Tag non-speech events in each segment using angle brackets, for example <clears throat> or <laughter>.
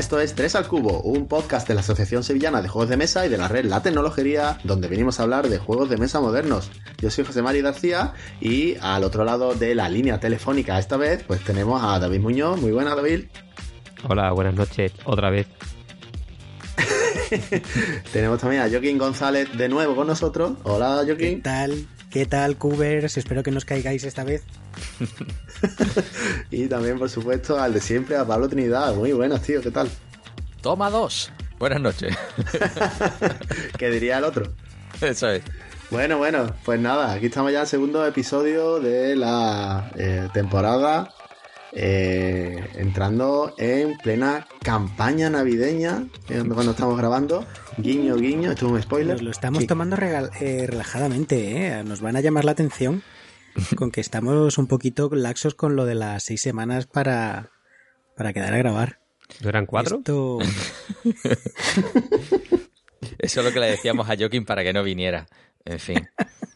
esto es 3 al Cubo, un podcast de la Asociación Sevillana de Juegos de Mesa y de la red La Tecnología, donde venimos a hablar de juegos de mesa modernos. Yo soy José Mari García y al otro lado de la línea telefónica esta vez, pues tenemos a David Muñoz. Muy buena, David. Hola, buenas noches, otra vez. <laughs> tenemos también a Joaquín González de nuevo con nosotros. Hola, Joaquín. ¿Qué tal? ¿Qué tal, Cubers? Espero que nos caigáis esta vez. <laughs> y también, por supuesto, al de siempre, a Pablo Trinidad. Muy buenas, tío, ¿qué tal? Toma dos. Buenas noches. <laughs> ¿Qué diría el otro? Eso es. Bueno, bueno, pues nada, aquí estamos ya en el segundo episodio de la eh, temporada. Eh, entrando en plena campaña navideña, cuando estamos grabando. Guiño, guiño, esto es un spoiler. lo estamos tomando eh, relajadamente, ¿eh? Nos van a llamar la atención <laughs> con que estamos un poquito laxos con lo de las seis semanas para, para quedar a grabar. ¿Eran cuatro? <laughs> Eso es lo que le decíamos a Joaquín para que no viniera. En fin. <laughs>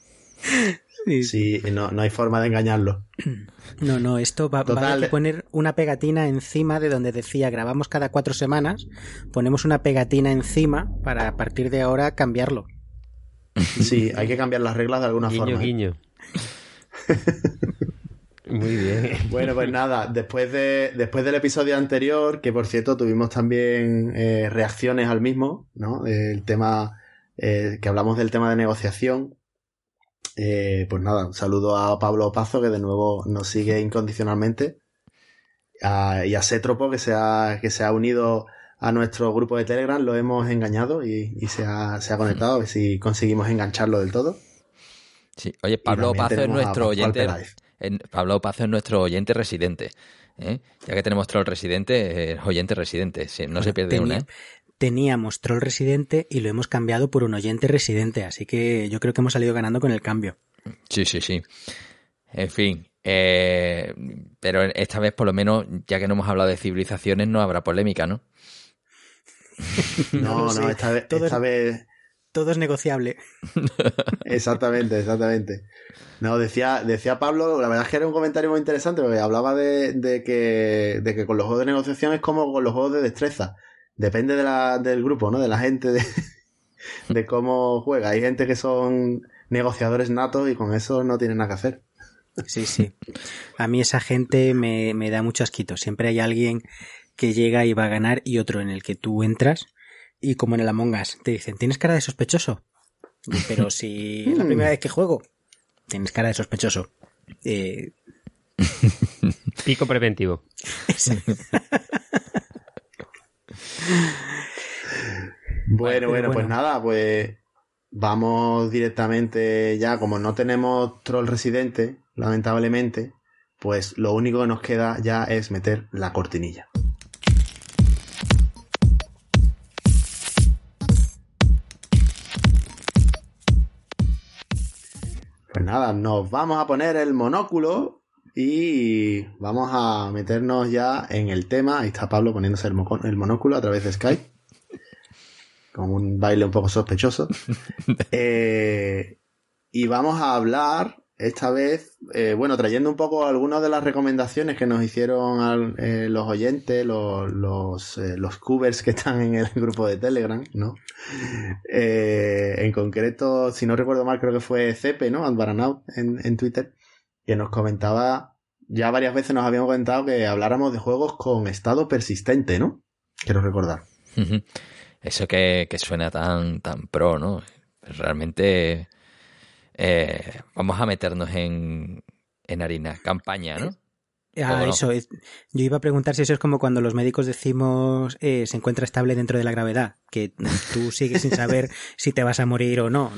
<laughs> Sí, no, no, hay forma de engañarlo. <clears throat> No, no, esto va, a poner una pegatina encima de donde decía grabamos cada cuatro semanas. Ponemos una pegatina encima para a partir de ahora cambiarlo. <laughs> Sí, hay que cambiar las reglas de alguna forma. ¿eh? Guiño. <laughs> Muy bien. Bueno, pues nada, después, de, después del episodio anterior, que por cierto tuvimos también eh, reacciones al mismo, ¿no? El tema, eh, que hablamos del tema de negociación. Eh, pues nada, un saludo a Pablo Pazo, que de nuevo nos sigue incondicionalmente. y a Setropo, que se ha, que se ha unido a nuestro grupo de Telegram, lo hemos engañado y, se, ha, se ha conectado, a ver si conseguimos engancharlo del todo. Sí, oye, Pablo Pazo es nuestro oyente. Pablo Pazo es nuestro oyente residente. ¿eh? Ya que tenemos troll residente, es oyente residente. no se pierde una. ¿eh? Teníamos troll residente y lo hemos cambiado por un oyente residente. Así que yo creo que hemos salido ganando con el cambio. Sí, sí, sí. En fin. Eh, pero esta vez, por lo menos, ya que no hemos hablado de civilizaciones, no habrá polémica, ¿no? <laughs> no, no, esta vez, esta vez todo es negociable. <laughs> exactamente, exactamente. No, decía, decía Pablo, la verdad es que era un comentario muy interesante porque hablaba de, que, de que con los juegos de negociación es como con los juegos de destreza. Depende de la, del grupo, ¿no? De la gente, de, <laughs> de cómo juega. Hay gente que son negociadores natos y con eso no tienen nada que hacer. Sí, sí. A mí esa gente me, me da mucho asquito. Siempre hay alguien que llega y va a ganar y otro en el que tú entras y como en el Among Us, te dicen, ¿tienes cara de sospechoso? Pero si <laughs> es la primera vez que juego, tienes cara de sospechoso. Eh... Pico preventivo. <laughs> <laughs> bueno, bueno, pues nada, pues vamos directamente ya, como no tenemos troll residente, lamentablemente, pues lo único que nos queda ya es meter la cortinilla. Pues nada, nos vamos a poner el monóculo y vamos a meternos ya en el tema. Ahí está Pablo poniéndose el, monóculo a través de Skype. Con un baile un poco sospechoso. <laughs> Eh, y vamos a hablar esta vez, eh, bueno, trayendo un poco algunas de las recomendaciones que nos hicieron eh, los oyentes, los, los, eh, los cubers que están en el grupo de Telegram, ¿no? en concreto, si no recuerdo mal, creo que fue Cepe, ¿no? Alvaranaut en, en Twitter, que nos comentaba, ya varias veces nos habíamos comentado que habláramos de juegos con estado persistente, ¿no? Quiero recordar. Eso que, que suena tan, tan pro, ¿no? Realmente eh, vamos a meternos en, en harina. Campaña, ¿no? Ah, eso. Es, yo iba a preguntar si eso es como cuando los médicos decimos eh, se encuentra estable dentro de la gravedad, que tú sigues sin saber <laughs> si te vas a morir o no.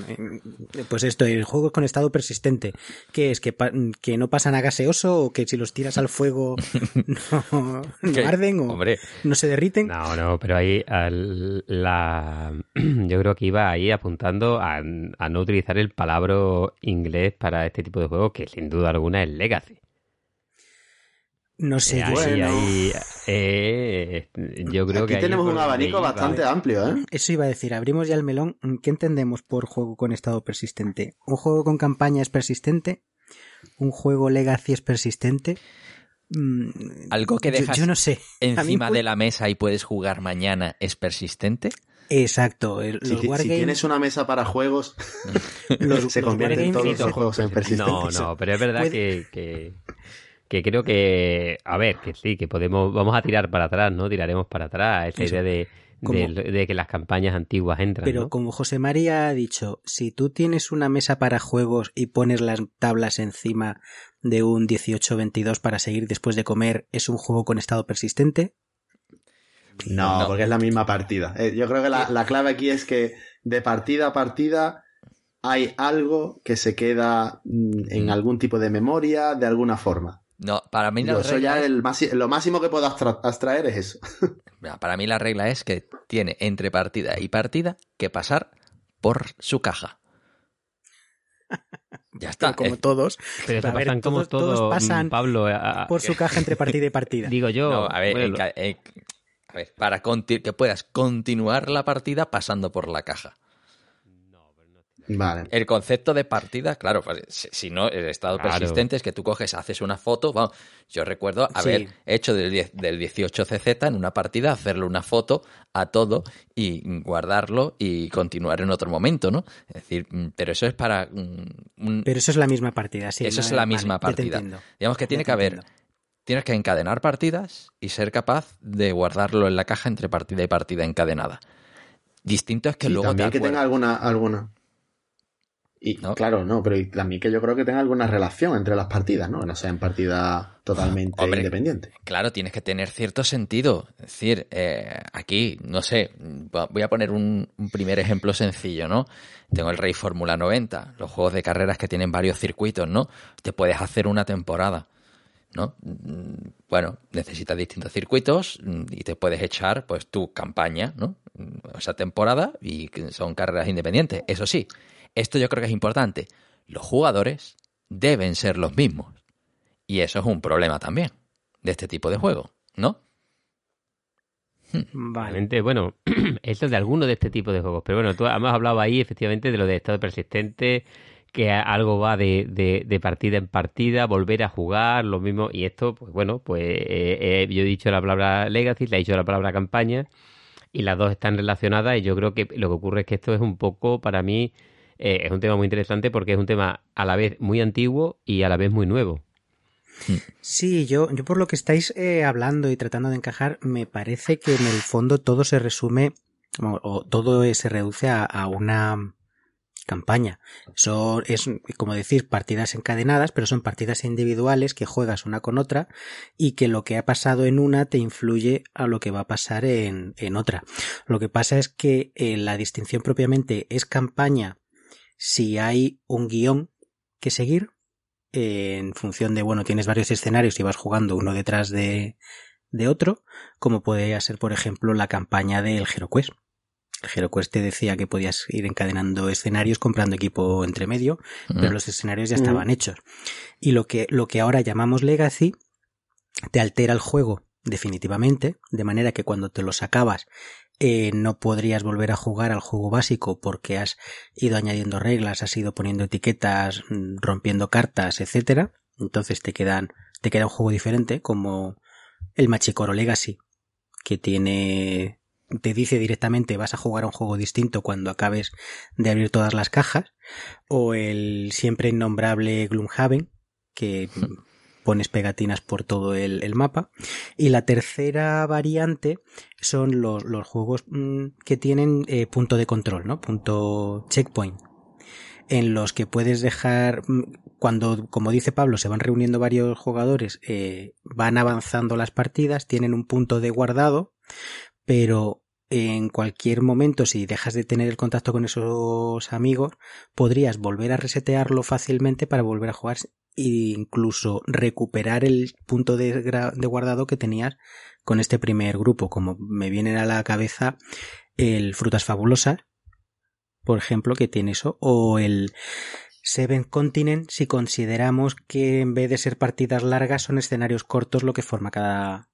Pues esto, el juego con estado persistente. ¿Qué es? ¿Que, que no pasan a gaseoso o que si los tiras al fuego <laughs> no, arden o no se derriten? No, no, pero ahí la, <clears throat> yo creo que iba ahí apuntando a, a no utilizar el palabra inglés para este tipo de juegos, que sin duda alguna es Legacy. No sé, eh, eh, yo creo Aquí que tenemos un abanico bastante amplio, ¿eh? Eso iba a decir, abrimos ya el melón. ¿Qué entendemos por juego con estado persistente? ¿Un juego con campaña es persistente? ¿Un juego legacy es persistente? mm, Algo que yo- dejas yo, no sé. Encima de la mesa y puedes jugar mañana es persistente. Exacto. el- Si, los si wargames- tienes una mesa para juegos, <laughs> los- <laughs> se convierten todos los juegos en persistentes. No, no, pero es verdad Puede- que, que, que creo que, a ver, que sí, que podemos, vamos a tirar para atrás, ¿no? Tiraremos para atrás esa Eso. idea de, de, de que las campañas antiguas entran, Pero ¿no? como José María ha dicho, si tú tienes una mesa para juegos y pones las tablas encima de un 18-22 para seguir después de comer, ¿es un juego con estado persistente? No, No. porque es la misma partida. Eh, yo creo que la, la clave aquí es que de partida a partida hay algo que se queda mm, en Mm. algún tipo de memoria de alguna forma. No, para mí la eso ya es- el lo máximo que puedo abstra- abstraer es eso. <laughs> Para mí la regla es que tiene entre partida y partida que pasar por su caja. <laughs> Ya está. como Eh, todos, Pero eso a ver, pasan como todos- todos todo, pasan Pablo, a- a- por su caja entre <laughs> partida y partida. digo yo. no, a ver, bueno, en ca- eh, a ver, para que puedas continuar la partida pasando por la caja. Vale. El concepto de partida, claro, pues, si, si no, el estado Claro. persistente es que tú coges, haces una foto. Vamos, yo recuerdo haber Sí. hecho del, 10 del 18CZ en una partida, hacerle una foto a todo y guardarlo y continuar en otro momento, ¿no? Es decir, mm, pero eso es para mm, un, Pero eso es la misma partida, sí. Eso es la misma te partida. Digamos que Ya tiene te que haber, entiendo. tienes que encadenar partidas y ser capaz de guardarlo en la caja entre partida y partida encadenada. Distinto es que Sí, luego te también que tenga alguna, alguna. Y ¿No? claro, no, pero también que yo creo que tenga alguna relación entre las partidas, ¿no? Que no sean partidas totalmente Hombre. independientes. Claro, tienes que tener cierto sentido. Es decir, eh, aquí, no sé, voy a poner un, un primer ejemplo sencillo, ¿no? Tengo el Rey Fórmula 90, los juegos de carreras que tienen varios circuitos, ¿no? Te puedes hacer una temporada, ¿no? Mm, Bueno, necesitas distintos circuitos mm, y te puedes echar, pues, tu campaña, ¿no? Esa temporada y son carreras independientes. Eso sí, esto yo creo que es importante. Los jugadores deben ser los mismos. Y eso es un problema también de este tipo de juego, ¿no? Vale. Realmente, bueno, <clears throat> esto es de alguno de este tipo de juegos. Pero bueno, tú hemos hablado ahí efectivamente de lo de estado persistente, que algo va de, de- de partida en partida, volver a jugar, lo mismo. Y esto, pues bueno, pues eh, eh, yo he dicho la palabra legacy, le he dicho la palabra campaña, y las dos están relacionadas. Y yo creo que lo que ocurre es que esto es un poco, para mí, eh, es un tema muy interesante porque es un tema a la vez muy antiguo y a la vez muy nuevo. Sí, yo, yo por lo que estáis eh, hablando y tratando de encajar, me parece que en el fondo todo se resume, o, todo eh, se reduce a, una campaña. Es, como decir, partidas encadenadas, pero son partidas individuales que juegas una con otra y que lo que ha pasado en una te influye a lo que va a pasar en, en otra. Lo que pasa es que la distinción propiamente es campaña si hay un guion que seguir eh, en función de, bueno, tienes varios escenarios y vas jugando uno detrás de, de otro, como podría ser, por ejemplo, la campaña del HeroQuest. El HeroQuest te decía que podías ir encadenando escenarios comprando equipo entre medio, pero Mm. los escenarios ya Mm. estaban hechos. Y lo que, lo que ahora llamamos Legacy te altera el juego definitivamente, de manera que cuando te lo sacabas eh, no podrías volver a jugar al juego básico porque has ido añadiendo reglas, has ido poniendo etiquetas, mm, rompiendo cartas, etcétera. Entonces te quedan, te queda un juego diferente, como el Machicoro Legacy, que tiene, te dice directamente vas a jugar a un juego distinto cuando acabes de abrir todas las cajas, o el siempre innombrable Gloomhaven, que <laughs> pones pegatinas por todo el, mapa. Y la tercera variante son los, los juegos mm, que tienen eh, punto de control, ¿no? Punto checkpoint. En los que puedes dejar, mm, cuando, como dice Pablo, se van reuniendo varios jugadores, eh, van avanzando las partidas, tienen un punto de guardado, pero en cualquier momento, si dejas de tener el contacto con esos amigos, podrías volver a resetearlo fácilmente para volver a jugar e incluso recuperar el punto de, guardado que tenías con este primer grupo, como me vienen a la cabeza el Frutas Fabulosas, por ejemplo, que tiene eso, o el Seven Continent, si consideramos que en vez de ser partidas largas son escenarios cortos lo que forma cada,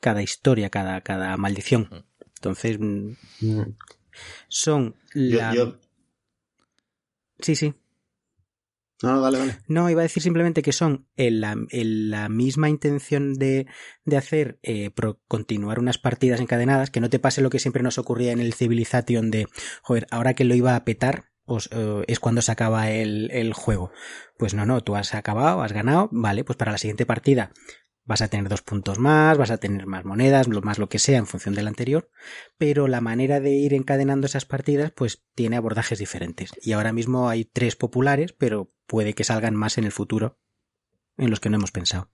cada historia, cada, cada maldición. Entonces, mm, Mm. son la... yo- Sí, sí. No, no, dale, dale. No, iba a decir simplemente que son en la, en la misma intención de, de hacer eh, pro- continuar unas partidas encadenadas, que no te pase lo que siempre nos ocurría en el Civilization de, joder, ahora que lo iba a petar, os, eh, es cuando se acaba el, el juego. Pues no, no, tú has acabado, has ganado, vale, pues para la siguiente partida vas a tener dos puntos más, vas a tener más monedas, más lo que sea en función del anterior, pero la manera de ir encadenando esas partidas pues tiene abordajes diferentes. Y ahora mismo hay tres populares, pero puede que salgan más en el futuro en los que no hemos pensado.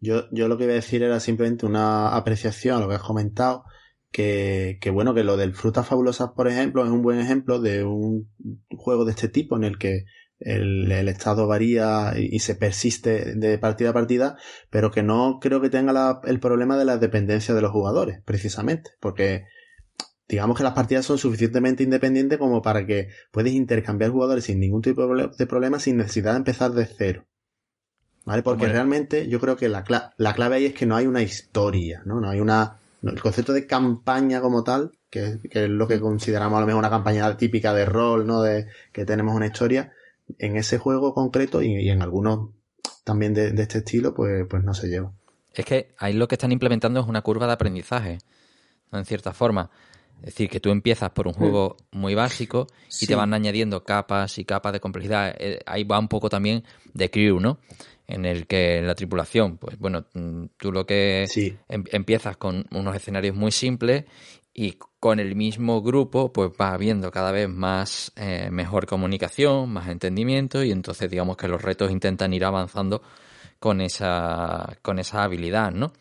Yo, yo lo que iba a decir era simplemente una apreciación a lo que has comentado, que, que bueno, que lo del Frutas Fabulosas, por ejemplo, es un buen ejemplo de un juego de este tipo en el que el, el estado varía y, y se persiste de partida a partida, pero que no creo que tenga la- el problema de la dependencia de los jugadores, precisamente, porque digamos que las partidas son suficientemente independientes como para que puedes intercambiar jugadores sin ningún tipo de problema sin necesidad de empezar de cero. ¿Vale? Porque Hombre. realmente yo creo que la, cla- la clave ahí es que no hay una historia, ¿no? No hay una. no, el concepto de campaña como tal, que que es lo que consideramos a lo mejor una campaña típica de rol, ¿no? De que tenemos una historia, en ese juego concreto y, y en algunos también de, de este estilo, pues, pues no se lleva. Es que ahí lo que están implementando es una curva de aprendizaje, ¿no? en cierta forma. Es decir, que tú empiezas por un juego muy básico y Sí. te van añadiendo capas y capas de complejidad. Eh, ahí va un poco también de crew, ¿no? En el que la tripulación, pues bueno, mm, tú lo que Sí. em- empiezas con unos escenarios muy simples y con el mismo grupo pues va habiendo cada vez más eh, mejor comunicación, más entendimiento y entonces digamos que los retos intentan ir avanzando con esa con esa habilidad, ¿no?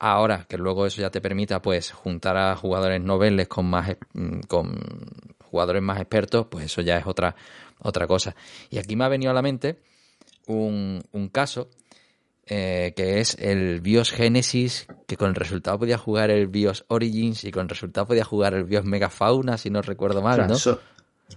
Ahora que luego eso ya te permita pues juntar a jugadores noveles con más mm, con jugadores más expertos, pues eso ya es otra otra cosa. Y aquí me ha venido a la mente un, un caso eh, que es el BIOS Genesis, que con el resultado podía jugar el BIOS Origins y con el resultado podía jugar el BIOS Megafauna, si no recuerdo mal, ¿no? eso-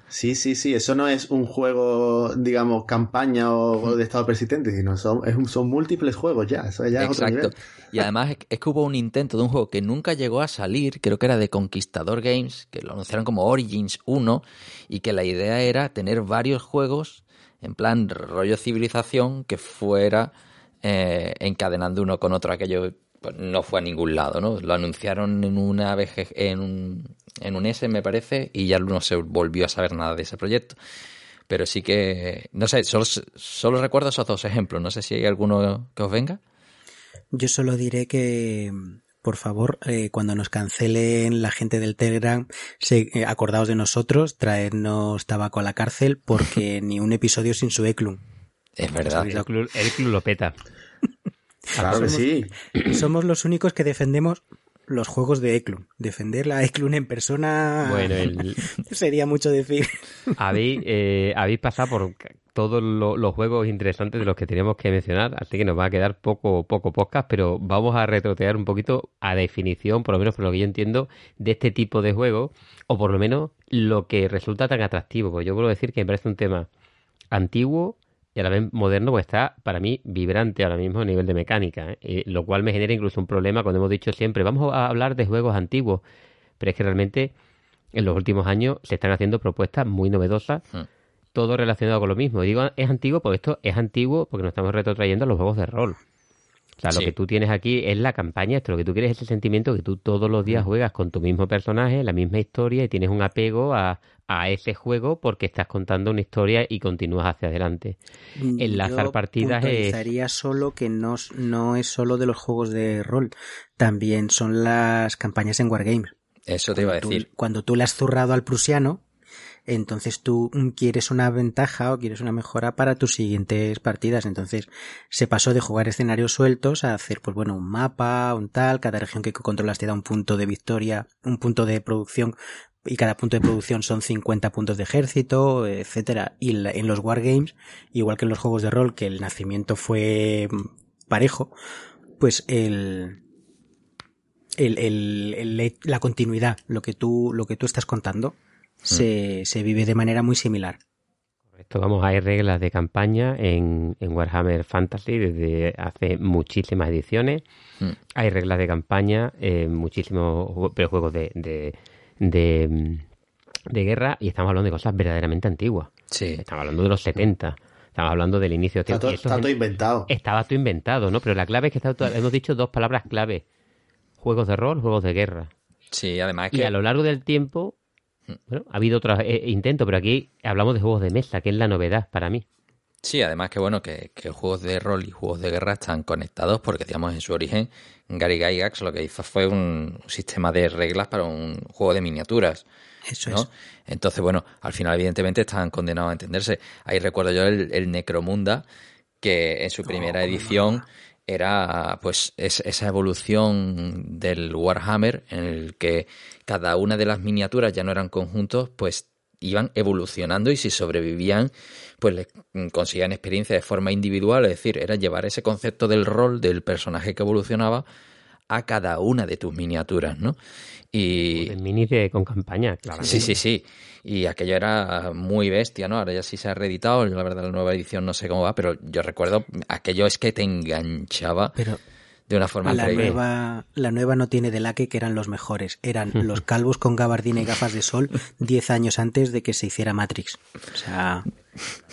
sí, sí, sí, eso no es un juego, digamos, campaña o, de estado persistente, sino son, es un- son múltiples juegos ya, eso ya es otro Exacto. nivel. Y además es que hubo un intento de un juego que nunca llegó a salir, creo que era de Conquistador Games, que lo anunciaron como Origins 1, y que la idea era tener varios juegos en plan rollo civilización que fuera eh, encadenando uno con otro. Aquello pues, no fue a ningún lado, ¿no? Lo anunciaron en una VG, en un, en un S, me parece, y ya no se volvió a saber nada de ese proyecto. Pero sí que, no sé, solo, solo recuerdo esos dos ejemplos. No sé si hay alguno que os venga. Yo solo diré que, por favor, eh, cuando nos cancelen la gente del Telegram, se, eh, acordaos de nosotros, traernos tabaco a la cárcel, porque <laughs> ni un episodio sin su Eklund. Es verdad. El club, el club lo peta. <laughs> Claro que sí. Somos los únicos que defendemos los juegos de Eklund. Defender la Eklund en persona Bueno, el, <laughs> sería mucho decir. habéis, eh, habéis pasado por todos lo- los juegos interesantes de los que teníamos que mencionar, así que nos va a quedar poco, poco podcast, pero vamos a retrotear un poquito a definición, por lo menos por lo que yo entiendo, de este tipo de juego, o por lo menos lo que resulta tan atractivo. Porque yo puedo decir que me parece un tema antiguo y a la vez moderno, pues está para mí vibrante ahora mismo a nivel de mecánica, ¿eh? Y lo cual me genera incluso un problema cuando hemos dicho siempre, vamos a hablar de juegos antiguos, pero es que realmente en los últimos años se están haciendo propuestas muy novedosas, Hmm. todo relacionado con lo mismo. Y digo, es antiguo porque esto es antiguo porque nos estamos retrotrayendo a los juegos de rol. O sea, Sí. lo que tú tienes aquí es la campaña, esto lo que tú quieres es ese sentimiento que tú todos los días juegas con tu mismo personaje, la misma historia y tienes un apego a, a ese juego porque estás contando una historia y continúas hacia adelante. Enlazar Yo partidas es- solo que no, no es solo de los juegos de rol, también son las campañas en Wargames. Eso te iba a Cuando tú- decir. cuando tú le has zurrado al prusiano, entonces tú mm, quieres una ventaja o quieres una mejora para tus siguientes partidas. Entonces se pasó de jugar escenarios sueltos a hacer, pues bueno, un mapa, un tal, cada región que controlas te da un punto de victoria, un punto de producción y cada punto de producción son 50 puntos de ejército, etcétera. Y en los wargames, igual que en los juegos de rol, que el nacimiento fue mm, parejo, pues el, el, el- el- la continuidad, lo que tú, lo que tú estás contando, se, se vive de manera muy similar. Esto vamos, hay reglas de campaña en, en Warhammer Fantasy desde hace muchísimas ediciones. Mm. Hay reglas de campaña en muchísimos jue- prejuegos de, de, de, mm, de guerra y estamos hablando de cosas verdaderamente antiguas. Sí. Estamos hablando de los 70. Estamos hablando del inicio. Está, todo, está es- todo inventado. Estaba todo inventado, ¿no? Pero la clave es que está todo- hemos dicho dos palabras clave. Juegos de rol, juegos de guerra. Sí, además es Y que a lo largo del tiempo, Mm. Bueno, ha habido otros eh, intentos, pero aquí hablamos de juegos de mesa, que es la novedad para mí. Sí, además que bueno, que, que juegos de rol y juegos de guerra están conectados porque, digamos, en su origen, Gary Gygax lo que hizo fue un sistema de reglas para un juego de miniaturas, Eso ¿no? es. Entonces, bueno, al final evidentemente están condenados a entenderse. Ahí recuerdo yo el, el Necromunda, que en su primera Oh, edición era pues es- esa evolución del Warhammer en el que cada una de las miniaturas ya no eran conjuntos, pues iban evolucionando y si sobrevivían, pues les conseguían experiencia de forma individual, es decir, era llevar ese concepto del rol del personaje que evolucionaba a cada una de tus miniaturas, ¿no? Y De minis de, con campaña, claro. sí, sí, sí. Y aquello era muy bestia, ¿no? Ahora ya sí se ha reeditado, la verdad la nueva edición no sé cómo va, pero yo recuerdo, aquello es que te enganchaba Pero de una forma la increíble. nueva, la nueva no tiene de laque que eran los mejores. Eran <laughs> los calvos con gabardina y gafas de sol 10 años antes de que se hiciera Matrix. O sea,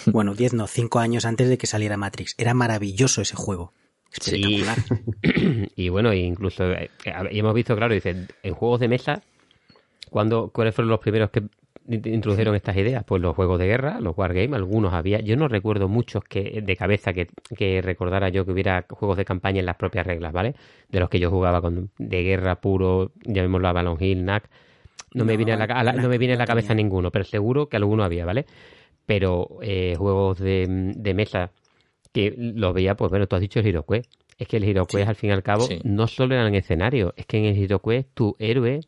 bueno, 10 no, 5 años antes de que saliera Matrix. Era maravilloso ese juego. Y, Espectacular. <clears throat> y bueno, incluso eh, y hemos visto, claro, dice, en juegos de mesa, cuando, ¿cuáles fueron los primeros que in- introdujeron estas ideas? Pues los juegos de guerra, los wargames, algunos había. Yo no recuerdo muchos que de cabeza que, que recordara yo que hubiera juegos de campaña en las propias reglas, ¿vale? De los que yo jugaba con de guerra puro, llamémoslo a Balon Hill, NAC. No, me No, viene a la, a la- no me viene a la cabeza ninguno, pero seguro que alguno había, ¿vale? Pero eh, juegos de, de mesa que lo veía, pues bueno, tú has dicho el HeroQuest. Es que el HeroQuest, al fin y al cabo, Sí. no solo eran escenarios, es que en el HeroQuest tu héroe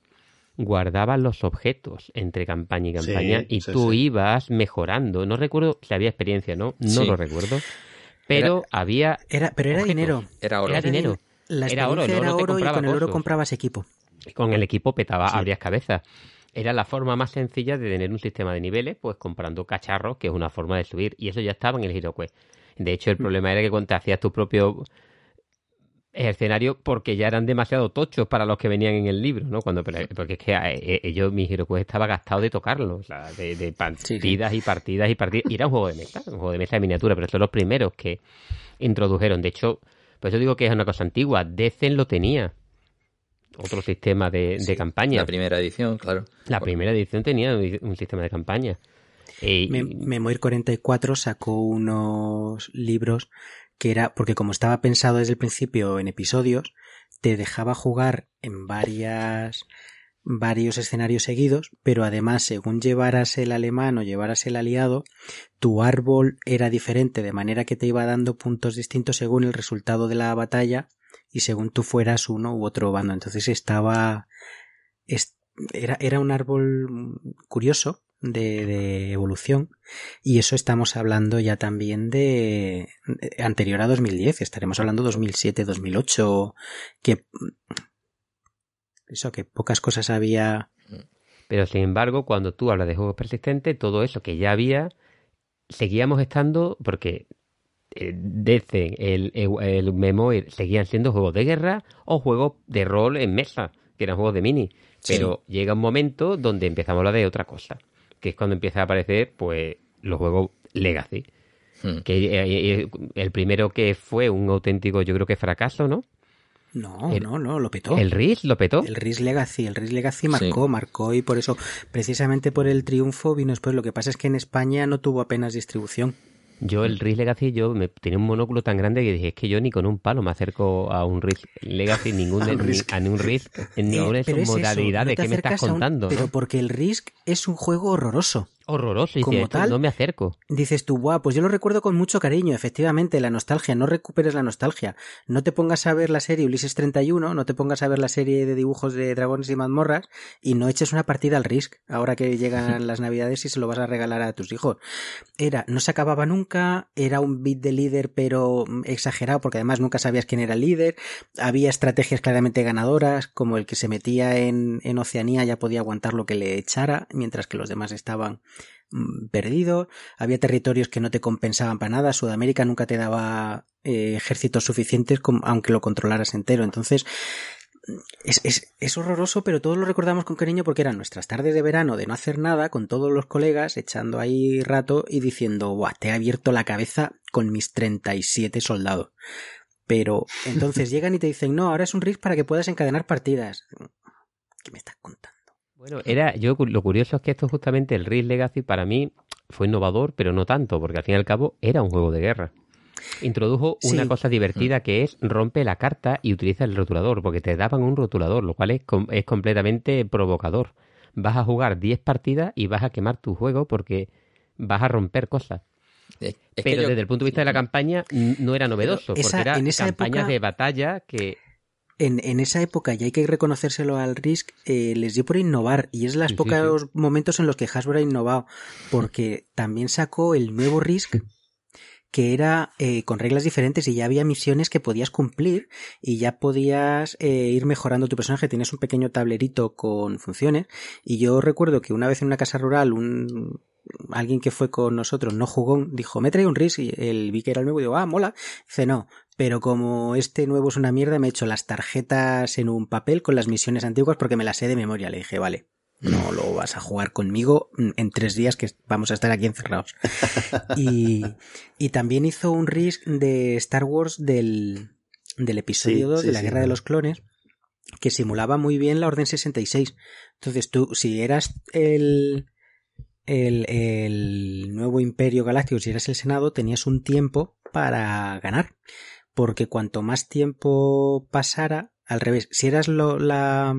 guardaba los objetos entre campaña y Sí, campaña y sí, tú sí. ibas mejorando. No recuerdo si había experiencia, ¿no? No Sí. lo recuerdo. Pero había... Era, pero era objetos. dinero. Era oro. Era dinero. La Era oro, el oro era te oro y con el oro cosas. comprabas equipo. Con el equipo petaba, Sí. abrías cabezas. Era la forma más sencilla de tener un sistema de niveles, pues comprando cacharros, que es una forma de subir. Y eso ya estaba en el HeroQuest. De hecho, el problema era que cuando te hacías tu propio escenario, porque ya eran demasiado tochos para los que venían en el libro, ¿no? Cuando, pero- porque es que eh, eh, yo, mi HeroQuest estaba gastado de tocarlo, o sea, de, de partidas y partidas y partidas. Y era un juego de mesa, un juego de mesa de miniatura, pero son los primeros que introdujeron. De hecho, pues yo digo que es una cosa antigua. Decen lo tenía. Otro sistema de, de Sí, campaña. La primera edición, claro. La primera edición tenía un sistema de campaña. Me- Memoir 44 sacó unos libros que era, porque como estaba pensado desde el principio en episodios, te dejaba jugar en varias varios escenarios seguidos, pero además según llevaras el alemán o llevaras el aliado, tu árbol era diferente, de manera que te iba dando puntos distintos según el resultado de la batalla y según tú fueras uno u otro bando. Entonces estaba es- era, era un árbol curioso de, de evolución y eso estamos hablando ya también de, de anterior a 2010 estaremos hablando 2007 2008 que eso que pocas cosas había Pero sin embargo, cuando tú hablas de juegos persistentes, todo eso que ya había, seguíamos estando, porque eh, desde el, el, el Memoir seguían siendo juegos de guerra o juegos de rol en mesa, que eran juegos de mini. Sí. Pero llega un momento donde empezamos a hablar de otra cosa, que es cuando empieza a aparecer pues los juegos Legacy. Hmm. Que eh, eh, el primero que fue un auténtico, yo creo que fracaso, ¿no? no El- no no lo petó El RIS lo petó. El Risk Legacy, el Risk Legacy marcó, marcó y por eso, precisamente por el triunfo vino después. Lo que pasa es que en España no tuvo apenas distribución. Yo el Risk Legacy, yo me tenía un monóculo tan grande que dije, es que yo ni con un palo me acerco a un Risk Legacy, ningún <laughs> de, Risk. a ningún Risk, en Eh, ninguna de pero sus modalidades que me estás un- contando. Pero porque el Risk es un juego horroroso. Horroroso, y como tal- no me acerco. Dices tú, guau, pues yo lo recuerdo con mucho cariño, efectivamente, la nostalgia, no recuperes la nostalgia. No te pongas a ver la serie Ulises 31, no te pongas a ver la serie de dibujos de dragones y mazmorras y no eches una partida al Risk, ahora que llegan <laughs> las navidades y se lo vas a regalar a tus hijos. Era, no se acababa nunca, era un beat de líder pero exagerado porque además nunca sabías quién era el líder, había estrategias claramente ganadoras, como el que se metía en, en Oceanía ya podía aguantar lo que le echara, mientras que los demás estaban mm, perdidos, había territorios que no te compensaban para nada, Sudamérica nunca te daba eh, ejércitos suficientes aunque lo controlaras entero, entonces es, es, es, horroroso, pero todos lo recordamos con cariño porque eran nuestras tardes de verano de no hacer nada con todos los colegas echando ahí rato y diciendo, Buah, te he abierto la cabeza con mis 37 soldados. Pero <laughs> entonces llegan y te dicen, no, ahora es un RIS para que puedas encadenar partidas. ¿Qué me estás contando? Bueno, era, yo lo curioso es que esto justamente el RIS Legacy para mí fue innovador, pero no tanto, porque al fin y al cabo era un juego de guerra. Introdujo una cosa divertida mm. que es rompe la carta y utiliza el rotulador, porque te daban un rotulador, lo cual es, es completamente provocador. Vas a jugar 10 partidas y vas a quemar tu juego porque vas a romper cosas. Pero desde el punto de vista de la campaña no era novedoso, porque era campañas de batalla que... En, en, esa época, y hay que reconocérselo al Risk, eh, les dio por innovar, y es los pocos momentos en los que Hasbro ha innovado, porque también sacó el nuevo Risk, que era eh, con reglas diferentes y ya había misiones que podías cumplir y ya podías eh, ir mejorando tu personaje. Tienes un pequeño tablerito con funciones y yo recuerdo que una vez en una casa rural un alguien que fue con nosotros no jugó, dijo, me trae un RIS y el vi que era el nuevo y digo, ah, mola. Dice, no, pero como este nuevo es una mierda, me he hecho las tarjetas en un papel con las misiones antiguas porque me las sé de memoria. Le dije, vale, no lo vas a jugar conmigo en tres días que vamos a estar aquí encerrados. <laughs> Y, y también hizo un RIS de Star Wars del, del episodio 2 de la Guerra de los Clones que simulaba muy bien la Orden 66. Entonces tú, si eras el, el, el nuevo Imperio Galáctico, si eras el Senado, tenías un tiempo para ganar. Porque cuanto más tiempo pasara, al revés, si eras lo, la,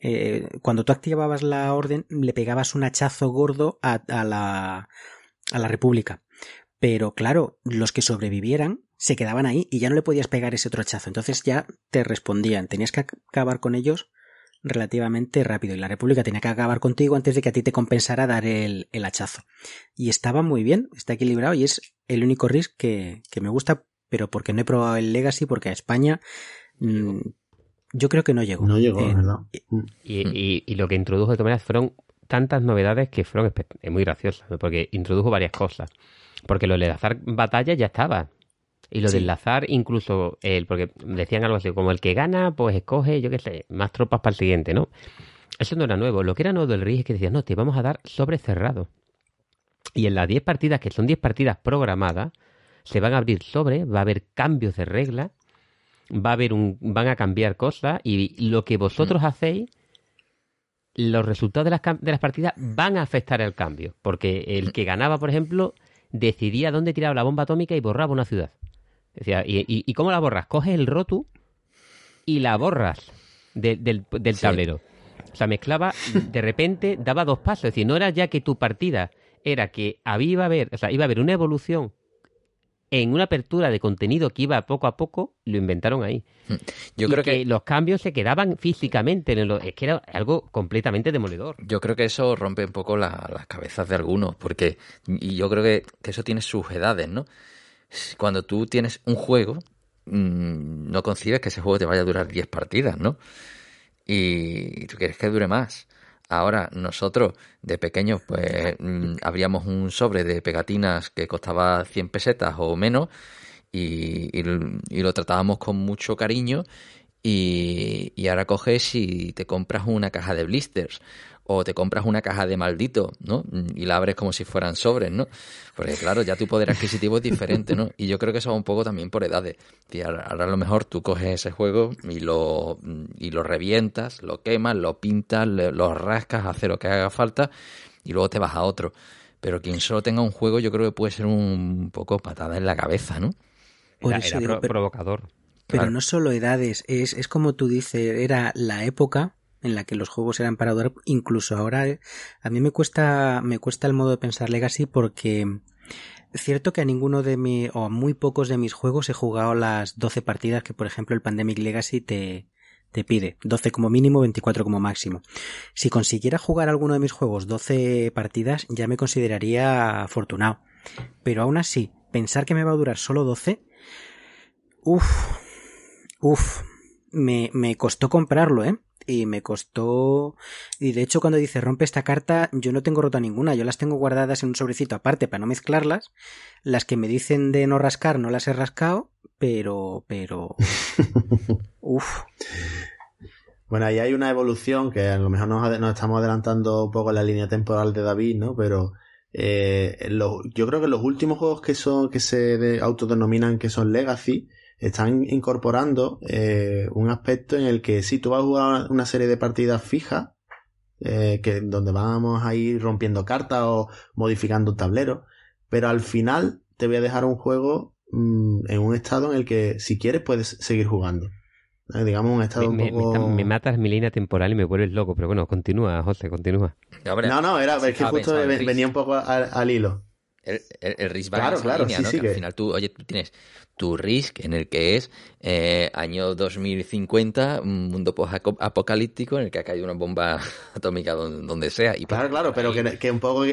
eh, cuando tú activabas la orden, le pegabas un hachazo gordo a, la, a la República. Pero claro, los que sobrevivieran se quedaban ahí y ya no le podías pegar ese otro hachazo. Entonces ya te respondían. Tenías que acabar con ellos relativamente rápido y la República tenía que acabar contigo antes de que a ti te compensara dar el, el hachazo. Y estaba muy bien, está equilibrado y es el único risk que, que me gusta, pero porque no he probado el Legacy, porque a España mmm, yo creo que no llegó. No llegó, eh, ¿verdad? Mm. Y, y, y, lo que introdujo de todas maneras fueron tantas novedades que fueron muy graciosas, porque introdujo varias cosas. Porque lo de enlazar batalla ya estaba. Y lo sí. de enlazar incluso, el, porque decían algo así, como el que gana, pues escoge, yo qué sé, más tropas para el siguiente, ¿no? Eso no era nuevo. Lo que era nuevo del RIS es que decían, no, te vamos a dar sobre cerrado. Y en las 10 partidas, que son 10 partidas programadas, se van a abrir sobre, va a haber cambios de reglas va a haber un, van a cambiar cosas y lo que vosotros mm. hacéis, los resultados de las, de las partidas van a afectar el cambio. Porque el que ganaba, por ejemplo, decidía dónde tiraba la bomba atómica y borraba una ciudad. Decía, ¿y, y, y cómo la borras? Coges el rotu y la borras de, del, del sí. tablero. O sea, mezclaba, de repente daba dos pasos. Es decir, no era ya que tu partida era que había, iba a haber, o sea, iba a haber una evolución en una apertura de contenido que iba poco a poco, lo inventaron ahí. Hmm. Yo y creo que, que, los cambios se quedaban físicamente. En el, es que era algo completamente demoledor. Yo creo que eso rompe un poco la, las cabezas de algunos, porque y yo creo que, que, eso tiene sus edades, ¿no? Cuando tú tienes un juego, mmm, no concibes que ese juego te vaya a durar 10 partidas, ¿no? Y tú quieres que dure más. Ahora, nosotros de pequeños, pues mmm, abríamos un sobre de pegatinas que costaba 100 pesetas o menos y, y, y lo tratábamos con mucho cariño. Y, y, ahora coges y te compras una caja de blisters o te compras una caja de maldito, ¿no? Y la abres como si fueran sobres, ¿no? Porque claro, ya tu poder adquisitivo es diferente, ¿no? Y yo creo que eso va un poco también por edades. Y ahora a lo mejor tú coges ese juego y lo, y lo revientas, lo quemas, lo pintas, lo rascas, haces lo que haga falta y luego te vas a otro. Pero quien solo tenga un juego yo creo que puede ser un poco patada en la cabeza, ¿no? Era, era pro provocador. Pero claro. no solo edades, es, es como tú dices, era la época en la que los juegos eran para durar, incluso ahora eh, a mí me cuesta me cuesta el modo de pensar Legacy porque cierto que a ninguno de mi o a muy pocos de mis juegos he jugado las 12 partidas que por ejemplo el Pandemic Legacy te te pide 12 como mínimo, 24 como máximo. Si consiguiera jugar alguno de mis juegos 12 partidas, ya me consideraría afortunado. Pero aún así, pensar que me va a durar solo 12, uff, uff, me, me costó comprarlo, ¿eh? Y me costó y de hecho cuando dice rompe esta carta yo no tengo rota ninguna yo las tengo guardadas en un sobrecito aparte para no mezclarlas las que me dicen de no rascar no las he rascado pero pero <laughs> Uf. Bueno, ahí hay una evolución que a lo mejor nos, nos estamos adelantando un poco en la línea temporal de David, ¿no? Pero eh, lo- yo creo que los últimos juegos que son que se de- autodenominan que son Legacy están incorporando eh, un aspecto en el que si tú vas a jugar una serie de partidas fijas, eh, que donde vamos a ir rompiendo cartas o modificando un tablero, pero al final te voy a dejar un juego mm, en un estado en el que si quieres puedes seguir jugando. Eh, digamos un estado Me, un me- poco... me está- me matas mi línea temporal y me vuelves loco, pero bueno, continúa, José, continúa. No, no, era, sí, es que justo venía un poco al, al hilo. El, el, el Risk va Claro, en esa claro, línea, sí, ¿no? sí que, al final tú, oye, tú tienes tu Risk en el que es eh, año 2050, un mundo apocalíptico en el que ha caído una bomba <laughs> atómica donde, donde sea. Y Claro, claro, pero que, que un poco...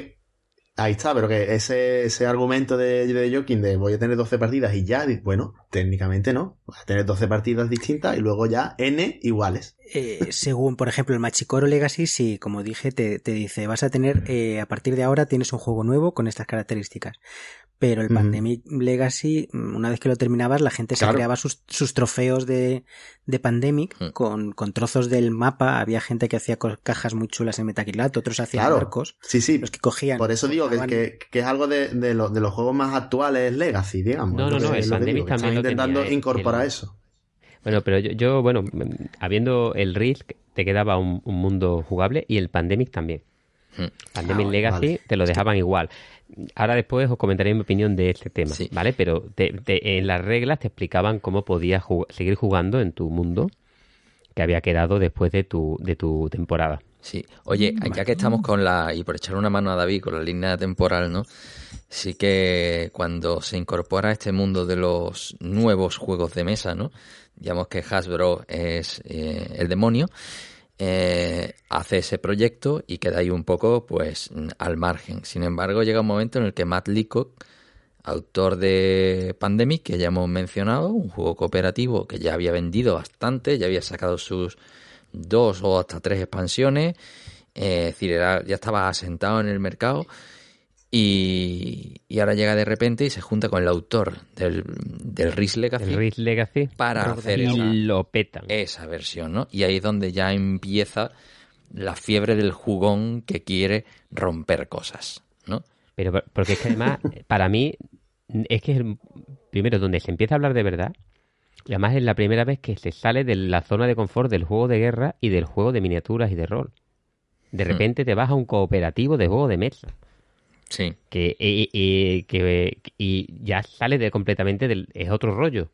Ahí está, pero que ese, ese argumento de, de Joking de voy a tener 12 partidas y ya, bueno, técnicamente no. Vas a tener 12 partidas distintas y luego ya N iguales. Eh, según, por ejemplo, el Machicoro Legacy, sí, como dije, te, te dice, vas a tener, eh, a partir de ahora tienes un juego nuevo con estas características. Pero el. Pandemic Legacy, mm, una vez que lo terminabas, la gente se creaba sus, sus trofeos de, de Pandemic Mm. con, con trozos del mapa. Había gente que hacía cajas muy chulas en Metacrilat, otros hacían Claro. barcos. Sí, sí. Los que cogían. Por eso digo que, cortaban- que, que es algo de, de, lo- de los juegos más actuales Legacy, digamos. No, no, no, el Pandemic digo, también están lo intentando tenía, incorporar El- eso. Bueno, pero yo, yo, bueno, habiendo el Risk, te quedaba un, un mundo jugable y el Pandemic también. Hmm. Pandemic Ah, Legacy vale. te lo dejaban igual. Ahora después os comentaré mi opinión de este tema, Sí. ¿vale? Pero te- te- en las reglas te explicaban cómo podías jug- seguir jugando en tu mundo que había quedado después de tu, de tu temporada. Sí, oye, ya que estamos con la, y por echar una mano a David con la línea temporal, ¿no? Sí que cuando se incorpora a este mundo de los nuevos juegos de mesa, ¿no? Digamos que Hasbro es eh, el demonio, eh, hace ese proyecto y queda ahí un poco, pues, al margen. Sin embargo, llega un momento en el que Matt Leacock, autor de Pandemic, que ya hemos mencionado, un juego cooperativo que ya había vendido bastante, ya había sacado sus dos o hasta tres expansiones, eh, es decir, era- ya estaba asentado en el mercado y, y ahora llega de repente y se junta con el autor del, del Risk Legacy El Risk Legacy para Rogue hacer esa, lo petan. esa versión, ¿no? Y ahí es donde ya empieza la fiebre del jugón que quiere romper cosas, ¿no? Pero por- porque es que además, <laughs> para mí, es que es el primero donde se empieza a hablar de verdad. Y además es la primera vez que se sale de la zona de confort del juego de guerra y del juego de miniaturas y de rol. De repente te vas a un cooperativo de juego de mesa. Sí. Que, y, y- que- y ya sale de completamente del. es otro rollo.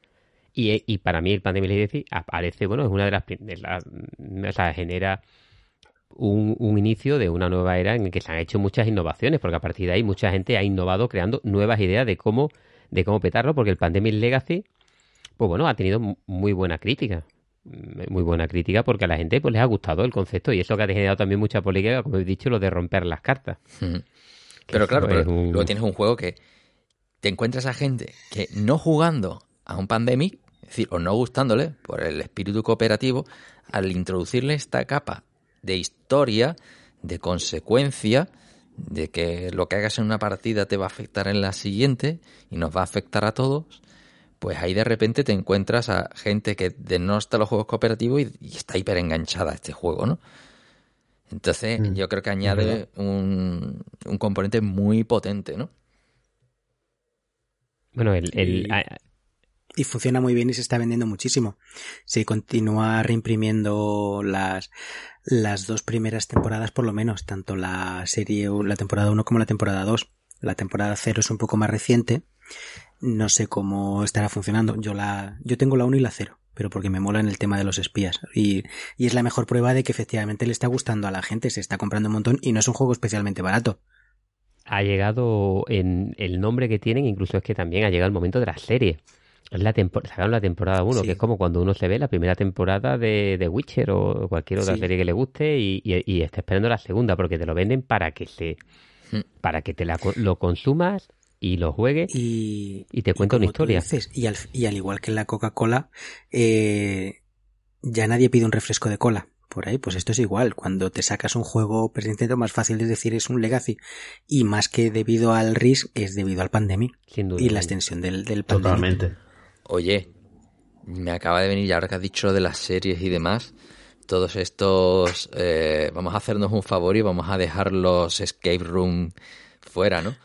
Y, y para mí el Pandemic Legacy aparece, bueno, es una de las. de o sea, genera un, un inicio de una nueva era en la que se han hecho muchas innovaciones, porque a partir de ahí mucha gente ha innovado creando nuevas ideas de cómo, de cómo petarlo, porque el Pandemic Legacy, pues bueno, ha tenido mu- muy buena crítica. Mm, Muy buena crítica porque a la gente pues les ha gustado el concepto y eso que ha generado también mucha polémica, como he dicho, lo de romper las cartas. Pero claro, pero un- luego tienes un juego que te encuentras a gente que no jugando a un Pandemic, es decir, o no gustándole por el espíritu cooperativo, al introducirle esta capa de historia, de consecuencia, de que lo que hagas en una partida te va a afectar en la siguiente y nos va a afectar a todos, pues ahí de repente te encuentras a gente que denosta los juegos cooperativos y, y está hiper enganchada a este juego, ¿no? Entonces, Mm, yo creo que añade un, un componente muy potente, ¿no? Bueno, el, el- Y- a- y funciona muy bien y se está vendiendo muchísimo. Se continúa reimprimiendo las, las dos primeras temporadas por lo menos, tanto la serie, la temporada 1 como la temporada 2. La temporada 0 es un poco más reciente. No sé cómo estará funcionando. Yo la, yo tengo la 1 y la 0, pero porque me mola en el tema de los espías. Y, y es la mejor prueba de que efectivamente le está gustando a la gente, se está comprando un montón y no es un juego especialmente barato. ha llegado en el nombre que tienen, incluso es que también ha llegado el momento de la serie. Es la tempo- sacaron la temporada 1, Sí. que es como cuando uno se ve la primera temporada de, de Witcher o cualquier otra Sí. serie que le guste y, y- y está esperando la segunda, porque te lo venden para que se Hmm. para que te la lo consumas y lo juegues Y, y te cuenta una historia. dices, y, al, y al igual que en la Coca-Cola, eh, ya nadie pide un refresco de cola. Por ahí, pues esto es igual. Cuando te sacas un juego presente, más fácil de decir es un legacy. Y más que debido al risk, es debido al pandemic Sin duda. y la extensión del, del pandemic. Totalmente. Oye, me acaba de venir, y ahora que has dicho lo de las series y demás, todos estos, eh, vamos a hacernos un favor y vamos a dejar los escape room fuera, ¿no?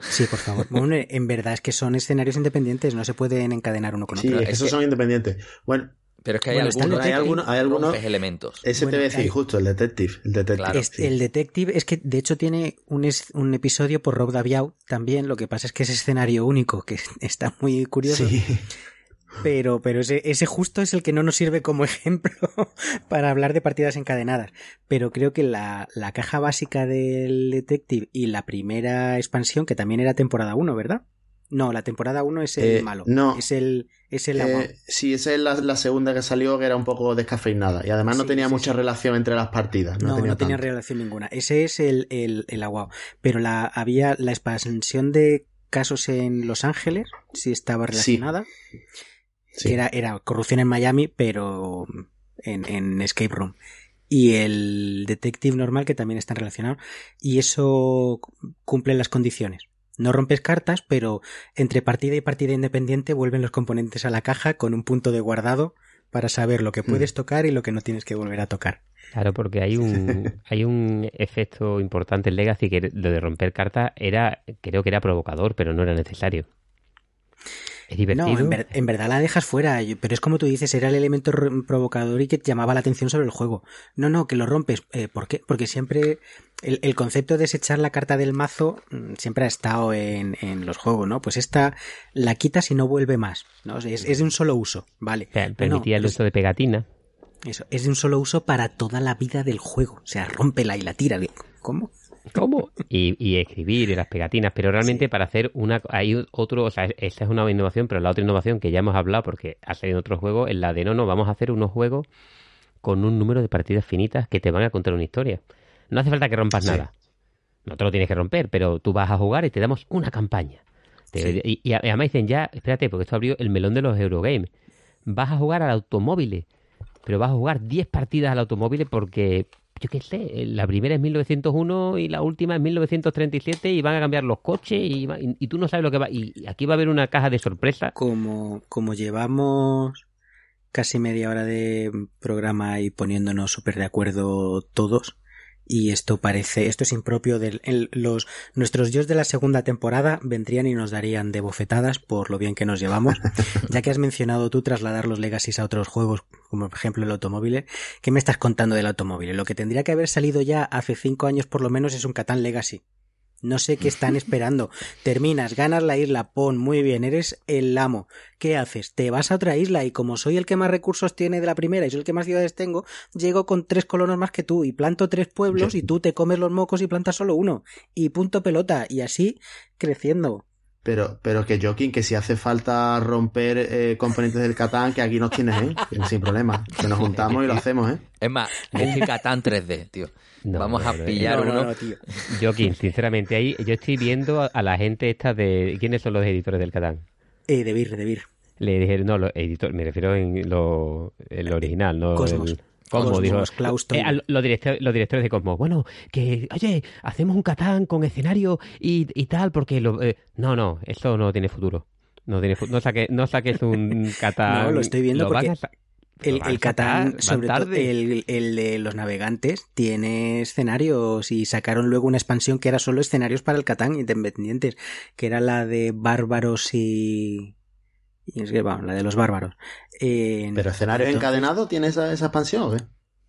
Sí, por favor. Bueno, en verdad es que son escenarios independientes, no se pueden encadenar uno con Sí, otro. es que esos son independientes. Bueno, Pero es que hay Bueno, algunos, hay algunos, hay algunos. rompes elementos. Ese Bueno, te voy a decir, hay- justo, el detective. El detective. Claro. Es- sí. El Detective es que de hecho tiene un, es- un episodio por Rob Daviau también, lo que pasa es que es escenario único, que <laughs> está muy curioso, Sí. Pero, pero ese, ese justo es el que no nos sirve como <laughs> ejemplo para hablar de partidas encadenadas. Pero creo que la, la caja básica del Detective y la primera expansión, que también era temporada 1, ¿verdad? No, la temporada 1 es el Eh, malo. no. Es el, es el Eh, agua. sí, esa es la, la segunda que salió, que era un poco descafeinada. Y además no Sí, tenía sí, mucha sí. relación entre las partidas. No, No, tenía no tenía tanto. relación ninguna. Ese es el, el, el aguao. Pero la, había la expansión de casos en Los Ángeles, sí estaba relacionada. Sí. Que era, era corrupción en Miami, pero en, en Escape Room. Y el Detective normal, que también están relacionados. Y eso cumple las condiciones. No rompes cartas, pero entre partida y partida independiente vuelven los componentes a la caja con un punto de guardado para saber lo que puedes tocar y lo que no tienes que volver a tocar. Claro, porque hay un, <laughs> hay un efecto importante en Legacy que lo de romper cartas era, creo que era provocador, pero no era necesario. Es divertido. No, en, ver- en verdad la dejas fuera, pero es como tú dices, era el elemento provocador y que llamaba la atención sobre el juego. No, no, que lo rompes. Eh, ¿Por qué? Porque siempre el, el concepto de desechar la carta del mazo mm, siempre ha estado en, en los juegos, ¿no? Pues esta la quitas y no vuelve más, ¿no? Es, es de un solo uso, ¿vale? O sea, No, permitía el pero es- uso de pegatina. Eso, es de un solo uso para toda la vida del juego. O sea, rómpela y la tira. ¿Cómo? ¿Cómo? Y, y escribir y las pegatinas, pero realmente para hacer una... Hay otro, o sea, esta es una innovación, pero la otra innovación que ya hemos hablado porque ha salido en otro juego, es la de no, no, vamos a hacer unos juegos con un número de partidas finitas que te van a contar una historia. No hace falta que rompas Sí. nada. No te lo tienes que romper, pero tú vas a jugar y te damos una campaña. Te- Sí. y, y además dicen ya, espérate, porque esto abrió el melón de los Eurogames. Vas a jugar al automóvil, pero vas a jugar 10 partidas al automóvil porque, yo qué sé, la primera es 1901 y la última es 1937 y van a cambiar los coches y, y tú no sabes lo que va. Y aquí va a haber una caja de sorpresa. Como, como llevamos casi media hora de programa y poniéndonos súper de acuerdo todos, y esto parece, esto es impropio de los, nuestros dios de la segunda temporada vendrían y nos darían de bofetadas por lo bien que nos llevamos, <laughs> ya que has mencionado tú trasladar los legacies a otros juegos, como por ejemplo el automóvil, ¿qué me estás contando del automóvil? Lo que tendría que haber salido ya hace cinco años por lo menos es un Catán Legacy. No sé qué están <laughs> esperando. Terminas, ganas la isla, pon, muy bien, eres el amo. ¿Qué haces? Te vas a otra isla y como soy el que más recursos tiene de la primera y soy el que más ciudades tengo, llego con tres colonos más que tú y planto tres pueblos y tú te comes los mocos y plantas solo uno. Y punto pelota. Y así creciendo. Pero, pero que Joaquín, que si hace falta romper eh, componentes del Catán, que aquí nos tienes, ¿eh? Sin problema. Que nos juntamos y lo hacemos, ¿eh? Es más, es que Catán 3D, tío. No, Vamos a pillar No, no, uno. no, tío. Joaquín, sinceramente, ahí yo estoy viendo a, a la gente esta de... ¿Quiénes son los editores del Catán? Eh, de Vir, de Vir. Le dijeron, no, los editores, me refiero en lo, en lo original, no Cosmos. el- Cosmos, dijo. Eh, a los, directores, los directores de Cosmos. Bueno, que, oye, hacemos un Catán con escenario y, y tal, porque lo, eh, no, no, esto no tiene futuro. No tiene no saque, no saques un <laughs> Catán. No, lo estoy viendo porque El, el Catán, sobre todo el, el de los navegantes, tiene escenarios y sacaron luego una expansión que era solo escenarios para el Catán independientes, que era la de bárbaros y... y es que, bueno, la de los bárbaros. Eh, Pero escenario entonces- encadenado tiene esa, esa expansión, ¿o qué?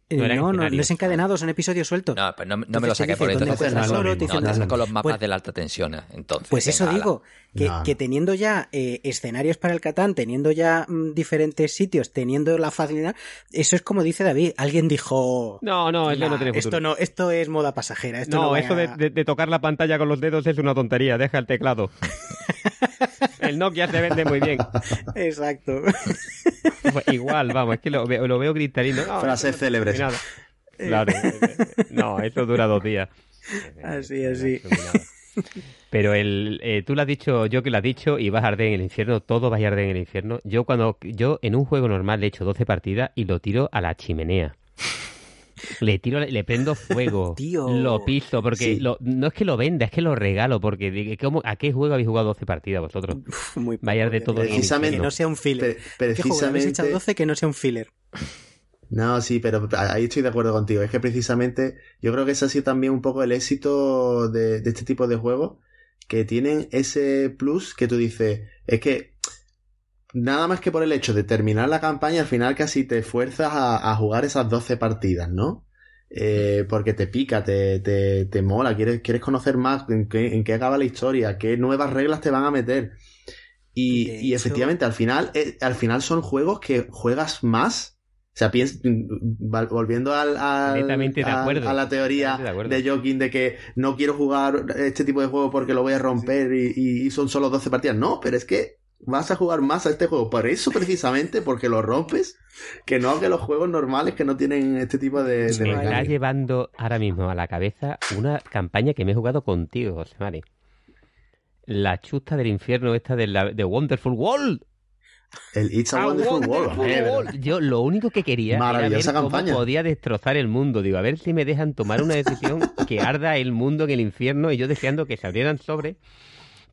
eh, No no, no, no es encadenado, son episodios sueltos. No, pues no, no me lo saqué por entonces. no, no, dónde- saco los mapas Pues- de la alta tensión. eh, Entonces, Pues eso venga, digo, que, No, que no. teniendo ya eh, escenarios para el Catán, teniendo ya mm, diferentes sitios, teniendo la facilidad, eso es como dice David, alguien dijo... No, no, eso no "Nah, tiene futuro. esto no, esto es moda pasajera. Esto no, No, de, a- de- de tocar la pantalla con los dedos es una tontería. Deja el teclado. <laughs> el Nokia se vende muy bien. <laughs> Exacto. Pues igual, vamos, es que lo, veo- lo veo cristalino. No, Frases no célebres. nada. Claro. No, eso dura dos días. Así, así. Pero el, eh, tú lo has dicho, yo que lo has dicho, y vas a arder en el infierno, todo va a arder en el infierno. Yo cuando, yo en un juego normal le he hecho 12 partidas y lo tiro a la chimenea. Le tiro, le prendo fuego, <laughs> Tío. lo piso, porque Sí. lo- no es que lo venda, es que lo regalo, porque digo, ¿cómo- ¿a qué juego habéis jugado 12 partidas vosotros? Uf, muy poco, Vaya de todo en Precisamente- Que no sea un filler. Pre- ¿Qué juego le habéis echado precisamente 12 que no sea un filler? No, sí, pero ahí estoy de acuerdo contigo. Es que precisamente yo creo que ese ha sido también un poco el éxito de, de este tipo de juegos, que tienen ese plus que tú dices, es que nada más que por el hecho de terminar la campaña, al final casi te fuerzas a, a jugar esas 12 partidas, ¿no? Eh, porque te pica, te, te, te mola, quieres, quieres conocer más en qué, en qué acaba la historia, qué nuevas reglas te van a meter. Y, y efectivamente, al final, eh, al final son juegos que juegas más. O sea, volviendo al, al- de al- a la teoría de de Joking de que no quiero jugar este tipo de juego porque lo voy a romper y, y- y son solo 12 partidas. No, pero es que vas a jugar más a este juego. Por eso, <laughs> precisamente, porque lo rompes, que no que los juegos normales que no tienen este tipo de, Me está llevando ahora mismo a la cabeza una campaña que me he jugado contigo, José Mari. La chusta del infierno esta de, la, de Wonderful World. El It's a A Wonderful World. Wonderful eh, World. Yo lo único que quería era ver Maravillosa cómo campaña. podía destrozar el mundo. Digo, a ver si me dejan tomar una decisión <laughs> que arda el mundo en el infierno y yo deseando que se abrieran sobre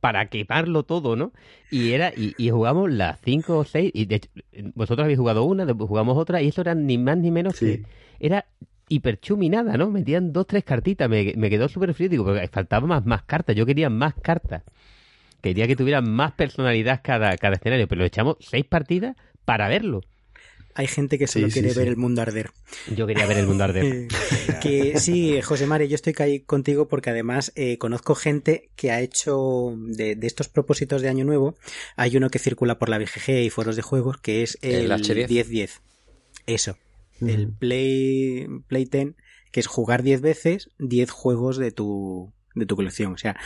para quemarlo todo, ¿no? Y era y, y jugamos las cinco o seis y de hecho, vosotros habéis jugado una, jugamos otra y eso era ni más ni menos Sí. que era hiperchuminada, ¿no? Metían dos, tres cartitas, me, me quedó súper frío, digo, porque faltaba más, más cartas, yo quería más cartas. Quería que tuvieran más personalidad cada, cada escenario, pero lo echamos seis partidas para verlo. Hay gente que solo Sí, quiere sí. ver el mundo arder. Yo quería ver el mundo arder. <laughs> Que sí, José Mari, yo estoy ahí contigo porque además eh, conozco gente que ha hecho de, de estos propósitos de Año Nuevo. Hay uno que circula por la BGG y foros de juegos que es El el H10. 10-10. Eso. El. Play, Play 10, que es jugar 10 veces 10 juegos de tu, de tu colección. O sea,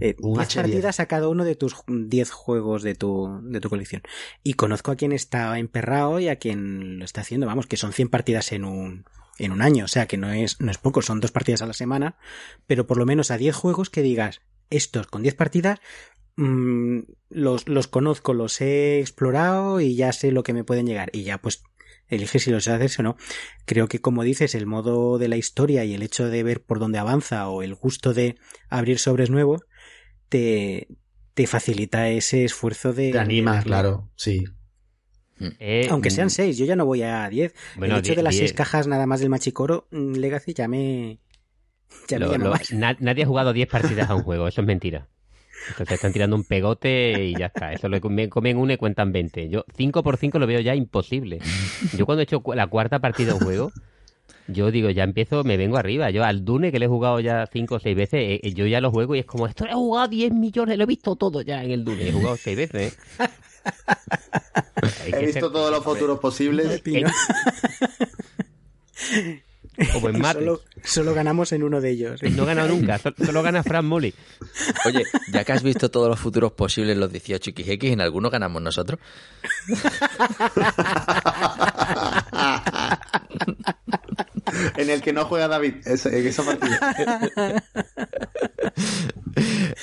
eh, Un 10 H10. partidas a cada uno de tus 10 juegos de tu, de tu colección. Y conozco a quien está emperrado y a quien lo está haciendo, vamos, que son 100 partidas en un, en un año. O sea, que no es, no es poco, son dos partidas a la semana, pero por lo menos a 10 juegos que digas, estos con 10 partidas, mm, los, los conozco, los he explorado y ya sé lo que me pueden llegar. Y ya pues elige si los haces o no. Creo que como dices, el modo de la historia y el hecho de ver por dónde avanza o el gusto de abrir sobres nuevos te, te facilita ese esfuerzo de... Te anima, de- claro, sí. Eh, Aunque sean mm, seis, yo ya no voy a 10. bueno, el hecho de las seis cajas nada más del Machicoro mm, Legacy ya me... Ya me lo- llama lo- más. na- nadie ha jugado 10 partidas a un juego, eso es mentira. Entonces están tirando un pegote y ya está. Eso lo comen, comen una y cuentan 20. Yo 5 por 5 lo veo ya imposible. Yo cuando he hecho la cuarta partida de un juego, yo digo, ya empiezo, me vengo arriba. Yo al Dune, que le he jugado ya 5 o 6 veces, eh, eh, yo ya lo juego y es como, esto lo he jugado 10 millones, lo he visto todo ya en el Dune. He jugado 6 veces. ¿eh? <laughs> He visto ser- todos los futuros posibles. <laughs> Pino. Como en Matrix. solo, solo ganamos en uno de ellos. No he ganado nunca, sol- solo gana Fran Molly. Oye, ya que has visto todos los futuros posibles, los 18 XX, ¿en alguno ganamos nosotros? en el que no juega David, en esa partida.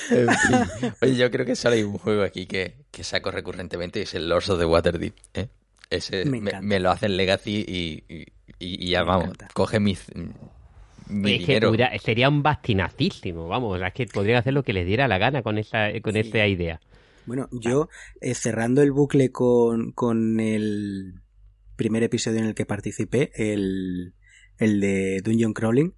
En fin. Oye, yo creo que solo hay un juego aquí que, que saco recurrentemente y es el Lords of the Waterdeep. ¿eh? Ese Me me, encanta. me lo hace el Legacy y, y- y- y ya Me vamos, encanta. coge mi, mi Es que sería un bastinacísimo, vamos, es que podrían hacer lo que les diera la gana con esa, con Sí. esa idea. Bueno, yo eh, cerrando el bucle con, con el primer episodio en el que participé, el, el de Dungeon Crawling,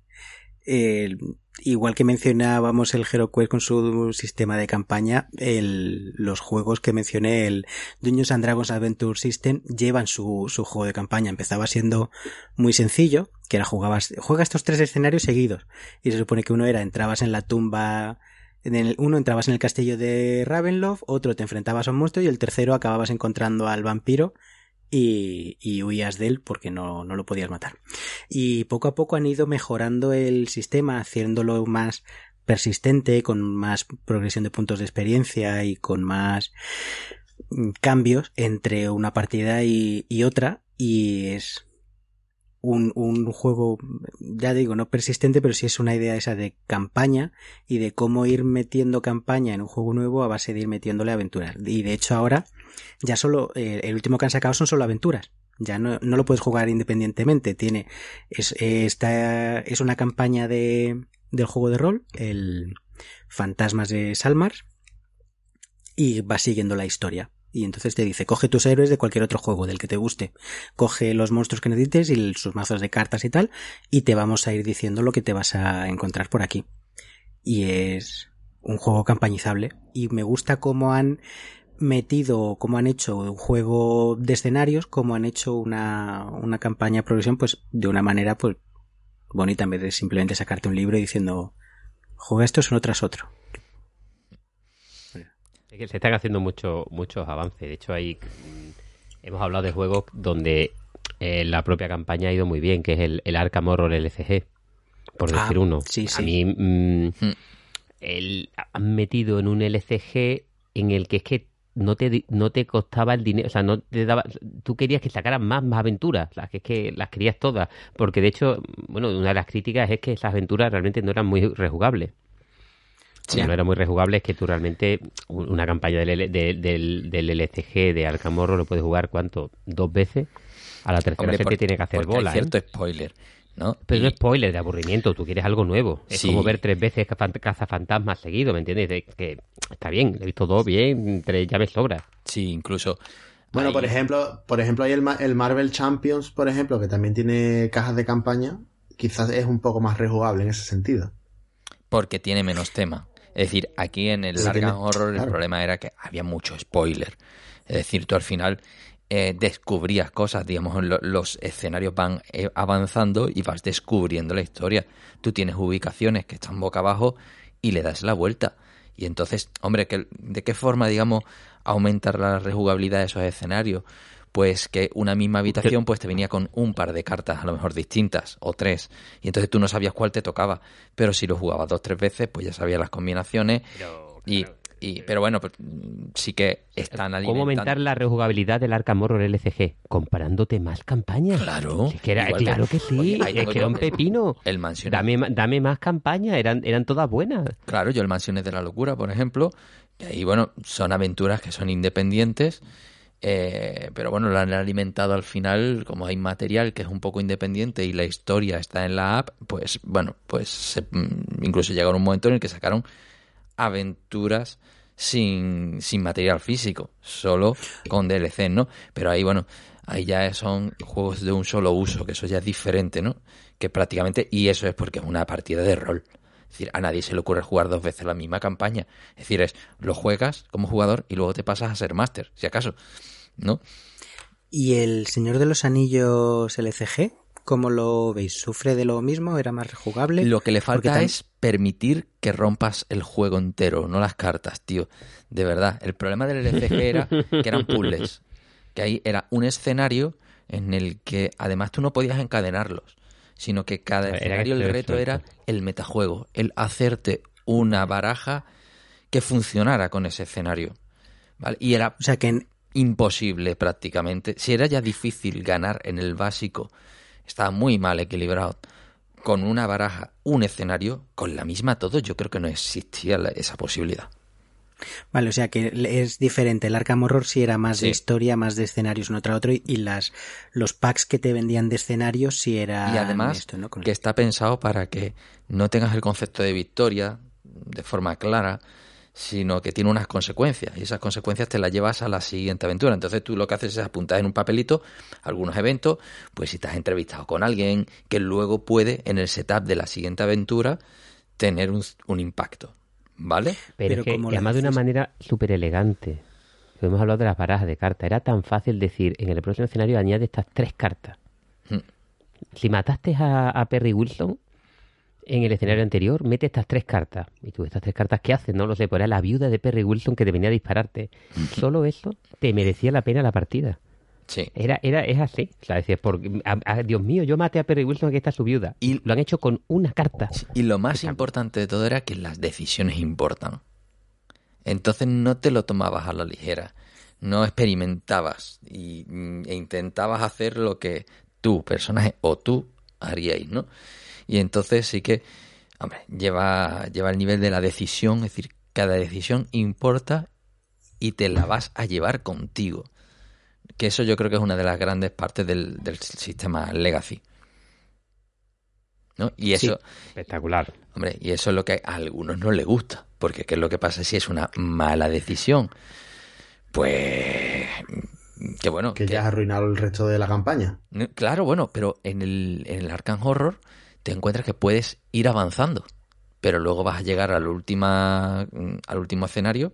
el- igual que mencionábamos el HeroQuest con su sistema de campaña, el, los juegos que mencioné, el Dungeons and Dragons Adventure System, llevan su, juego de campaña. Empezaba siendo muy sencillo, que era jugabas, juega estos tres escenarios seguidos. Y se supone que uno era entrabas en la tumba en el uno entrabas en el castillo de Ravenloft, otro te enfrentabas a un monstruo y el tercero acababas encontrando al vampiro y, y huías de él porque no, no lo podías matar. Y poco a poco han ido mejorando el sistema, haciéndolo más persistente, con más progresión de puntos de experiencia y con más mm, cambios entre una partida y, y otra y es un, un juego, ya digo, no persistente, pero sí es una idea esa de campaña y de cómo ir metiendo campaña en un juego nuevo a base de ir metiéndole aventuras. Y de hecho ahora ya solo, eh, el último que han sacado son solo aventuras. Ya no, no lo puedes jugar independientemente. Tiene, es, esta, es una campaña de, del juego de rol, el Fantasmas de Salmar, y va siguiendo la historia. Y entonces te dice, coge tus héroes de cualquier otro juego, del que te guste. Coge los monstruos que necesites y sus mazos de cartas y tal, y te vamos a ir diciendo lo que te vas a encontrar por aquí. Y es un juego campañizable. Y me gusta cómo han metido, cómo han hecho un juego de escenarios, cómo han hecho una, una campaña de progresión, pues de una manera, pues, bonita, en vez de simplemente sacarte un libro y diciendo, juega esto uno tras otro. Es que se están haciendo mucho, muchos avances. De hecho, hay mm, hemos hablado de juegos donde eh, la propia campaña ha ido muy bien, que es el, el Arkham Horror LCG, por decir Ah, uno. sí, A mí mm, Hmm. el- han metido en un LCG en el que es que no te, no te costaba el dinero, o sea, no te daba, tú querías que sacaran más, más aventuras, las que es que las querías todas, porque de hecho, bueno, una de las críticas es que esas aventuras realmente no eran muy rejugables. Sí. No era muy rejugable, es que tú realmente un- una campaña del, L- de- del, del LCG de Arkham Horror lo puedes jugar, ¿cuánto? ¿Dos veces? A la tercera Hombre, se te tiene que hacer bola, cierto ¿eh? spoiler, ¿no? Pero Y- no es spoiler de aburrimiento, tú quieres algo nuevo. Es Sí. como ver tres veces Cazafant- Cazafantasmas seguido, ¿me entiendes? De- que está bien, he visto dos bien, tres ya me sobra. Sí, incluso. Bueno, hay- por ejemplo, por ejemplo hay el, Ma- el Marvel Champions, por ejemplo, que también tiene cajas de campaña. Quizás es un poco más rejugable en ese sentido. Porque tiene menos tema. Es decir, aquí en el tiene- Horror el problema era que había mucho spoiler. Es decir, tú al final eh, descubrías cosas, digamos, lo- los escenarios van eh, avanzando y vas descubriendo la historia. Tú tienes ubicaciones que están boca abajo y le das la vuelta. Y entonces, hombre, ¿qué- ¿de qué forma, digamos, aumentar la rejugabilidad de esos escenarios? Pues que una misma habitación pues te venía con un par de cartas, a lo mejor distintas, o tres, y entonces tú no sabías cuál te tocaba. Pero si lo jugabas dos tres veces, pues ya sabías las combinaciones. y, y- pero bueno, pues, sí que están alimentando. ¿Cómo aumentar la rejugabilidad del Arkham Horror LCG? Comparándote más campañas. Claro. Si es que era- Igual claro que sí, Oye, es que era un pepino. El mansión. Dame, dame más campañas, eran, eran todas buenas. Claro, yo el Mansiones de la Locura, por ejemplo, que ahí, bueno, son aventuras que son independientes, eh, pero bueno, lo han alimentado al final, como hay material que es un poco independiente y la historia está en la app, pues bueno, pues se- mm, incluso llegaron un momento en el que sacaron aventuras sin, sin material físico, solo con DLC, ¿no? Pero ahí, bueno, ahí ya son juegos de un solo uso, que eso ya es diferente, ¿no? Que prácticamente, y eso es porque es una partida de rol. Es decir, a nadie se le ocurre jugar dos veces la misma campaña. Es decir, es lo juegas como jugador y luego te pasas a ser máster, si acaso, ¿no? ¿Y el Señor de los Anillos LCG? ¿Cómo lo veis? ¿Sufre de lo mismo? ¿Era más rejugable? Lo que le falta es permitir que rompas el juego entero, no las cartas, tío. De verdad, el problema del LCG era que eran <laughs> puzzles. Que ahí era un escenario en el que además tú no podías encadenarlos, sino que cada escenario el reto era el metajuego, el hacerte una baraja que funcionara con ese escenario. ¿vale? Y era O sea que en- imposible prácticamente. Si era ya difícil ganar en el básico, estaba muy mal equilibrado. Con una baraja, un escenario, con la misma todo, yo creo que no existía esa posibilidad. Vale, o sea que es diferente. El Arkham Horror sí era más de historia, más de escenarios, uno tras otro, y las los packs que te vendían de escenarios sí era y además, esto, ¿no? Con- que está pensado para que no tengas el concepto de victoria de forma clara, sino que tiene unas consecuencias. Y esas consecuencias te las llevas a la siguiente aventura. Entonces tú lo que haces es apuntar en un papelito algunos eventos, pues si has entrevistado con alguien, que luego puede, en el setup de la siguiente aventura, tener un, un impacto. ¿Vale? Pero, Pero es que como y lo además de una manera súper elegante. Hemos hablado de las barajas de cartas. Era tan fácil decir, en el próximo escenario añade estas tres cartas. Hmm. Si mataste a, a Perry Wilson en el escenario anterior, mete estas tres cartas. Y tú, estas tres cartas, ¿qué haces? No lo sé, pues era la viuda de Perry Wilson que te venía a dispararte. Solo eso te merecía la pena la partida. Sí. Era, era, es así. O sea, decías, porque, a- a- Dios mío, yo maté a Perry Wilson, aquí está su viuda. Y- lo han hecho con una carta. Y lo más importante de todo era que las decisiones importan. Entonces no te lo tomabas a la ligera, no experimentabas y, mm, e intentabas hacer lo que tú, personaje, o tú haríais, ¿no? Y entonces sí que, hombre, lleva, lleva el nivel de la decisión, es decir, cada decisión importa y te la vas a llevar contigo. Que eso yo creo que es una de las grandes partes del, del sistema Legacy. ¿No? Y eso, Espectacular. hombre, y eso es lo que a algunos no les gusta. Porque ¿qué es lo que pasa si es una mala decisión? Pues que bueno. Que ya has arruinado el resto de la campaña. Claro, bueno, pero en el, en el Arkham Horror te encuentras que puedes ir avanzando. Pero luego vas a llegar al, última, al último escenario,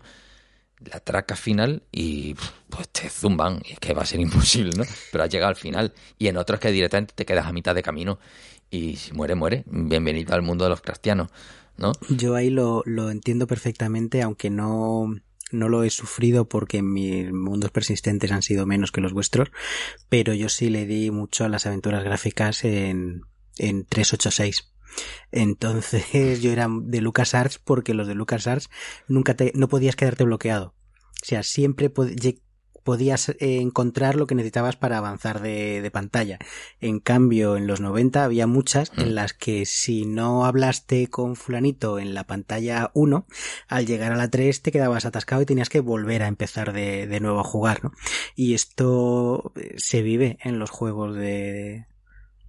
la traca final, y pues te zumban. Y es que va a ser <laughs> imposible, ¿no? Pero has llegado al final. Y en otros que directamente te quedas a mitad de camino. Y si muere, muere. Bienvenido al mundo de los cristianos, ¿no? Yo ahí lo, lo entiendo perfectamente, aunque no, no lo he sufrido porque mis mundos persistentes han sido menos que los vuestros, pero yo sí le di mucho a las aventuras gráficas en, en 386. Entonces <laughs> yo era de LucasArts porque los de LucasArts nunca te, no podías quedarte bloqueado. O sea, siempre podías eh, encontrar lo que necesitabas para avanzar de, de, pantalla. En cambio, en los 90 había muchas en mm. las que si no hablaste con fulanito en la pantalla 1, al llegar a la 3 te quedabas atascado y tenías que volver a empezar de, de nuevo a jugar, ¿no? Y esto eh, se vive en los juegos de,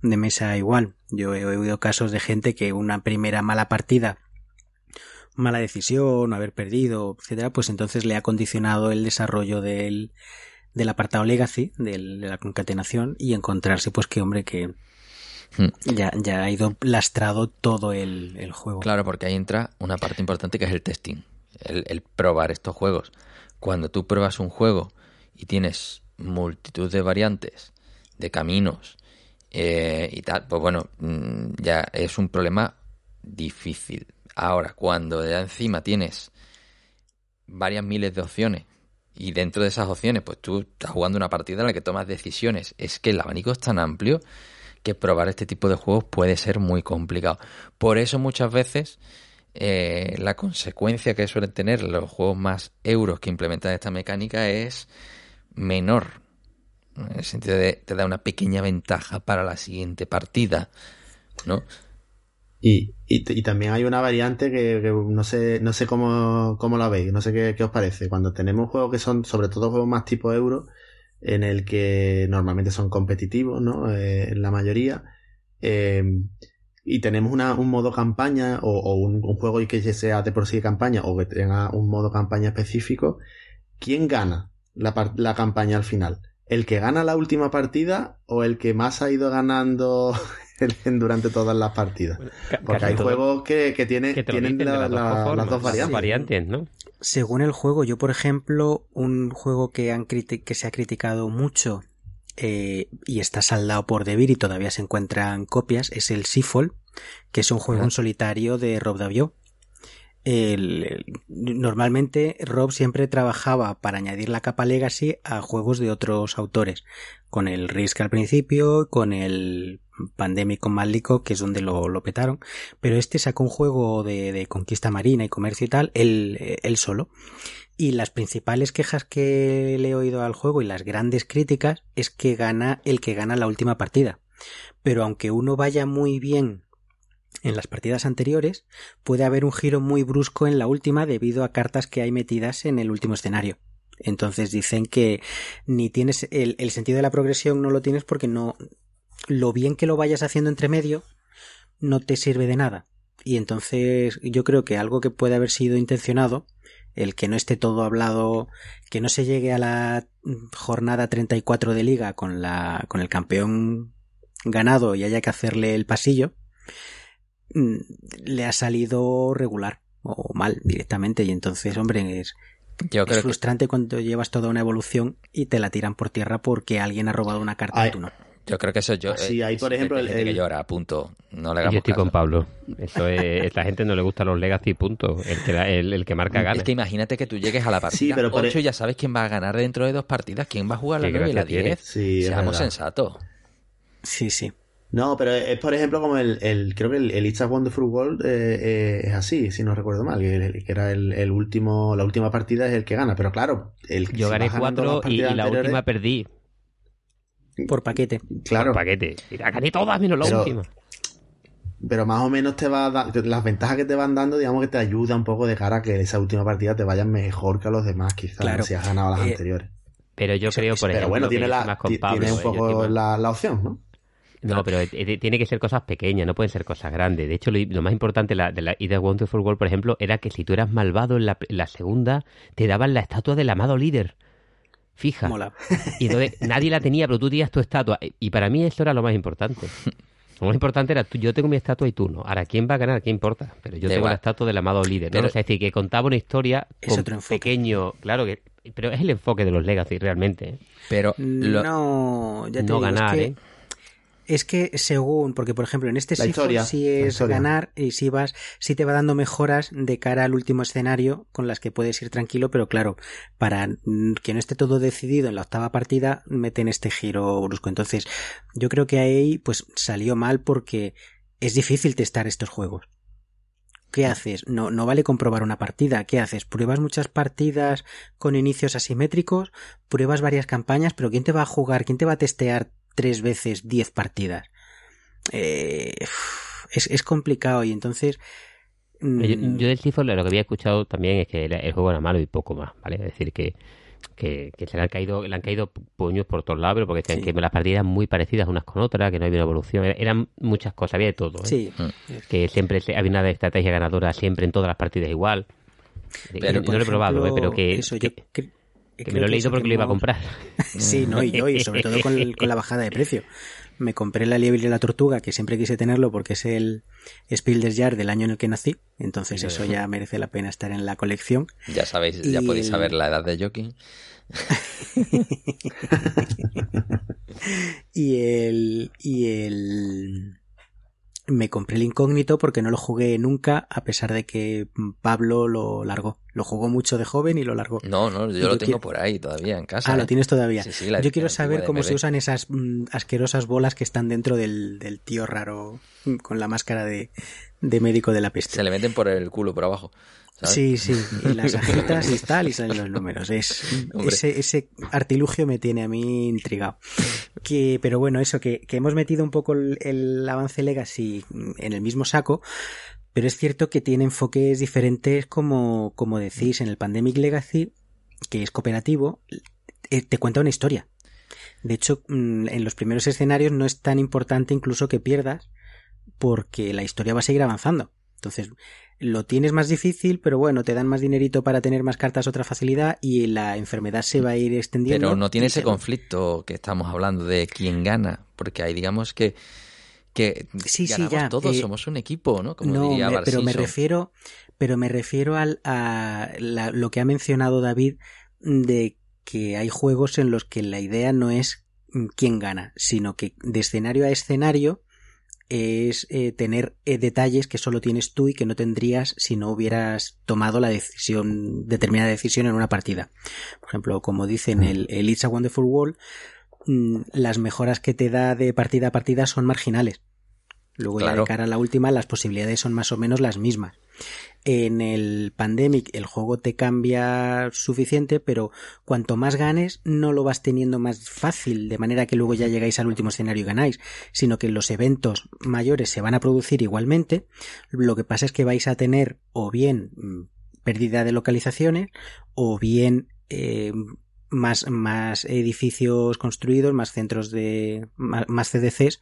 de mesa igual. Yo he oído casos de gente que una primera mala partida mala decisión, haber perdido, etcétera, pues entonces le ha condicionado el desarrollo del, del apartado legacy, del, de la concatenación, y encontrarse, pues que hombre, que hmm. ya, ya ha ido lastrado todo el, el, juego. Claro, porque ahí entra una parte importante que es el testing, el, el probar estos juegos. Cuando tú pruebas un juego y tienes multitud de variantes, de caminos eh, y tal, pues bueno, mm, ya es un problema difícil Ahora, cuando ya encima tienes varias miles de opciones y dentro de esas opciones, pues tú estás jugando una partida en la que tomas decisiones, es que el abanico es tan amplio que probar este tipo de juegos puede ser muy complicado. Por eso muchas veces eh, la consecuencia que suelen tener los juegos más euros que implementan esta mecánica es menor. En el sentido de te da una pequeña ventaja para la siguiente partida. ¿No? Y, y, también hay una variante que, no sé, no sé cómo, cómo la veis, no sé qué, qué, os parece. Cuando tenemos juegos que son, sobre todo juegos más tipo euro, en el que normalmente son competitivos, ¿no? Eh, en la mayoría. Eh, y tenemos una, un modo campaña o, un, un, juego que sea de por sí campaña o que tenga un modo campaña específico, ¿quién gana la, la campaña al final? ¿El que gana la última partida o el que más ha ido ganando <laughs> durante todas las partidas. Porque hay juegos que, que, tienen las, dos variantes. ¿no? Según el juego, yo por ejemplo, un juego que, han que se ha criticado mucho eh, y está saldado por Debir y todavía se encuentran copias es el Seafall, que es un juego en solitario de Rob Davio. El, normalmente Rob siempre trabajaba para añadir la capa Legacy a juegos de otros autores, con el Risk al principio, con el Pandemic Málico, que es donde lo, lo, petaron, pero este sacó un juego de, de, conquista marina y comercio y tal, él, él solo. Y las principales quejas que le he oído al juego y las grandes críticas es que gana el que gana la última partida. Pero aunque uno vaya muy bien en las partidas anteriores, puede haber un giro muy brusco en la última debido a cartas que hay metidas en el último escenario. Entonces dicen que ni tienes el, el, sentido de la progresión no lo tienes porque no lo bien que lo vayas haciendo entre medio no te sirve de nada. Y entonces yo creo que algo que puede haber sido intencionado, el que no esté todo hablado, que no se llegue a la jornada 34 de liga con la con el campeón ganado y haya que hacerle el pasillo, le ha salido regular o mal directamente y entonces, hombre, es, es frustrante cuando llevas toda una evolución y te la tiran por tierra porque alguien ha robado una carta y tú no. Yo creo que eso yo. Sí, ahí por ejemplo el, que llora, punto. No le Yo estoy con Pablo. Eso es, la gente no le gusta los legacy, punto. El que, el, que marca gana. Es que imagínate que tú llegues a la partida sí, pero 8 y ya sabes quién va a ganar dentro de dos partidas, quién va a jugar la 9 y la 10. Sí, Seamos sensatos. Sí, sí. No, pero es por ejemplo como el, el creo que el, el It's a Wonderful World eh, eh, es así, si no recuerdo mal, que, que era el, el, último, la última partida es el que gana, pero claro, el yo gané cuatro y, y, la última perdí por paquete. Claro, por paquete, la gané todas menos la pero, última. Pero más o menos te va a las ventajas que te van dando, digamos que te ayuda un poco de cara a que esa última partida te vaya mejor que a los demás, quizás, claro. si has ganado las eh, anteriores. Pero yo creo, por ejemplo, pero bueno, tiene, que la, más con ti- Pablo, tiene un poco la, la opción, ¿no? No, pero eh, eh, tiene que ser cosas pequeñas, no pueden ser cosas grandes. De hecho, lo, lo más importante de la, de la Ida Wonderful World, por ejemplo, era que si tú eras malvado en la, en la segunda, te daban la estatua del amado líder. Fija. Mola. Y entonces <laughs> nadie la tenía, pero tú tenías tu estatua. Y para mí eso era lo más importante. Lo más importante era, tú, yo tengo mi estatua y tú no. Ahora, ¿quién va a ganar? ¿Qué importa? Pero yo tengo igual. la estatua del amado líder. ¿no? Pero- O sea, es decir, que contaba una historia Es con otro enfoque. pequeño... Claro que... Pero es el enfoque de los Legacy, realmente. ¿eh? Pero lo- No, ya te No digo, ganar, es que, ¿eh? Es que según, porque por ejemplo en este sí la es ganar y si vas, sí te va dando mejoras de cara al último escenario con las que puedes ir tranquilo, pero claro, para que no esté todo decidido en la octava partida, meten este giro brusco. Entonces, yo creo que ahí pues salió mal porque es difícil testar estos juegos. ¿Qué haces? No, no vale comprobar una partida. ¿Qué haces? ¿Pruebas muchas partidas con inicios asimétricos? ¿Pruebas varias campañas? ¿Pero quién te va a jugar? ¿Quién te va a testear tres veces diez partidas? Eh, es, es complicado y entonces... mm, Yo, yo del Seafall lo que había escuchado también es que el, el juego era malo y poco más, ¿vale? Es decir, que, que, que se le han caído le han caído puños por todos lados, pero porque decían Sí. que las partidas eran muy parecidas unas con otras, que no había una evolución, era- eran muchas cosas, había de todo, ¿eh? Sí, Que siempre se- había una estrategia ganadora siempre en todas las partidas igual. Pero, no por lo he probado, ¿eh? pero que, eso, yo que, cre- que me lo he leído porque que lo iba a comprar. <laughs> Sí, no, y yo, y sobre todo con, el- con la bajada de precio. Me compré la liebre y la tortuga, que siempre quise tenerlo porque es el Spieldes Jar del año en el que nací. Entonces eso ya merece la pena estar en la colección. ya sabéis, ya Y podéis el- saber la edad de Joking. <laughs> Y el. Y el. Me compré el incógnito porque no lo jugué nunca, a pesar de que Pablo lo largó. Lo jugó mucho de joven y lo largó. No, no, yo Yo lo tengo quiero- por ahí todavía en casa. Ah, ¿eh? lo tienes todavía. Sí, sí, la Yo quiero saber cómo se usan esas mm, asquerosas bolas que están dentro del, del tío raro mm, con la máscara de, de médico de la peste. Se le meten por el culo por abajo. ¿sabes? Sí, sí, y las agitas y tal, y salen los números. Es, ese, ese artilugio me tiene a mí intrigado. Que, pero bueno, eso, que, que hemos metido un poco el, el avance Legacy en el mismo saco, pero es cierto que tiene enfoques diferentes, como, como decís, en el Pandemic Legacy, que es cooperativo, eh, te cuenta una historia. De hecho, mm, en los primeros escenarios no es tan importante incluso que pierdas, porque la historia va a seguir avanzando. Entonces, lo tienes más difícil, pero bueno, te dan más dinerito para tener más cartas, otra facilidad, y la enfermedad se va a ir extendiendo. Pero no tiene ese se- conflicto que estamos hablando de quién gana, porque hay, digamos que, que Sí, sí, ya, todos, eh, somos un equipo, ¿no? Como no, diría me- pero me refiero, pero me refiero al, a la- lo que ha mencionado David de que hay juegos en los que la idea no es mm, quién gana, sino que de escenario a escenario es eh, tener eh, detalles que solo tienes tú y que no tendrías si no hubieras tomado la decisión, determinada decisión en una partida. Por ejemplo, como dicen el, el It's a Wonderful World, mm, las mejoras que te da de partida a partida son marginales. Luego ya Claro. de cara a la última las posibilidades son más o menos las mismas. En el Pandemic el juego te cambia suficiente, pero cuanto más ganes no lo vas teniendo más fácil, de manera que luego ya llegáis al último escenario y ganáis, sino que los eventos mayores se van a producir igualmente. Lo que pasa es que vais a tener o bien mm, pérdida de localizaciones o bien eh, más, más edificios construidos, más centros de más, más CDCs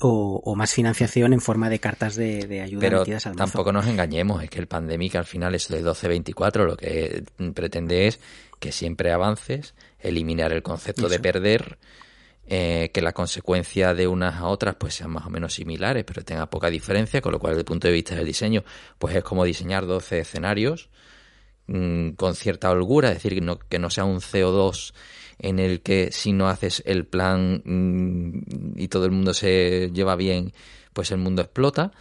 o, o más financiación en forma de cartas de, de ayuda Pero metidas al tampoco nos engañemos, es que el Pandemic al final es de 12-24, lo que pretende es que siempre avances, eliminar el concepto de perder, eh, que la consecuencia de unas a otras pues sean más o menos similares, pero tenga poca diferencia, con lo cual desde el punto de vista del diseño, pues es como diseñar 12 escenarios mm, con cierta holgura, es decir, que no, que no sea un CO2 en el que si no haces el plan mm, y todo el mundo se lleva bien, pues el mundo explota,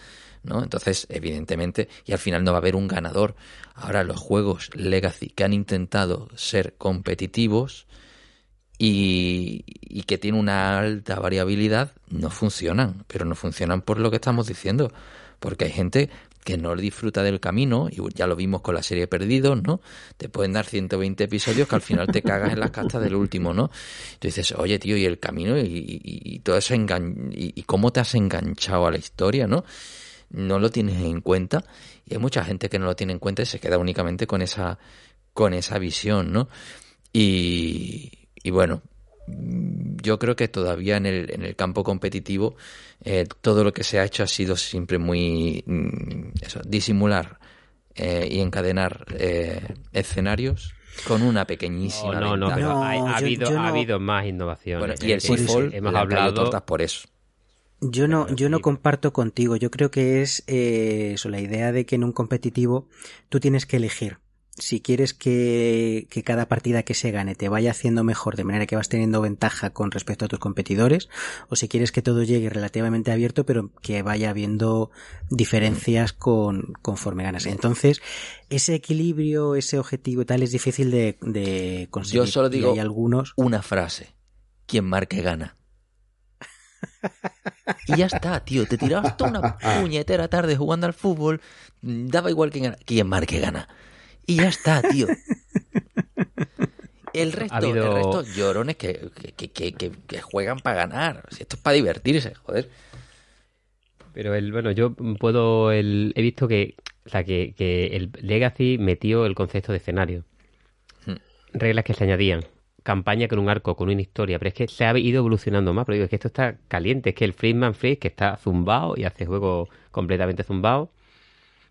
¿no? Entonces, evidentemente, y al final no va a haber un ganador. Ahora, los juegos Legacy que han intentado ser competitivos y, y que tienen una alta variabilidad, no funcionan, pero no funcionan por lo que estamos diciendo, porque hay gente que no disfruta del camino, y ya lo vimos con la serie Perdidos, ¿no? Te pueden dar 120 episodios que al final te cagas en las castas del último, ¿no? Dices, oye, tío, y el camino, y, y- y todo eso, engan y, y cómo te has enganchado a la historia, ¿no? No lo tienes en cuenta, y hay mucha gente que no lo tiene en cuenta y se queda únicamente con esa, con esa visión, ¿no? Y, y bueno, yo creo que todavía en el, en el campo competitivo eh, todo lo que se ha hecho ha sido siempre muy mm, eso, disimular eh, y encadenar eh, escenarios con una pequeñísima No, no, no, pero No, ha, ha yo- habido, yo ha no- habido más innovaciones. Bueno, y el que Seafall hemos hablado tortas por eso. Yo no, yo no comparto contigo. Yo creo que es eh, eso, la idea de que en un competitivo tú tienes que elegir. Si quieres que, que cada partida que se gane te vaya haciendo mejor de manera que vas teniendo ventaja con respecto a tus competidores, o si quieres que todo llegue relativamente abierto, pero que vaya habiendo diferencias con, conforme ganas. Entonces, ese equilibrio, ese objetivo y tal es difícil de, de conseguir. Yo solo digo hay algunos. una frase. Quien marque gana. Y ya está, tío. Te tirabas toda una puñetera tarde jugando al fútbol. Daba igual quien gana. Quien marque gana. Y ya está, tío. El <laughs> resto, habido- el resto llorones que, que, que, que- que juegan para ganar. Si esto es para divertirse, joder. Pero el, bueno, yo puedo, el, he visto que, o sea, que, que el Legacy metió el concepto de escenario. Hmm. Reglas que se añadían. Campaña con un arco, con una historia. Pero es que se ha ido evolucionando más. Pero digo, es que esto está caliente. Es que el Freeman Freeze, que está zumbado y hace juego completamente zumbado.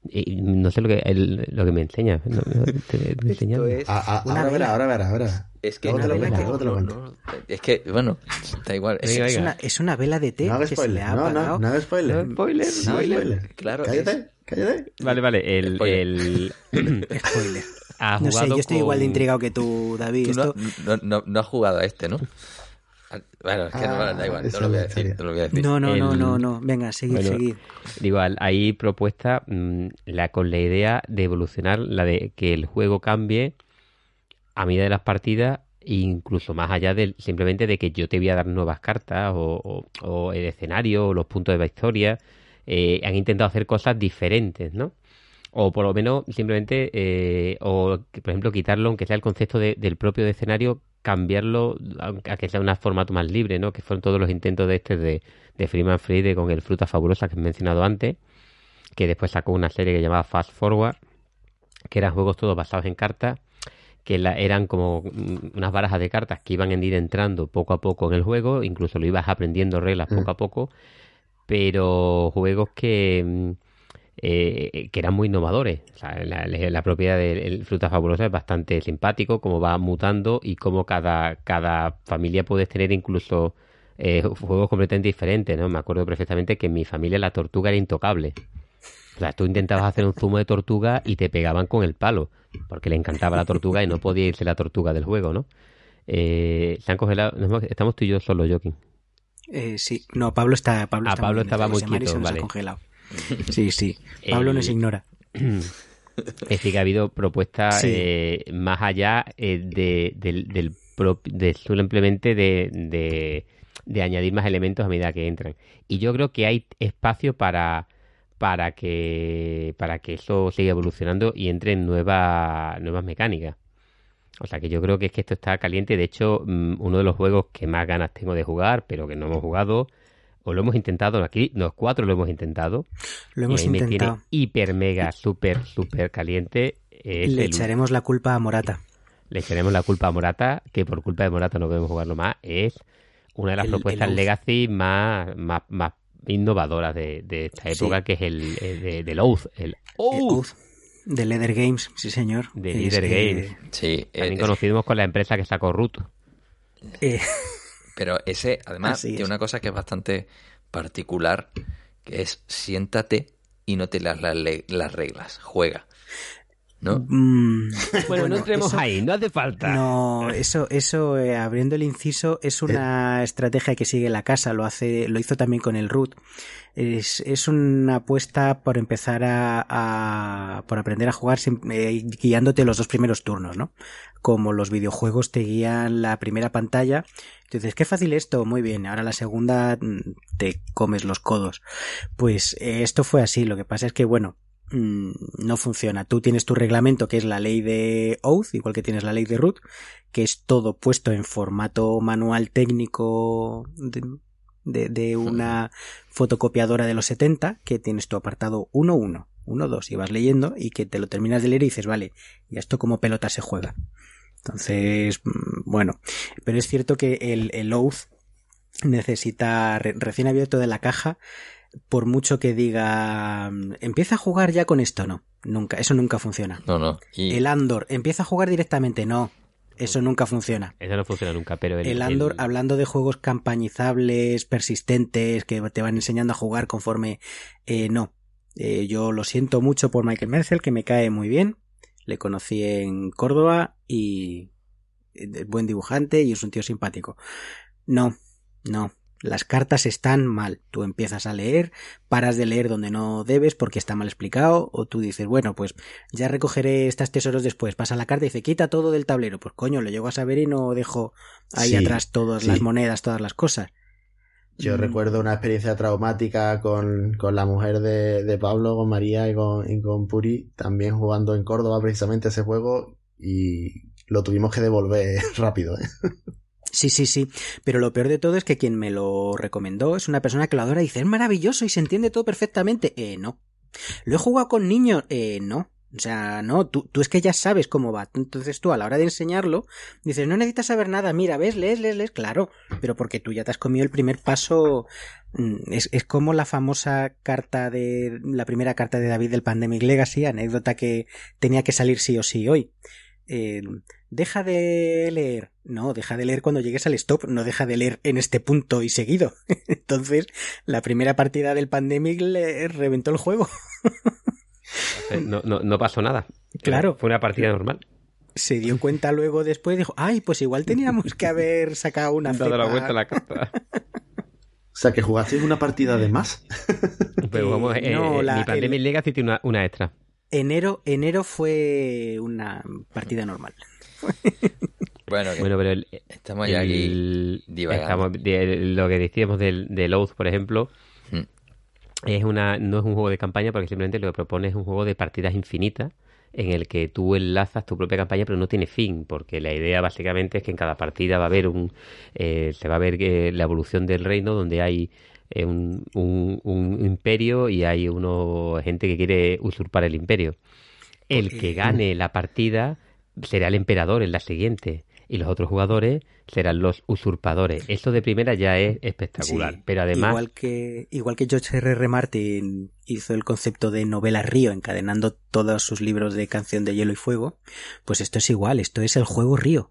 Y no sé lo que, el- lo que me enseña. No, no, <laughs> te- te enseñando. A- a- Una ahora verás, ahora verás, ahora. Es que una vela no, no, es que, bueno, da igual. Es- Venga, Es venga. una, es una vela de té No hagas que se le spoiler, ha no, no, no hagas spoiler. No, spoiler, No spoiler. claro, Cállate, cállate. Vale, vale. El, Spoiler. el, <coughs> Spoiler. ha No sé, yo estoy con- igual de intrigado que tú, David. Tú no, Esto... no, no, no has jugado a este, ¿no? Bueno, es que no, Ah, da igual, no lo voy a decir, no lo voy a decir. No, no, no, El- no, no. Venga, seguid, Bueno, seguid. Digo, hay propuesta mm, la, con la idea de evolucionar, la de que el juego cambie a medida de las partidas, e incluso más allá del simplemente de que yo te voy a dar nuevas cartas o, o- o el escenario o los puntos de la historia. Eh, han intentado hacer cosas diferentes, ¿no? O por lo menos simplemente, eh, o por ejemplo, quitarlo, aunque sea el concepto de- del propio escenario, cambiarlo a que sea un formato más libre, ¿no? Que fueron todos los intentos de este de, de Freeman Friede con el Fruta Fabulosa que he mencionado antes, que después sacó una serie que llamaba Fast Forward, que eran juegos todos basados en cartas, que la- eran como mm, unas barajas de cartas que iban a ir entrando poco a poco en el juego, incluso lo ibas aprendiendo reglas poco a poco, pero juegos que, mm, eh, que eran muy innovadores. O sea, la, la propiedad del Fruta Fabulosa es bastante simpático, cómo va mutando y cómo cada, cada familia puedes tener incluso eh, juegos completamente diferentes. ¿no? Me acuerdo perfectamente que en mi familia la tortuga era intocable. O sea, tú intentabas hacer un zumo de tortuga y te pegaban con el palo, porque le encantaba la tortuga y no podía irse la tortuga del juego, ¿no? Eh, se han congelado, estamos tú y yo solo, Joaquín. Eh, sí, no, Pablo está. Pablo Ah, está Pablo bien, estaba muy quieto, se vale. congelado. Sí, sí. Pablo nos ignora. <clears throat> Es decir, que ha habido propuestas Sí. eh, más allá eh, de, del, del pro- de simplemente de, de, de añadir más elementos a medida que entran. Y yo creo que hay espacio para para que para que eso siga evolucionando y entre en nuevas nuevas mecánicas. O sea que yo creo que es que esto está caliente. De hecho, mm, uno de los juegos que más ganas tengo de jugar, pero que no hemos jugado, o lo hemos intentado aquí, los cuatro lo hemos intentado, Lo hemos y ahí me intentado. tiene hiper, mega, súper, súper caliente. Es Le el- echaremos la culpa a Morata. le echaremos la culpa a Morata, que por culpa de Morata no podemos jugarlo más. Es una de las El- propuestas el. Legacy más, más, más innovadoras de, de esta Sí. época, que es el, el de, del Oath. El Eh, Oath de Leather Games, sí señor. de eh, Games. Sí, También eh, conocimos con la empresa que sacó Root. eh, <laughs> Pero ese, además, Así tiene es. una cosa que es bastante particular, que es siéntate y no te las, le- las reglas, juega. ¿No? mm, <laughs> Bueno, no entremos eso- ahí, no hace falta. No, eso, eso eh, abriendo el inciso, es una estrategia que sigue la casa, lo hace, lo hizo también con el root. Es, es una apuesta por empezar a, a- por aprender a jugar eh, guiándote los dos primeros turnos, ¿no? Como los videojuegos te guían la primera pantalla, entonces qué fácil esto, muy bien, ahora la segunda mm, te comes los codos. Pues eh, esto fue así, lo que pasa es que bueno, mm, no funciona. Tú tienes tu reglamento, que es la ley de Oath, igual que tienes la ley de root, que es todo puesto en formato manual técnico de, de- de una fotocopiadora de los 70, que tienes tu apartado 1.1, 1.2, y vas leyendo y que te lo terminas de leer y dices, vale, ¿y esto como pelota se juega? Entonces, mm, bueno, pero es cierto que el, el Oath necesita recién abierto de la caja, por mucho que diga mm, empieza a jugar ya con esto, no, nunca, eso nunca funciona. No, no. El Andor empieza a jugar directamente, no, eso nunca funciona. Eso no funciona nunca, pero el, Andor, hablando de juegos campañizables, persistentes, que te van enseñando a jugar conforme, eh, no. Eh, yo lo siento mucho por Michael Mercel, que me cae muy bien. Le conocí en Córdoba y es buen dibujante y es un tío simpático. No, no, las cartas están mal. Tú empiezas a leer, paras de leer donde no debes porque está mal explicado, o tú dices, bueno, pues ya recogeré estos tesoros después. Pasa la carta y dice, quita todo del tablero. Pues coño, lo llego a saber y no dejo ahí atrás todas las monedas, todas las cosas. Yo mm. recuerdo una experiencia traumática con, la mujer de, Pablo, con María y con, y con Puri, también jugando en Córdoba precisamente ese juego y lo tuvimos que devolver <laughs> rápido. ¿eh? Sí, sí, sí. Pero lo peor de todo es que quien me lo recomendó es una persona que lo adora y dice, es maravilloso y se entiende todo perfectamente. Eh, no. ¿Lo he jugado con niños? Eh, no. O sea, no, tú, tú es que ya sabes cómo va. Entonces tú a la hora de enseñarlo, dices, no necesitas saber nada, mira, ves, lees, lees, lees, claro, pero porque tú ya te has comido el primer paso. Mm, es, es como la famosa carta de, la primera carta de David del Pandemic Legacy, anécdota que tenía que salir sí o sí hoy. Eh, deja de leer. No, deja de leer cuando llegues al stop, no deja de leer en este punto y seguido. <laughs> Entonces, la primera partida del Pandemic le reventó el juego. no, no, no pasó nada. Claro. Fue una partida normal. Se dio cuenta luego después y dijo, ay, pues igual teníamos que haber sacado una <laughs> Dado la vuelta a la carta. O sea, que jugasteis una partida de más. <laughs> Pero vamos, eh, no, eh, mi Pandemic Legacy tiene una, una extra. Enero, enero fue una partida normal. <laughs> bueno, pero estamos ya aquí estamos, lo que decíamos del, del Oath, por ejemplo, hmm. es una, no es un juego de campaña porque simplemente lo que propone es un juego de partidas infinitas en el que tú enlazas tu propia campaña pero no tiene fin porque la idea básicamente es que en cada partida va a haber un eh, se va a ver eh, la evolución del reino donde hay eh, un, un, imperio y hay uno gente que quiere usurpar el imperio. El que gane la partida será el emperador en la siguiente y los otros jugadores serán los usurpadores. Esto de primera ya es espectacular, pero además... Igual que, igual que George R. R. Martin hizo el concepto de novela río, encadenando todos sus libros de canción de hielo y fuego, pues esto es igual, esto es el juego río.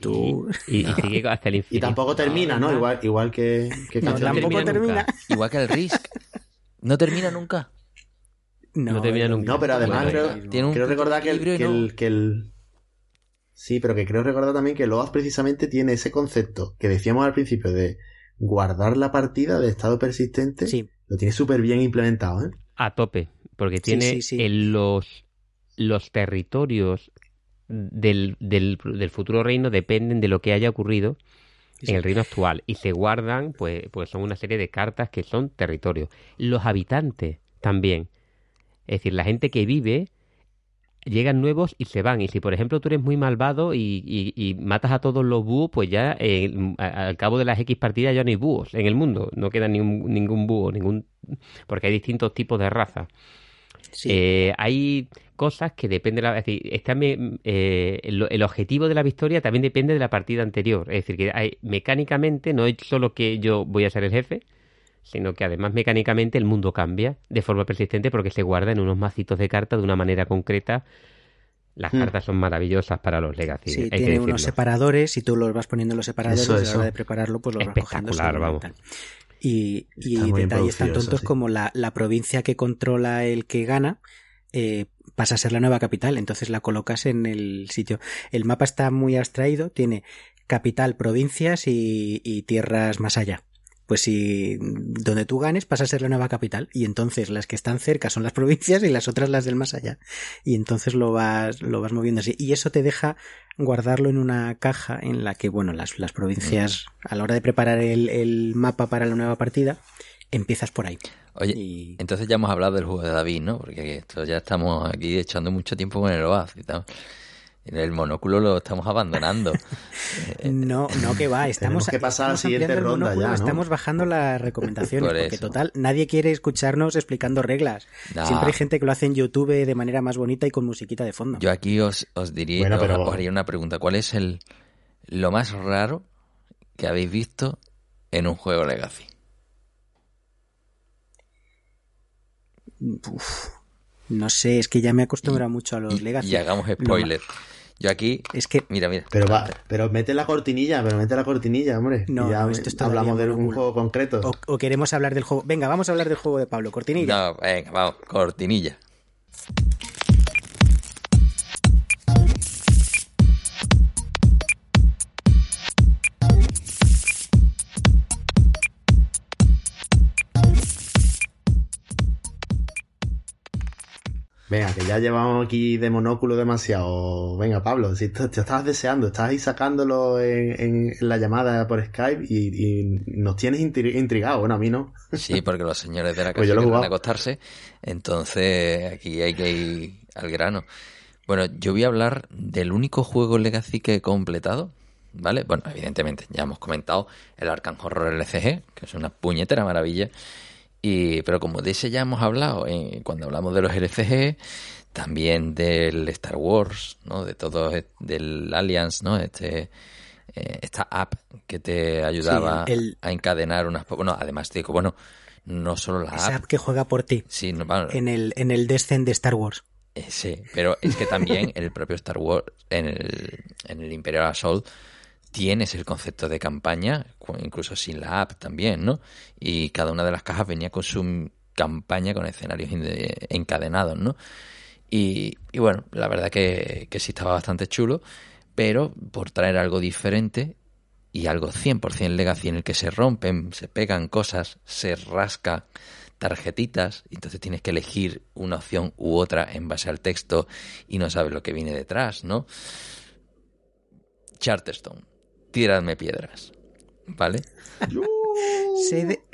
Tú... Y, <laughs> sigue hasta el infinito. Y tampoco termina, ¿no? Igual, igual que, que no, tampoco termina. <laughs> Igual que el Risk. No termina nunca. No, termina nunca. No, pero además creo, recordar que el, que el Sí, pero que creo recordar también que Loaz precisamente tiene ese concepto que decíamos al principio de guardar la partida de estado persistente. Sí. Lo tiene súper bien implementado, ¿eh? A tope, porque tiene los, los territorios del, del, del, futuro reino dependen de lo que haya ocurrido en el reino actual y se guardan, pues, pues son una serie de cartas que son territorios. Los habitantes también. Es decir, la gente que vive llegan nuevos y se van. Y si, por ejemplo, tú eres muy malvado y, matas a todos los búhos, pues ya eh, al cabo de las X partidas ya no hay búhos en el mundo. No queda ningún, ningún búho, ningún porque hay distintos tipos de razas. Eh, hay cosas que dependen de la... Es decir, eh, el, objetivo de la victoria también depende de la partida anterior. Es decir, que hay, mecánicamente no es solo que yo voy a ser el jefe, sino que además mecánicamente el mundo cambia de forma persistente porque se guarda en unos macitos de cartas de una manera concreta. Las hmm. cartas son maravillosas para los Legacy. Sí, tiene unos separadores y tú los vas poniendo los separadores y a la hora de prepararlo pues los vas cogiendo. vamos. Y, y detalles tan tontos como la, la, provincia que controla el que gana eh, pasa a ser la nueva capital, entonces la colocas en el sitio. El mapa está muy abstraído, tiene capital, provincias y tierras más allá pues si donde tú ganes pasa a ser la nueva capital y entonces las que están cerca son las <laughs> provincias y las otras las del más allá y entonces lo vas lo vas moviendo así y eso te deja guardarlo en una caja en la que bueno las, las provincias a la hora de preparar el, mapa para la nueva partida empiezas por ahí Oye, entonces ya hemos hablado del juego de David, ¿no? Porque esto ya estamos aquí echando mucho tiempo con el OAZ y tal. El monóculo lo estamos abandonando. <laughs> no, no que va. Estamos, que pasar a la siguiente ronda ya, ¿no? Estamos bajando las recomendaciones. porque total, nadie quiere escucharnos explicando reglas. Siempre hay gente que lo hace en YouTube de manera más bonita y con musiquita de fondo. Yo aquí os, os diría, os haría una pregunta. ¿Cuál es el lo más raro que habéis visto en un juego Legacy? No sé, es que ya me he acostumbrado mucho a los Legacy. Y hagamos spoiler. Yo aquí. Es que. Mira, mira. Pero va, pero mete la cortinilla, pero mete la cortinilla, hombre. No, ya esto hablamos de un juego concreto. O, o, queremos hablar del juego. Venga, vamos a hablar del juego de Pablo. Cortinilla. No, venga, vamos, cortinilla. Venga, que ya llevamos aquí de monóculo demasiado. Venga, Pablo, si te, estabas deseando, estás ahí sacándolo en, la llamada por Skype y, nos tienes intrigado. Bueno, a mí no. Sí, porque los señores de la <laughs> pues casa quieren acostarse. Entonces, aquí hay que ir al grano. Bueno, yo voy a hablar del único juego Legacy que he completado. ¿Vale? Bueno, evidentemente, ya hemos comentado el Arkham Horror LCG, que es una puñetera maravilla. Y, pero como de ese ya hemos hablado eh, cuando hablamos de los LCG, también del Star Wars, ¿no? De todo, e, del Alliance, ¿no? Este, eh, esta app que te ayudaba a encadenar unas... Bueno, además digo, bueno, no solo la esa app, que juega por ti. Sí, en el, en el Descent de Star Wars. Eh, sí, pero es que también el propio Star Wars, en el, en el Imperial Assault, tienes el concepto de campaña, incluso sin la app también, ¿no? Y cada una de las cajas venía con su campaña con escenarios encadenados, ¿no? Y, bueno, la verdad que, que sí estaba bastante chulo, pero por traer algo diferente y algo 100% legacy en el que se rompen, se pegan cosas, se rasca tarjetitas, entonces tienes que elegir una opción u otra en base al texto y no sabes lo que viene detrás, ¿no? Charterstone tiradme piedras. ¿Vale?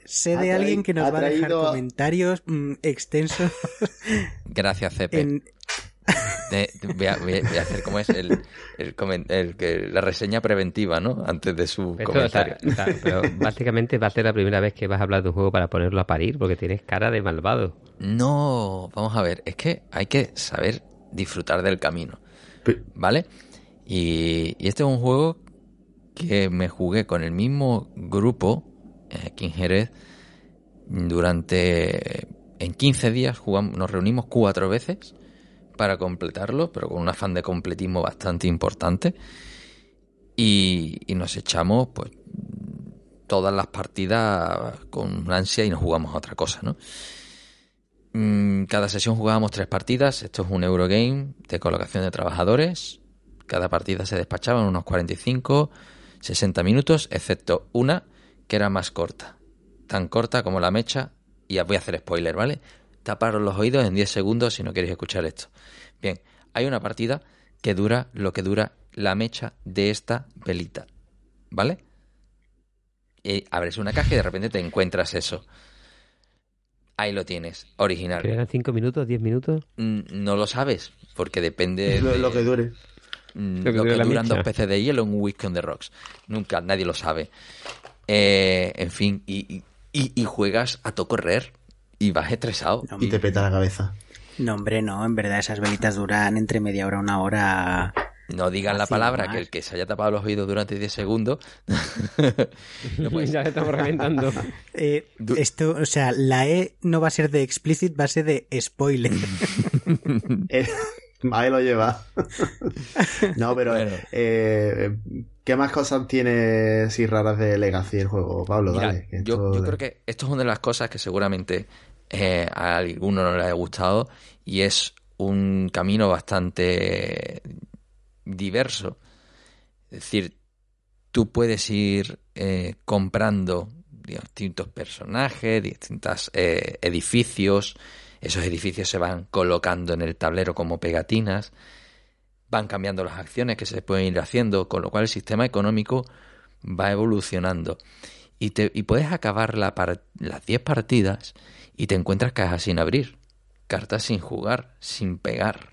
sé de, alguien que nos va a dejar comentarios mm, extensos. <laughs> Gracias, Cepe. <laughs> voy, a, hacer como es el, el, la reseña preventiva, ¿no? Antes de su comentario. pero <laughs> básicamente va a ser la primera vez que vas a hablar de un juego para ponerlo a parir, porque tienes cara de malvado. No, vamos a ver, es que hay que saber disfrutar del camino, ¿vale? Y, y este es un juego que me jugué con el mismo grupo eh, aquí en Jerez durante en 15 días jugamos, nos reunimos cuatro veces para completarlo, pero con un afán de completismo bastante importante. Y, nos echamos pues todas las partidas con ansia y nos jugamos a otra cosa, ¿no? Mm, cada sesión jugábamos tres partidas. Esto es un Eurogame de colocación de trabajadores. Cada partida se despachaba en unos 45 60 minutos, excepto una que era más corta. Tan corta como la mecha, y voy a hacer spoiler, ¿vale? Taparos los oídos en 10 segundos si no queréis escuchar esto. Bien, hay una partida que dura lo que dura la mecha de esta velita, ¿vale? Y abres una caja y de repente te encuentras eso. Ahí lo tienes, original. ¿Eran 5 minutos, 10 minutos? Mm, no lo sabes, porque depende <laughs> de lo que dure. Mm, lo que, duran dos peces de hielo en un whisky on the rocks. Nunca, nadie lo sabe. Eh, en fin, y, juegas a to correr y vas estresado. y te peta la cabeza. No, hombre, no, en verdad esas velitas duran entre media hora, una hora. No digan la palabra, que el que se haya tapado los oídos durante 10 segundos. <laughs> <laughs> Ya le estamos reventando. <laughs> Eh, esto, o sea, la E no va a ser de explicit, va a ser de spoiler. Eh, Ahí lo lleva. <laughs> no, pero eh, ¿qué más cosas tiene así raras de Legacy el juego, Pablo? dale, yo, creo que esto es una de las cosas que seguramente eh, a alguno no le haya gustado y es un camino bastante diverso. Es decir, tú puedes ir eh, comprando distintos personajes, distintos edificios, esos edificios se van colocando en el tablero como pegatinas, van cambiando las acciones que se pueden ir haciendo, con lo cual el sistema económico va evolucionando. Y, puedes acabar la las 10 partidas y te encuentras cajas sin abrir, cartas sin jugar, sin pegar.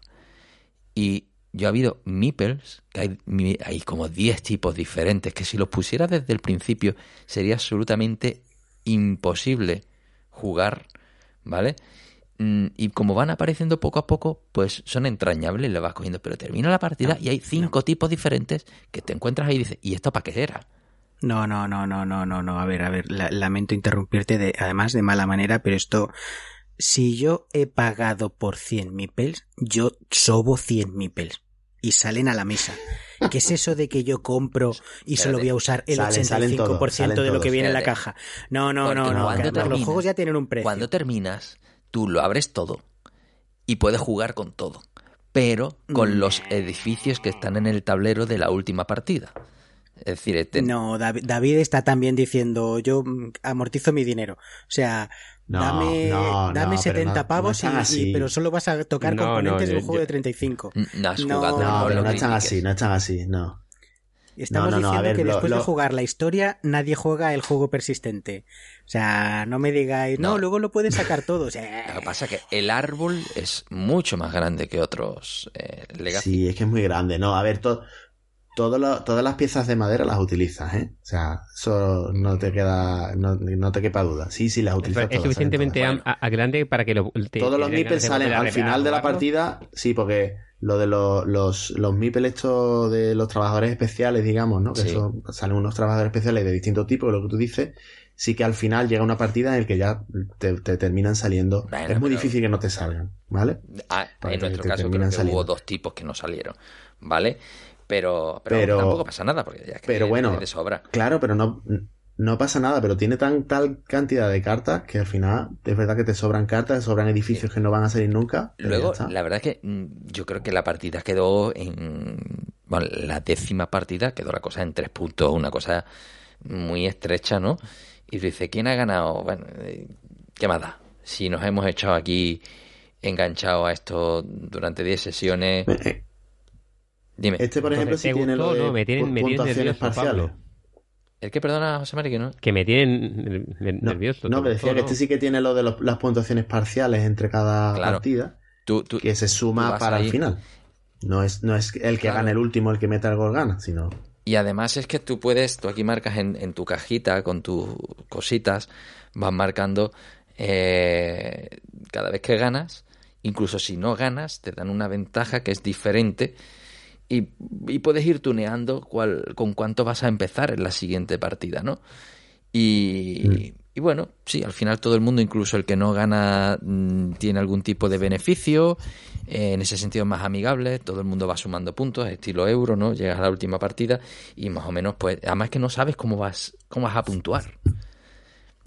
Y yo ha habido meeples, que hay, como 10 tipos diferentes, que si los pusiera desde el principio sería absolutamente imposible jugar, ¿vale? Mm, Y como van apareciendo poco a poco, pues son entrañables y le vas cogiendo. Pero termina la partida y hay cinco tipos diferentes que te encuentras ahí y dices, ¿y esto para qué era? No, no, no, no, no, no, no. A ver, a ver, la- lamento interrumpirte de, además de mala manera, pero esto, si yo he pagado por 100 mipels, yo sobo 100 mipels y salen a la mesa. <laughs> ¿Qué es eso de que yo compro y solo voy a usar el Salen, salen 85% todos, salen de lo que viene en la caja? No, no, Porque no, no. los terminas- juegos ya tienen un precio. Cuando terminas, tú lo abres todo y puedes jugar con todo, pero con Mm. los edificios que están en el tablero de la última partida. Es decir, este- No, Dav- David está también diciendo, yo mm, amortizo mi dinero. O sea, No, dame, no, dame 70 no- no pavos y- pero solo vas a tocar No, no, componentes de un yo- juego yo- de 35. no has No, jugado, No, no están así, no están así, no. Estamos No, no, no, a diciendo ver, que lo- después de jugar la historia, nadie juega el juego persistente. O sea, no me digáis, no, No. luego lo puedes sacar todo. O <laughs> Lo sea, que pasa es que el árbol es mucho más grande que otros eh, Legacy. Sí, es que es muy grande. No, a ver, to- todo lo- todas las piezas de madera las utilizas, ¿eh? O sea, eso no te queda, no, no te quepa duda. Sí, sí, las Es, utilizas es todas, suficientemente a- a grande para que lo, te- Todos los de salen al final de la partida, sí, porque lo de los, los, estos de los trabajadores especiales, digamos, ¿no? Que Sí. eso, salen unos trabajadores especiales de distintos tipos, lo que tú dices, sí que al final llega una partida en el que ya te, te terminan saliendo. Bueno, es muy pero- difícil que no te salgan, ¿vale? Ah, en nuestro caso creo que hubo saliendo. dos tipos que no salieron, ¿vale? Pero, pero, Pero- tampoco pasa nada, porque ya es que pero bueno, de sobra. Claro, pero no, no pasa nada, pero tiene tan tal cantidad de cartas que al final es verdad que te sobran cartas, te sobran edificios que no van a salir nunca. Luego, la verdad es que mm, yo creo que la partida quedó en. Bueno, la décima partida quedó la cosa en tres puntos, una cosa muy estrecha, ¿no? Y tú dices, ¿quién ha ganado? Bueno, eh, ¿qué más da? Si nos hemos echado aquí enganchado a esto durante 10 sesiones. Eh, Dime, Este, por Entonces, ejemplo, sí ¿te tiene gustó? lo de No, me tienen- pu- me tienen puntuaciones parciales. ¿el que perdona, José María? que no? Que me tienen ner- No, nervioso. no, ¿te pero gustó, decía que no? este sí que tiene lo de los- las puntuaciones parciales entre cada Claro. partida, Tú, tú- que se suma para ahí. el final. No es, no es el que Claro. gana el último el que meta el gol gana, sino Y además es que tú puedes, tú aquí marcas en, en tu cajita con tus cositas, vas marcando eh, cada vez que ganas, incluso si no ganas, te dan una ventaja que es diferente y, puedes ir tuneando cuál, con cuánto vas a empezar en la siguiente partida, ¿no? Y, y bueno, sí, al final todo el mundo, incluso el que no gana, mm, tiene algún tipo de beneficio, eh, en ese sentido es más amigable, todo el mundo va sumando puntos, estilo euro, ¿no? Llegas a la última partida y más o menos, pues, además que no sabes cómo vas, cómo vas a puntuar.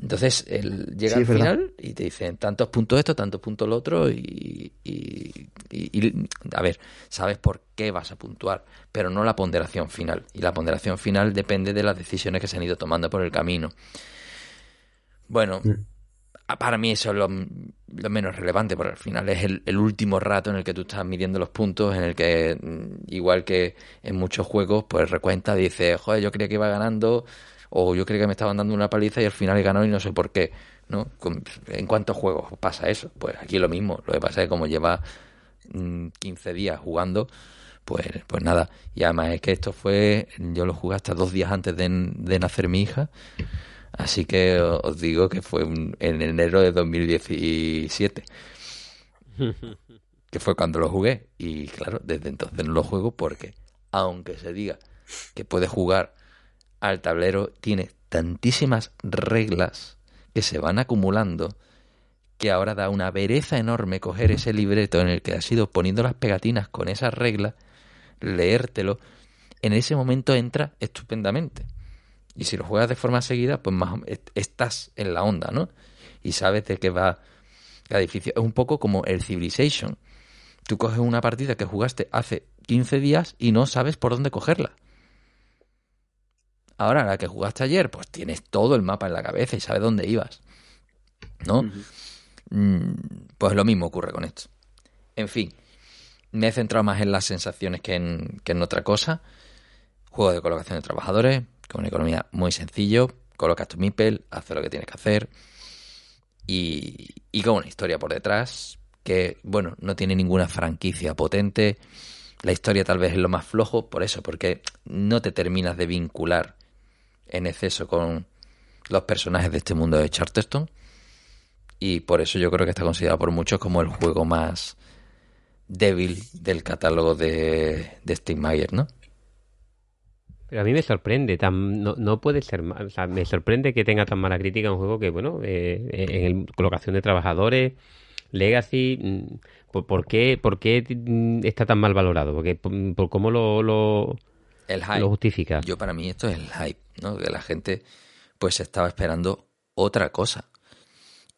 Entonces, él llega Sí, al verdad. final y te dicen tantos puntos esto, tantos puntos lo otro y, y- y- y, a ver, sabes por qué vas a puntuar, pero no la ponderación final. Y la ponderación final depende de las decisiones que se han ido tomando por el camino. Bueno, Mm. para mí eso es lo, lo menos relevante, porque al final es el, el último rato en el que tú estás midiendo los puntos, en el que, mm, igual que en muchos juegos, pues recuenta, dice, joder, yo creía que iba ganando, o yo creía que me estaban dando una paliza y al final he ganado y no sé por qué, ¿no? ¿En cuántos juegos pasa eso? Pues aquí lo mismo, lo que pasa es que como lleva mm, 15 días jugando, pues, pues nada, y además es que esto fue, yo lo jugué hasta dos días antes de, de nacer mi hija, Así que os digo que fue un- en enero de 2017, <laughs> que fue cuando lo jugué. Y claro, desde entonces no lo juego porque, aunque se diga que puedes jugar al tablero, tiene tantísimas reglas que se van acumulando que ahora da una vereza enorme coger ese libreto en el que has ido poniendo las pegatinas con esas reglas, leértelo. En ese momento entra estupendamente. Y si lo juegas de forma seguida, pues más estás en la onda, ¿no? Y sabes de qué va cada edificio. Es un poco como el Civilization. Tú coges una partida que jugaste hace 15 días y no sabes por dónde cogerla. Ahora, la que jugaste ayer, pues tienes todo el mapa en la cabeza y sabes dónde ibas. ¿No? Mm, Pues lo mismo ocurre con esto. En fin, me he centrado más en las sensaciones que en, que en otra cosa. Juego de colocación de trabajadores, con una economía muy sencillo. Colocas tu MIPEL, haces lo que tienes que hacer. Y, y con una historia por detrás que, bueno, no tiene ninguna franquicia potente. La historia tal vez es lo más flojo, por eso, porque no te terminas de vincular en exceso con los personajes de este mundo de Charterstone. Y por eso yo creo que está considerado por muchos como el juego más débil del catálogo de, de Steve Meyer, ¿no? Pero a mí me sorprende, tan, no, no puede ser mal, o sea, me sorprende que tenga tan mala crítica un juego que, bueno, eh, en el, colocación de trabajadores, Legacy, mm, ¿por, qué, por qué mm, está tan mal valorado? Porque, por, cómo lo, lo, el hype. lo justifica. Yo para mí esto es el hype, ¿no? Que la gente pues estaba esperando otra cosa.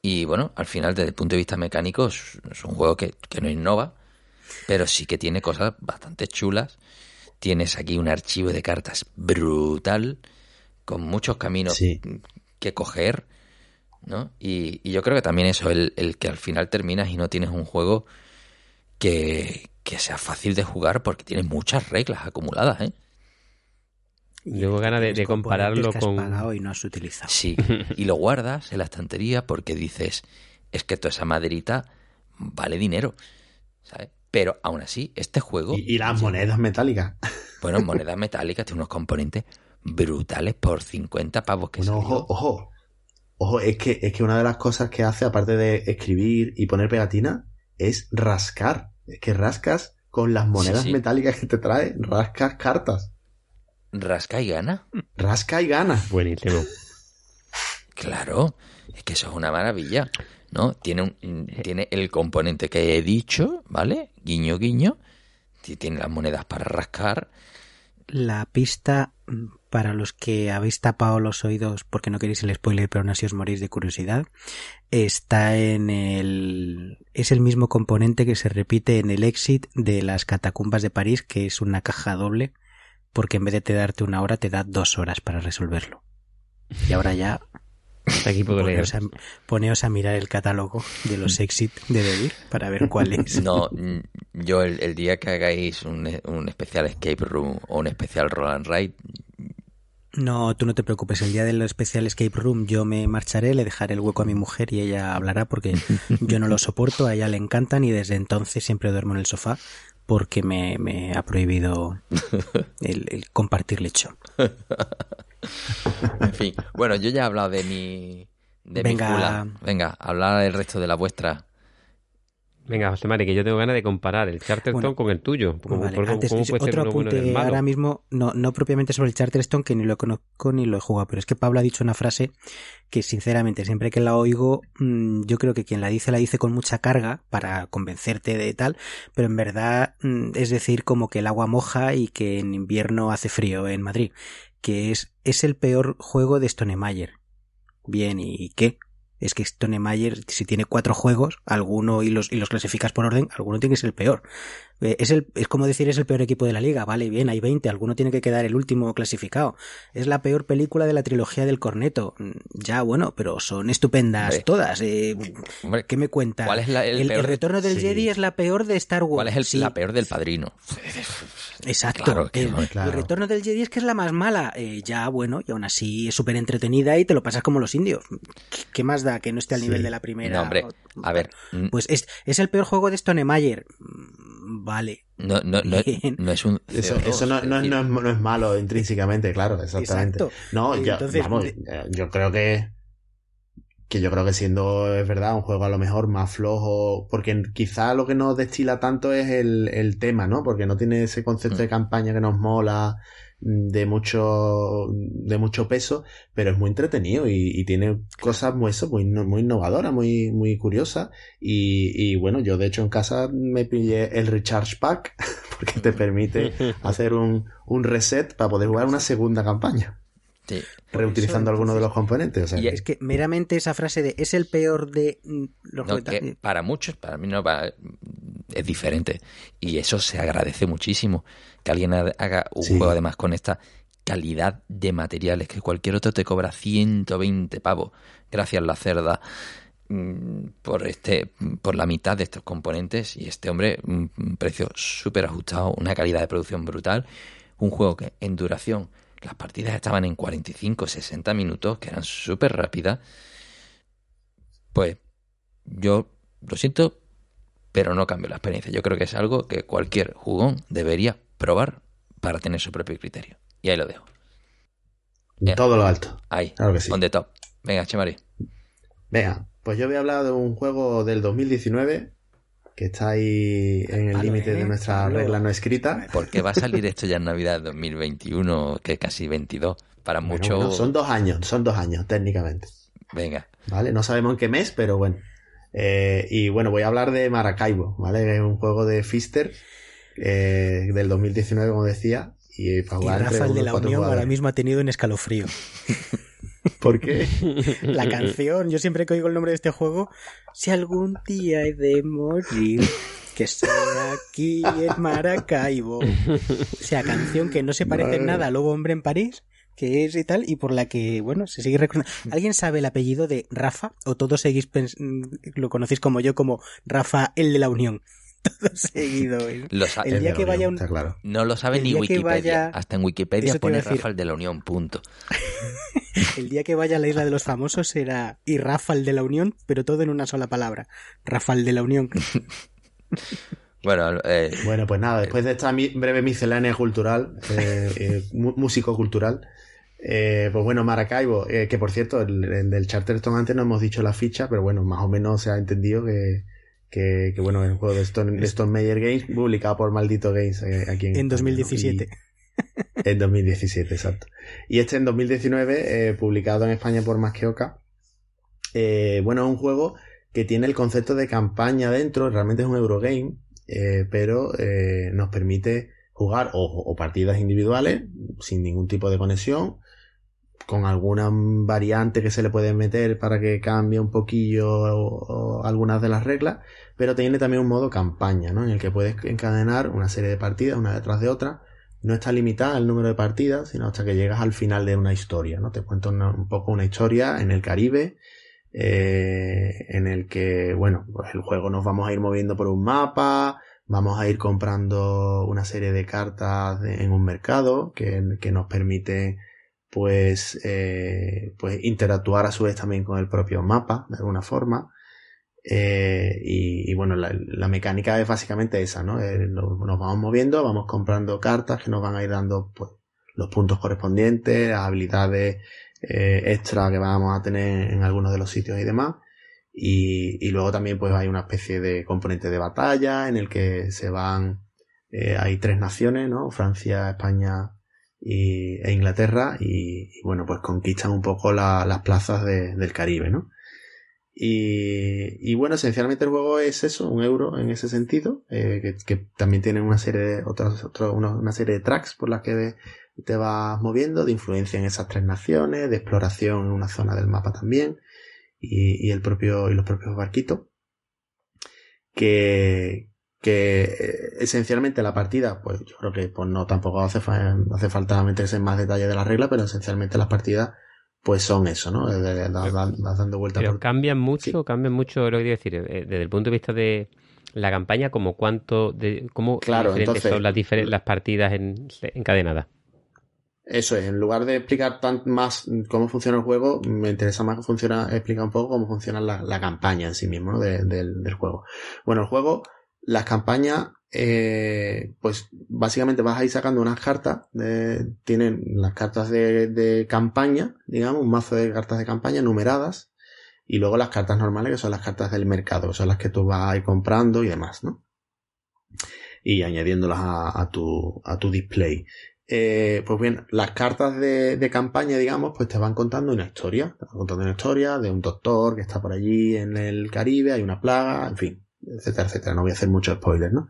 Y bueno, al final desde el punto de vista mecánico es, es un juego que, que no innova, pero sí que tiene cosas bastante chulas tienes aquí un archivo de cartas brutal, con muchos caminos Sí. que coger, ¿no? Y, y yo creo que también eso, el, el que al final terminas y no tienes un juego que, que sea fácil de jugar porque tiene muchas reglas acumuladas, ¿eh? Y Tengo ganas de- tienes de compararlo que has con- pagado y no has utilizado. Sí, y lo guardas en la estantería porque dices, es que toda esa maderita vale dinero, ¿sabes? Pero aún así, este juego, Y, y las monedas metálicas. <laughs> bueno, monedas metálicas, tiene unos componentes brutales por 50 pavos que Bueno, ojo, ojo. Ojo, es que, es que una de las cosas que hace, aparte de escribir y poner pegatina, es rascar. Es que rascas con las monedas sí. metálicas que te trae, rascas cartas. Rasca y gana. Rasca y gana. Buenísimo. Claro, es que eso es una maravilla, ¿no? Tiene, un, tiene el componente que he dicho, ¿vale? Guiño, guiño. Ti- Tiene las monedas para rascar. La pista, mm, para los que habéis tapado los oídos porque no queréis el spoiler, pero aún así os morís de curiosidad, está en el... es el mismo componente que se repite en el exit de las catacumbas de París, que es una caja doble, porque en vez de te darte una hora, te da dos horas para resolverlo. Y ahora ya Aquí puedo leer. poneos a, poneos a mirar el catálogo de los exit de Devil para ver cuál es. No, mm, yo el, el día que hagáis un, un especial Escape Room o un especial Roll and Ride, No, tú no te preocupes. El día del especial Escape Room yo me marcharé, le dejaré el hueco a mi mujer y ella hablará porque <laughs> yo no lo soporto, a ella le encantan y desde entonces siempre duermo en el sofá porque me, me ha prohibido <laughs> el, el compartir lecho. en fin. Bueno, yo ya he hablado de mi... De Venga. mi. Venga, hablar el resto de la vuestra. Venga, José Mari, que yo tengo ganas de comparar el Charterstone Bueno, con el tuyo. ¿Cómo, Vale, por- antes, cómo puede ser otro uno apunte ahora mismo, no, no propiamente sobre el Charterstone, que ni lo conozco ni lo he jugado, pero es que Pablo ha dicho una frase que sinceramente siempre que la oigo, mm, yo creo que quien la dice la dice con mucha carga para convencerte de tal, pero en verdad mm, es decir como que el agua moja y que en invierno hace frío en Madrid, que es, es el peor juego de Stonemeyer. Bien, ¿y qué? Es que Stonemeyer, si tiene cuatro juegos, alguno y los, y los clasificas por orden, alguno tiene que ser el peor. Eh, Es, el, es como decir es el peor equipo de la liga, vale, bien, hay 20, alguno tiene que quedar el último clasificado. Es la peor película de la trilogía del corneto. Mm, Ya, bueno, pero son estupendas Hombre. todas. eh, Hombre, ¿Qué me cuentas? ¿Cuál es la- el el, peor? retorno del Sí. Jedi es la peor de Star Wars. ¿Cuál es el- Sí, la peor del padrino? Exacto. Claro que el, no, claro. el retorno del Jedi es que es la más mala. Eh, ya, bueno, y aún así es súper entretenida y te lo pasas como los indios. ¿Qué- ¿Qué más da que no esté al Sí. nivel de la primera? No, hombre, a ver, n- Pues es, es el peor juego de Stonemeyer. Mm, Vale. no, no, no, es un... Eso, CO2, eso no, no es, no, es, no es malo intrínsecamente, claro, exactamente. Exacto. No, yo, entonces, vamos, eh, yo creo que que yo creo que siendo es verdad un juego a lo mejor más flojo porque quizá lo que nos destila tanto es el, el tema no porque no tiene ese concepto Mm. de campaña que nos mola de mucho de mucho peso pero es muy entretenido y, y tiene cosas muy eso, muy, muy innovadoras muy muy curiosas y, y bueno yo de hecho en casa me pillé el recharge pack <laughs> porque te permite <laughs> hacer un, un reset para poder jugar una segunda campaña sí. Reutilizando eso, alguno de los componentes. O sea, Y que- Es que meramente esa frase de es el peor de mm, los No, que para muchos, para mí no, para- es diferente. Y eso se agradece muchísimo. Que alguien ha- haga un Sí. juego además con esta calidad de materiales que cualquier otro te cobra 120 pavos. Gracias la cerda mm, por este por la mitad de estos componentes y este hombre un precio súper ajustado una calidad de producción brutal un juego que en duración las partidas estaban en 45 60 minutos que eran súper rápidas pues yo lo siento, pero no cambia la experiencia. Yo creo que es algo que cualquier jugón debería probar para tener su propio criterio. Y ahí lo dejo. En todo lo alto. Ahí, Claro que sí. on the top. Venga, Chemari. Venga, pues yo voy a hablar de un juego del 2019 que está ahí en el Palo, límite de nuestra Palo. regla no escrita. Porque va a <laughs> salir esto ya en Navidad 2021, que casi 22. Para Bueno, mucho. bueno, son dos años, son dos años técnicamente. Venga. ¿Vale? No sabemos en qué mes, pero bueno. Eh, y bueno, voy a hablar de Maracaibo, ¿vale? Es un juego de Fister eh, del 2019, como decía. Y para Y jugar entre Rafael de unos la Unión ahora mismo ha tenido un escalofrío. <laughs> ¿Por qué? <laughs> La canción, yo siempre que oigo el nombre de este juego, si algún día he de morir, que sea aquí en Maracaibo. O sea, canción que no se parece en nada a Lobo Hombre en París, que es y tal, y por la que, bueno, se sigue recordando. ¿Alguien sabe el apellido de Rafa? ¿O todos seguís pens- lo conocéis como yo, como Rafa el de la Unión? <laughs> Todo seguido. Lo sa- El día de que la vaya un- está claro. No lo sabe el ni Wikipedia. vaya- Hasta en Wikipedia Eso pone iba a decir. Rafael de la Unión, punto. <laughs> El día que vaya a la isla de los famosos será y Rafa el de la Unión, pero todo en una sola palabra. Rafa el de la Unión. <laughs> Bueno, eh, Bueno, pues nada, después de esta mi- breve miscelánea cultural, eh, eh, músico-cultural, eh, pues bueno, Maracaibo, eh, que por cierto, el, el del Charterstone antes no hemos dicho la ficha, pero bueno, más o menos se ha entendido que, que, que, bueno, es un juego de Stone, de Stone Meyer Games, publicado por Maldito Games eh, aquí en, En España, ¿no? 2017. Y- en 2017, exacto. Y este en 2019, eh, publicado en España por Más que Oca. Bueno, es un juego que tiene el concepto de campaña dentro, realmente es un Eurogame, pero nos permite jugar o, o partidas individuales sin ningún tipo de conexión, con alguna variante que se le puede meter para que cambie un poquillo algunas de las reglas, pero tiene también un modo campaña, ¿no? En el que puedes encadenar una serie de partidas una detrás de otra. No está limitada el número de partidas, sino hasta que llegas al final de una historia, ¿no? Te cuento un poco una historia en el Caribe, eh, en el que, bueno, pues el juego nos vamos a ir moviendo por un mapa, vamos a ir comprando una serie de cartas en un mercado que, que nos permite pues, eh, pues interactuar a su vez también con el propio mapa de alguna forma. Eh, y, bueno, la, mecánica es básicamente esa, ¿no? Eh, nos vamos moviendo, vamos comprando cartas que nos van a ir dando pues, los puntos correspondientes, las habilidades extra que vamos a tener en algunos de los sitios y demás. Y, y luego también pues hay una especie de componente de batalla en el que se van, hay tres naciones, ¿no? Francia, España y, e Inglaterra y, bueno pues conquistan un poco la- las plazas de- del Caribe, ¿no? Y, bueno, esencialmente el juego es eso, un euro en ese sentido, eh, que, también tiene una serie de otras, otro- una serie de tracks por las que te vas moviendo, de influencia en esas tres naciones, de exploración en una zona del mapa también, y, y el propio, y los propios barquitos. Que, que eh, esencialmente la partida, pues yo creo que pues no tampoco hace, fa- hace falta meterse en más detalle de la regla, pero esencialmente las partidas pues son eso, ¿no? De- de- de- vas, vas dando vueltas Pero por cambian mucho, cambian mucho lo que quiero decir, eh, desde el punto de vista de la campaña, como cuánto, de, cómo Claro, diferentes entonces- son las, difer- las partidas en, encadenadas. Eso es, en lugar de explicar tan más cómo funciona el juego, me interesa más que funciona, explicar un poco cómo funciona la, la campaña en sí mismo, ¿no? De- del, del juego. Bueno, el juego, las campañas, eh, pues básicamente vas a ir sacando unas cartas, tienen las cartas de, de campaña, digamos, un mazo de cartas de campaña numeradas, y luego las cartas normales, que son las cartas del mercado, que son las que tú vas a comprando y demás, ¿no? Y añadiéndolas a, a tu, a tu display. Eh, pues bien, las cartas de, de campaña, digamos, pues te van contando una historia. Te van contando una historia de un doctor que está por allí en el Caribe, hay una plaga, en fin, etcétera, etcétera. No voy a hacer mucho spoiler, ¿no?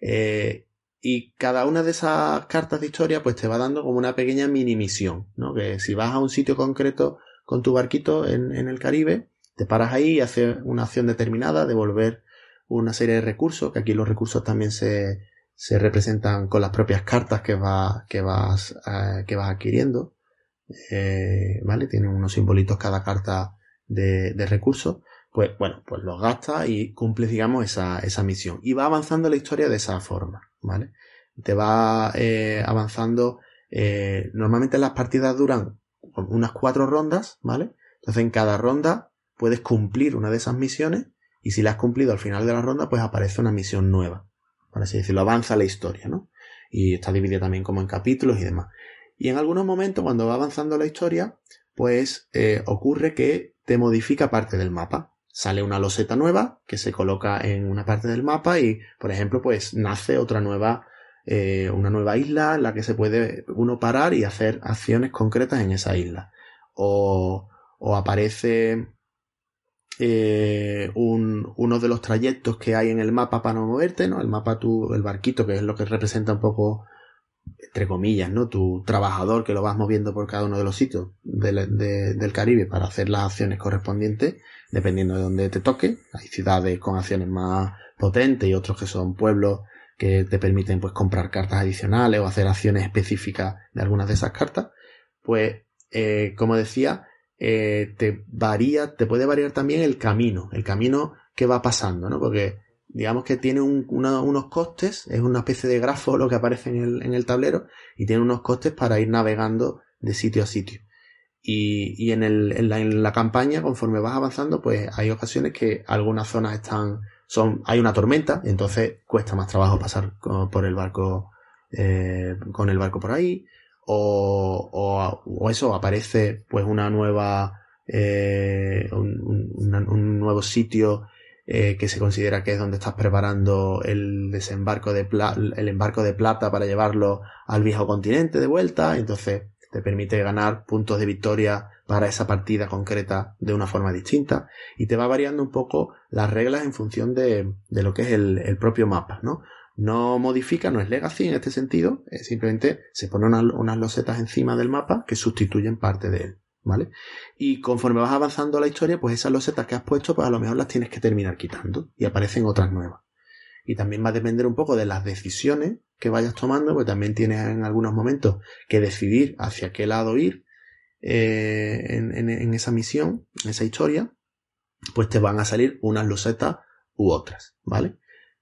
Eh, y cada una de esas cartas de historia, pues te va dando como una pequeña mini misión, ¿no? Que si vas a un sitio concreto con tu barquito en, el Caribe, te paras ahí y haces una acción determinada, devolver una serie de recursos, que aquí los recursos también se, se representan con las propias cartas que, va, que, vas, eh, que vas adquiriendo. Eh, ¿Vale? Tienen unos simbolitos cada carta de recursos. Pues bueno, pues los gastas y cumples, digamos, esa, esa misión. Y va avanzando la historia de esa forma, ¿vale? Te va eh, avanzando. eh, normalmente las partidas duran unas cuatro rondas, ¿vale? Entonces en cada ronda puedes cumplir una de esas misiones y Y si la has cumplido al final de la ronda, pues aparece una misión nueva. Por así decirlo, avanza la historia, ¿no? Y está dividida también como en capítulos y demás. Y en algunos momentos, cuando va avanzando la historia, pues eh, ocurre que te modifica parte del mapa. Sale una loseta nueva que se coloca en una parte del mapa y, por ejemplo, pues nace otra nueva, eh, una nueva isla en la que se puede uno parar y hacer acciones concretas en esa isla. O, aparece eh, un, uno de los trayectos que hay en el mapa para moverte, ¿no? El mapa, tu, el barquito, que es lo que representa un poco, entre comillas, ¿no? Tu trabajador que lo vas moviendo por cada uno de los sitios del Caribe para hacer las acciones correspondientes, dependiendo de dónde te toque. Hay ciudades con acciones más potentes y otros que son pueblos que te permiten pues comprar cartas adicionales o hacer acciones específicas de algunas de esas cartas. Pues, eh, como decía, eh, te varía, te puede variar también el camino, el camino que va pasando, ¿no? Porque digamos que tiene unos costes, es una especie de grafo lo que aparece en el, en el, tablero y tiene unos costes para ir navegando de sitio a sitio. Y, en, el, en, la, en, la, campaña, conforme vas avanzando, pues hay ocasiones que algunas zonas están, son, hay una tormenta, entonces cuesta más trabajo pasar por el barco, eh, con el barco por ahí o, o, eso, aparece pues una nueva, eh, un, nuevo sitio eh, que se considera que es donde estás preparando el desembarco de el embarco de plata para llevarlo al viejo continente de vuelta, entonces te permite ganar puntos de victoria para esa partida concreta de una forma distinta y te va variando un poco las reglas en función de, de lo que es el, el propio mapa, ¿no? no modifica, no es legacy en este sentido, simplemente se ponen unas, losetas encima del mapa que sustituyen parte de él, ¿vale? Y conforme vas avanzando la historia, pues esas losetas que has puesto, pues a lo mejor las tienes que terminar quitando y aparecen otras nuevas. Y también va a depender un poco de las decisiones que vayas tomando, pues también tienes en algunos momentos que decidir hacia qué lado ir eh, en, esa misión, en esa historia, pues te van a salir unas losetas u otras, ¿vale?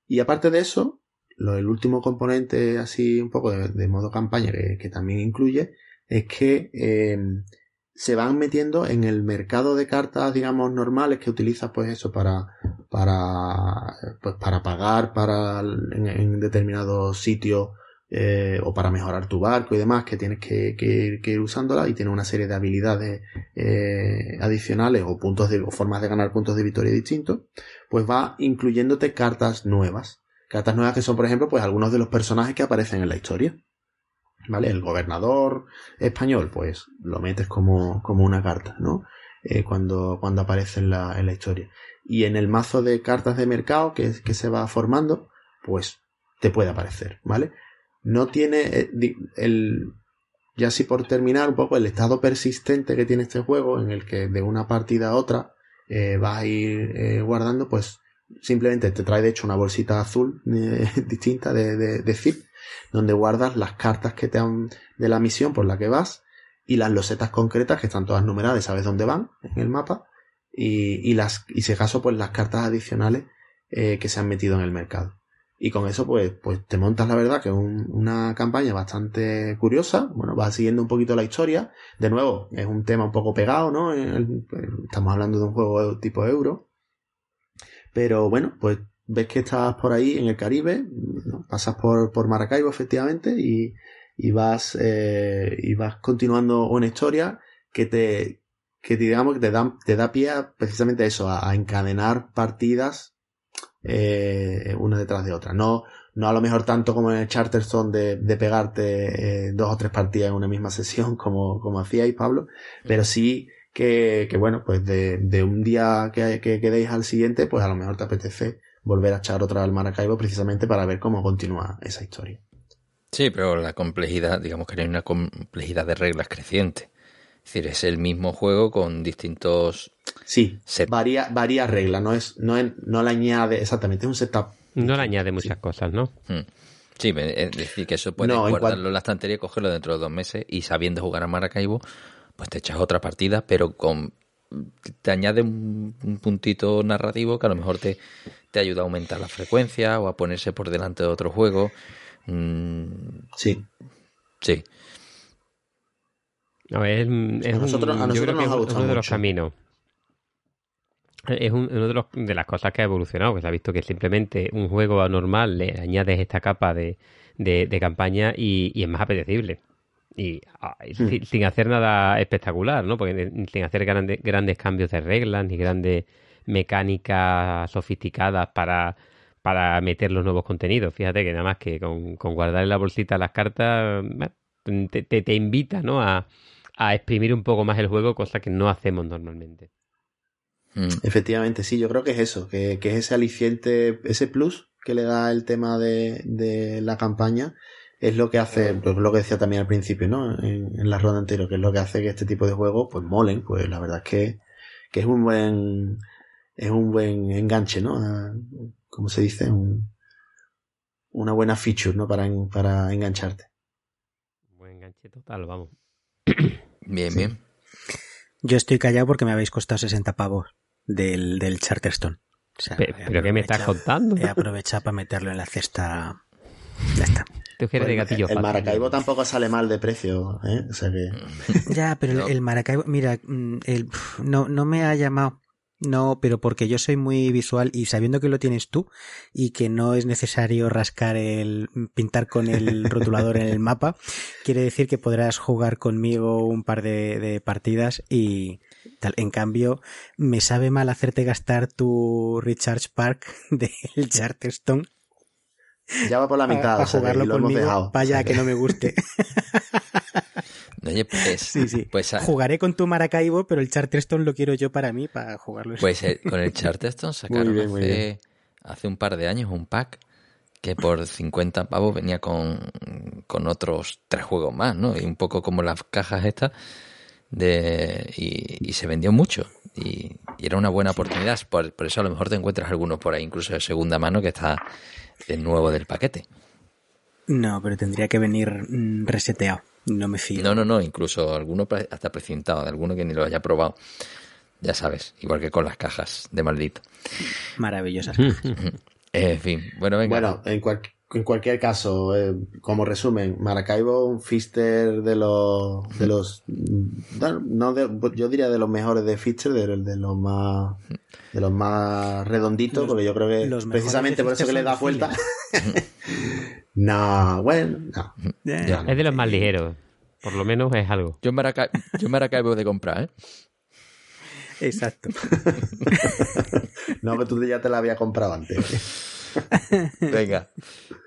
Y aparte de eso, lo, el último componente así un poco de, modo campaña que, también incluye es que em, se van metiendo en el mercado de cartas digamos normales que utilizas pues eso para para pues para pagar para en, determinados sitios eh, o para mejorar tu barco y demás que tienes que, que, que ir usándola y tiene una serie de habilidades eh, adicionales o puntos de o formas de ganar puntos de victoria distintos pues va incluyéndote cartas nuevas Cartas nuevas que son, por ejemplo, pues algunos de los personajes que aparecen en la historia. ¿Vale? El gobernador español, pues lo metes como, como una carta, ¿no? Eh, cuando, cuando aparece en la, en la historia. Y en el mazo de cartas de mercado que, que se va formando, pues te puede aparecer, ¿vale? No tiene eh, el, ya así por terminar un poco el estado persistente que tiene este juego en el que de una partida a otra eh, vas a ir guardando pues Simplemente te trae de hecho una bolsita azul <laughs> distinta de, de, zip, donde guardas las cartas que te han de la misión por la que vas y las losetas concretas que están todas numeradas, sabes dónde van en el mapa y, y las y si acaso pues las cartas adicionales eh, que se han metido en el mercado. Y con eso pues, pues te montas la verdad que es una campaña bastante curiosa, bueno, vas siguiendo un poquito la historia, de nuevo es un tema un poco pegado, ¿no? estamos hablando de un juego tipo euro, pero bueno, pues ves que estás por ahí en el Caribe, pasas por, por Maracaibo efectivamente y, y vas eh, y vas continuando una historia que te que digamos que te da, te da pie a, precisamente a eso, a, encadenar partidas eh, una detrás de otra. No, no a lo mejor tanto como en el Charterstone de, de pegarte eh, dos o tres partidas en una misma sesión <laughs> como, como hacíais, Pablo, pero sí que, que bueno, pues de, de un día que, que quedéis al siguiente, pues a lo mejor te apetece volver a echar otra al Maracaibo precisamente para ver cómo continúa esa historia. Sí, pero la complejidad, digamos que hay una complejidad de reglas creciente. Es decir, es el mismo juego con distintos... Sí, varía, varía reglas, no es, no es, no le añade, exactamente, es un setup. No le añade muchas cosas, ¿no? Hmm. Sí, es decir, que eso puede guardarlo en la estantería, cogerlo dentro de dos meses y sabiendo jugar a Maracaibo, pues te echas otra partida, pero con te añade un, puntito narrativo que a lo mejor te, te, ayuda a aumentar la frecuencia o a ponerse por delante de otro juego. Mm, sí. Sí. No, es, a nosotros, a nosotros nos ha uno de los caminos. es un- uno de, los, de las cosas que ha evolucionado, que se ha visto que simplemente un juego normal le añades esta capa de, de, de campaña y, y es más apetecible. Y ah, Hmm. sin, sin hacer nada espectacular, ¿no? Porque sin hacer grande- grandes cambios de reglas ni grandes mecánicas sofisticadas para, para meter los nuevos contenidos. Fíjate que nada más que con, con guardar en la bolsita las cartas te, te, te invita, ¿no? A, a exprimir un poco más el juego, cosa que no hacemos normalmente. Mm. Efectivamente, sí, yo creo que es eso, que, que es ese aliciente, ese plus que le da el tema de, de la campaña, es lo que hace, pues lo que decía también al principio, ¿no? En, en la ronda anterior, que es lo que hace que este tipo de juegos, pues molen, pues la verdad es que, que es un buen, es un buen enganche, ¿no? A- ¿Cómo se dice? Un- una buena feature, ¿no? Para, en- para engancharte. Buen enganche total, vamos. <coughs> Bien, Sí. bien. Yo estoy callado porque me habéis costado 60 pavos del, del Charterstone. O sea, Pe- he ¿Pero qué me estás contando? He aprovechado para meterlo en la cesta. Ya está. Tú de gatillo el. Maracaibo tampoco sale mal de precio, ¿eh? O sea que... Ya, pero el- No. el Maracaibo, mira, mm, el, no, no me ha llamado. No, pero porque yo soy muy visual y sabiendo que lo tienes tú y que no es necesario rascar el, pintar con el <laughs> rotulador en el mapa, quiere decir que podrás jugar conmigo un par de, de partidas y tal. En cambio, me sabe mal hacerte gastar tu Recharge Park <laughs> del Charterstone Ya va por la mitad, a, a o sea jugarlo lo hemos conmigo. dejado. Vaya O sea que no me guste. <laughs> Oye, pues, Sí, sí. pues, a- Jugaré con tu Maracaibo, pero el Charterstone lo quiero yo para mí, para jugarlo. pues eh, con el <laughs> Charterstone sacaron bien, hace, hace un par de años un pack que por 50 pavos venía con, con otros tres juegos más, ¿no? Y un poco como las cajas estas de y, y se vendió mucho y, y era una buena oportunidad por, por eso a lo mejor te encuentras alguno por ahí incluso de segunda mano que está de nuevo del paquete No, pero tendría que venir mm, reseteado. No me fío. no no no incluso alguno hasta precintado de alguno que ni lo haya probado ya sabes igual que con las cajas de maldito Maravillosas. en fin bueno venga Bueno, en, cual- en cualquier caso, eh, como resumen, Maracaibo, un fister de los, de los, no, de- yo diría de los mejores de fister, de, de los más, de los más redonditos, Los- porque yo creo que los precisamente por eso que le da vuelta. <laughs> no, bueno, no. Eh. Es de los más ligeros. Por lo menos es algo. yo en Maracaibo, yo en Maracaibo de comprar ¿eh? Exacto. <laughs> No, que tú ya te la había comprado antes. <laughs> <laughs> venga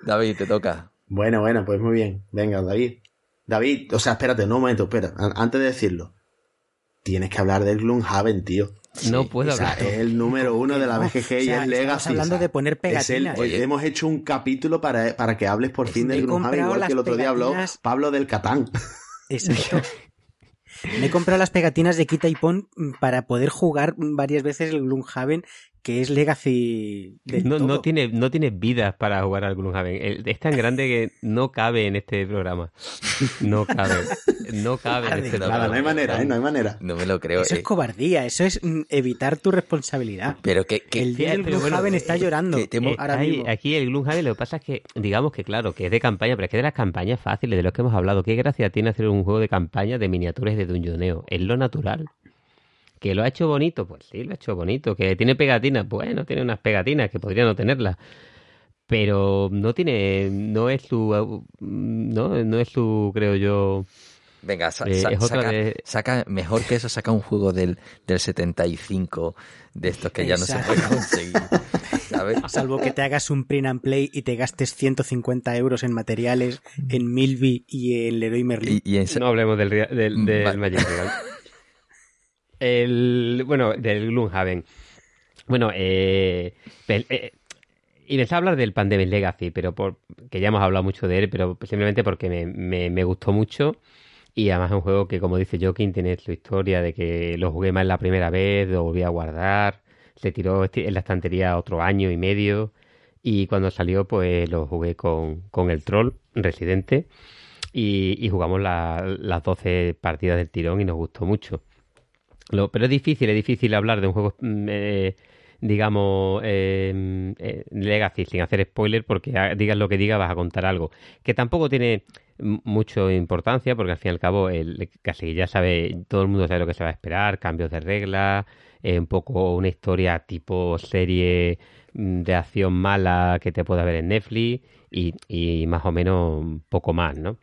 David te toca Bueno, bueno, pues muy bien. Venga, David. David, o sea, espérate, no un momento, espera. An- Antes de decirlo, tienes que hablar del Gloomhaven, tío. No puedo O sea, hablar. es el número uno de la No, BGG y o sea, es estamos Legacy. hablando o sea, de poner el- pegatinas. Oye. hemos hecho un capítulo para, para que hables por fin del Gloomhaven, igual que el otro día habló. Pablo del Catán. <laughs> Exacto. <laughs> Me he comprado las pegatinas de quita y pon mm, para poder jugar varias veces el Gloomhaven, que es Legacy de No, no tiene, no tiene vidas para jugar al Gloomhaven. Es tan grande que no cabe en este programa. No cabe. No cabe en este programa. no hay manera, ¿eh? No hay manera. no me lo creo Eso es eh. cobardía, eso es mm, evitar tu responsabilidad. pero que, que- El día del pero bueno, Gloomhaven está eh, llorando. que te hemos- ahora hay- mismo. aquí el Gloomhaven lo que pasa es que, digamos que claro, que es de campaña, pero es que de las campañas fáciles, de los que hemos hablado, ¿qué gracia tiene hacer un juego de campaña de miniaturas de dungeoneo? Es lo natural. ¿Que lo ha hecho bonito? Pues sí, lo ha hecho bonito. ¿Que tiene pegatinas? Bueno, tiene unas pegatinas que podría no tenerlas. Pero no tiene, no es su, no, no es su, creo yo, Venga, sa- Eh, sa- es otra saca, de- saca- mejor que eso, saca un juego del, del 75 de estos que ya no se puede conseguir. ¿Sabes? <laughs> Salvo que te hagas un print and play y te gastes 150 euros en materiales en Milby y en Leroy Merlin. Y, y en- No hablemos del, del, del Va- Magic Regal. <laughs> El, bueno, del Gloomhaven. Bueno, eh, pel- eh, y pensaba hablar del Pandemic Legacy, pero por, que ya hemos hablado mucho de él, pero simplemente porque me, me, gustó mucho. Y además es un juego que, como dice Joaquín, tiene su historia de que lo jugué más la primera vez, lo volví a guardar, se tiró en la estantería otro año y medio. Y cuando salió, pues lo jugué con, con el troll residente y, jugamos la- las 12 partidas del tirón y nos gustó mucho. Lo- pero es difícil, es difícil hablar de un juego, mm, eh, digamos, eh, eh, Legacy sin hacer spoiler, porque digas lo que digas vas a contar algo. Que tampoco tiene mucha importancia, porque al fin y al cabo el, casi ya sabe, todo el mundo sabe lo que se va a esperar, cambios de reglas, un poco una historia tipo serie mm, de acción mala que te pueda ver en Netflix y, y más o menos poco más, ¿no?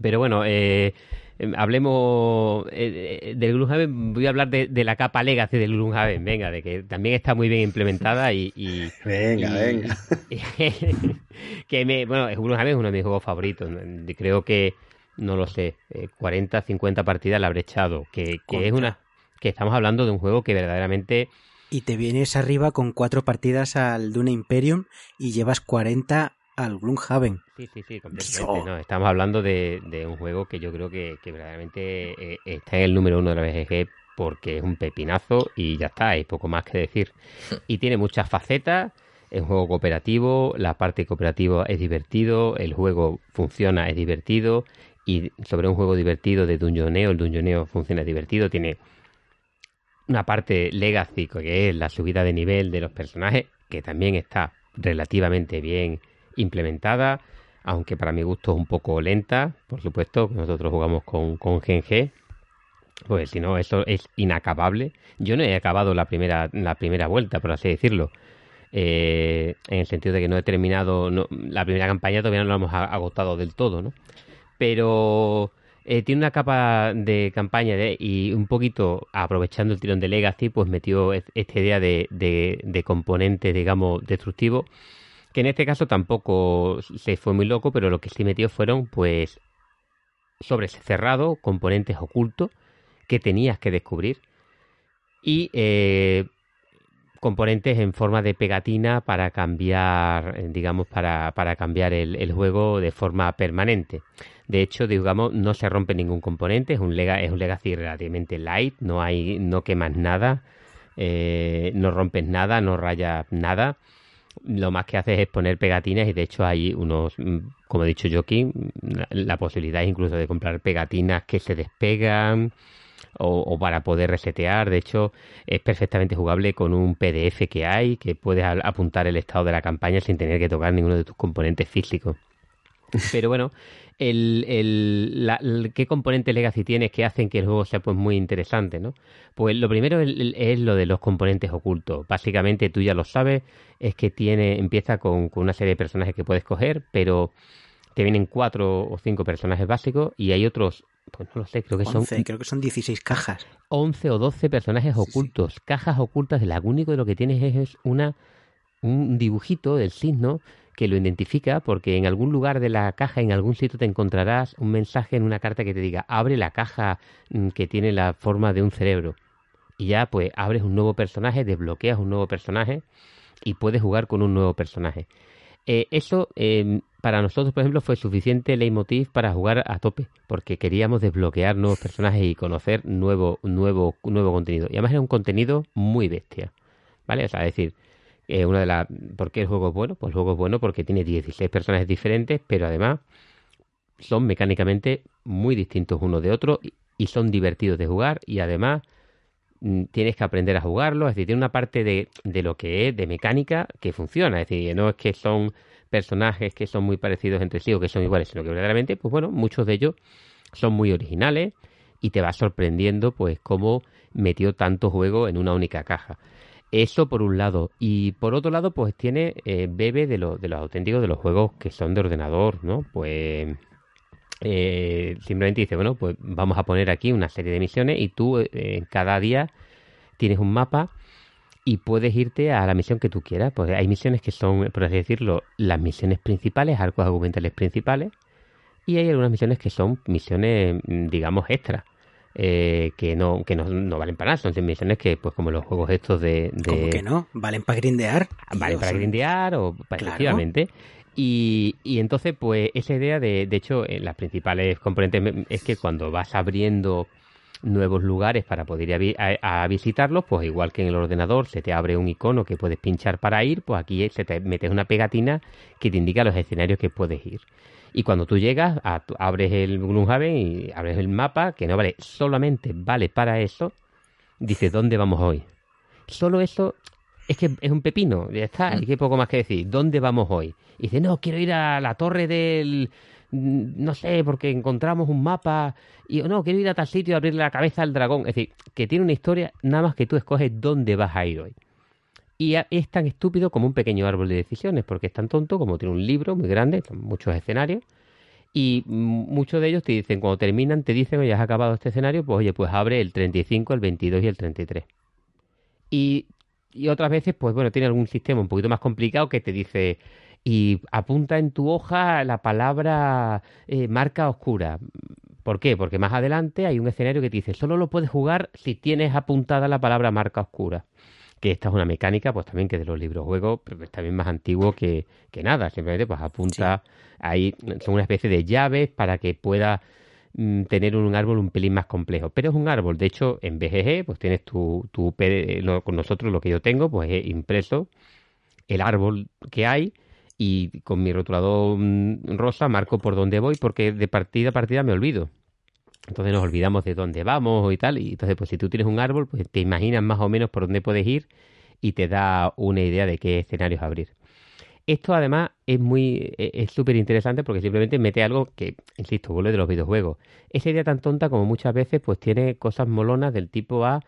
Pero bueno, eh, Em, hablemos eh, del Gloomhaven, voy a hablar de, la capa legacy del Gloomhaven, venga, de que también está muy bien implementada y... <laughs> venga, venga. <laughs> que me, bueno, Gloomhaven es uno de mis juegos favoritos, creo que, no lo sé, 40, eh, 50 partidas la habré echado, que, que es una... que estamos hablando de un juego que verdaderamente... Y te vienes arriba con cuatro partidas al Dune Imperium y llevas 40 al Gloomhaven. Sí, sí, sí, completamente. No, estamos hablando de, un juego que yo creo que, verdaderamente eh, está en el número uno de la BGG porque es un pepinazo y ya está, hay poco más que decir. Y tiene muchas facetas, es un juego cooperativo, la parte cooperativa es divertido, el juego funciona, es divertido, y sobre un juego divertido de Dungeoneo, el Dungeoneo funciona divertido, tiene una parte legacy que es la subida de nivel de los personajes, que también está relativamente bien implementada, aunque para mi gusto es un poco lenta, por supuesto, nosotros jugamos con, con Gen pues si no, eso es inacabable. Yo no he acabado la primera, la primera vuelta, por así decirlo. Eh, en el sentido de que no he terminado la primera campaña, todavía no la hemos agotado del todo, ¿no? Pero eh, tiene una capa de campaña y un poquito aprovechando el tirón de Legacy, pues metió esta idea de, de, de componente, digamos, destructivo que en este caso tampoco se fue muy loco, pero lo que sí metió fueron pues sobres cerrado, componentes ocultos que tenías que descubrir y eh, componentes en forma de pegatina para cambiar, digamos, para, para cambiar el, juego de forma permanente. De hecho, digamos, no se rompe ningún componente, es un, lega, es un legacy relativamente light, no hay, no quemas nada, eh, no rompes nada, no rayas nada lo más que haces es poner pegatinas y de hecho hay unos, mm, como he dicho yo aquí, la posibilidad incluso de comprar pegatinas que se despegan o, para poder resetear. De hecho, es perfectamente jugable con un PDF que hay que puedes apuntar el estado de la campaña sin tener que tocar ninguno de tus componentes físicos. <laughs> Pero bueno, el, el, qué componentes legacy tienes que hacen que el juego sea pues muy interesante, ¿no? Pues lo primero es, lo de los componentes ocultos. Básicamente tú ya lo sabes, es que tiene, empieza con, una serie de personajes que puedes coger, pero te vienen cuatro o cinco personajes básicos y hay otros, pues no lo sé, creo que son... creo que son 16 cajas. 11 o 12 personajes ocultos, cajas ocultas de la único de lo que tienes es, una un dibujito del signo que lo identifica porque en algún lugar de la caja, en algún sitio te encontrarás un mensaje en una carta que te diga abre la caja mm, que tiene la forma de un cerebro. Y ya pues abres un nuevo personaje, desbloqueas un nuevo personaje y puedes jugar con un nuevo personaje. Eh, eso em, para nosotros, por ejemplo, fue suficiente leitmotiv para jugar a tope, porque queríamos desbloquear nuevos personajes y conocer nuevo, nuevo, nuevo contenido. Y además era un contenido muy bestia. ¿Vale? O sea, es decir, eh, una de ¿Por qué el juego es bueno? Pues el juego es bueno porque tiene 16 personajes diferentes, pero además son mecánicamente muy distintos uno de otro y, son divertidos de jugar y además mm, tienes que aprender a jugarlo, es decir, tiene una parte de, de, lo que es de mecánica que funciona, es decir, no es que son personajes que son muy parecidos entre sí o que son iguales, sino que verdaderamente, pues bueno, muchos de ellos son muy originales y te va sorprendiendo pues cómo metió tanto juego en una única caja. Eso por un lado. Y por otro lado, pues tiene, eh, bebe de, lo, de los auténticos de los juegos que son de ordenador, ¿no? Pues eh, simplemente dice, bueno, pues vamos a poner aquí una serie de misiones y tú eh, cada día tienes un mapa y puedes irte a la misión que tú quieras. Pues hay misiones que son, por así decirlo, las misiones principales, arcos argumentales principales, y hay algunas misiones que son misiones, digamos, extras eh, que no que no, valen para nada. Son misiones que, pues como los juegos estos de... ¿Cómo que no? ¿Valen para grindear? Valen para grindear o efectivamente. Y, y, entonces, pues esa idea de, de hecho, en las principales componentes es que cuando vas abriendo nuevos lugares para poder ir a, visitarlos, pues igual que en el ordenador se te abre un icono que puedes pinchar para ir, pues aquí se te metes una pegatina que te indica los escenarios que puedes ir. Y cuando tú llegas, abres el Gloomhaven y abres el mapa, que no vale, solamente vale para eso, dices, ¿dónde vamos hoy? Solo eso es que es un pepino, ya está, hay que poco más que decir, ¿dónde vamos hoy? Y dice, no, quiero ir a la torre del, mm, no sé, porque encontramos un mapa y no, quiero ir a tal sitio y abrirle la cabeza al dragón. Es decir, que tiene una historia nada más que tú escoges dónde vas a ir hoy. Y es tan estúpido como un pequeño árbol de decisiones, porque es tan tonto como tiene un libro muy grande, muchos escenarios, y muchos de ellos te dicen, cuando terminan, te dicen, oye, has acabado este escenario, pues oye, pues abre el 35, el 22 y el 33. Y, y otras veces, pues bueno, tiene algún sistema un poquito más complicado que te dice, y apunta en tu hoja la palabra eh, marca oscura. ¿Por qué? Porque más adelante hay un escenario que te dice, solo lo puedes jugar si tienes apuntada la palabra marca oscura que esta es una mecánica, pues también que de los libros juegos, pero es también más antiguo que, que nada, simplemente pues apunta ahí, son una especie de llaves para que pueda mm, tener un árbol un pelín más complejo, pero es un árbol, de hecho en BGG pues tienes tu, tu con nosotros lo que yo tengo pues he impreso el árbol que hay y con mi rotulador mm, rosa marco por dónde voy porque de partida a partida me olvido entonces nos olvidamos de dónde vamos y tal. Y entonces, pues si tú tienes un árbol, pues te imaginas más o menos por dónde puedes ir y te da una idea de qué escenarios abrir. Esto además es muy e, es súper interesante porque simplemente mete algo que, insisto, vuelve de los videojuegos. Esa idea tan tonta como muchas veces pues tiene cosas molonas del tipo A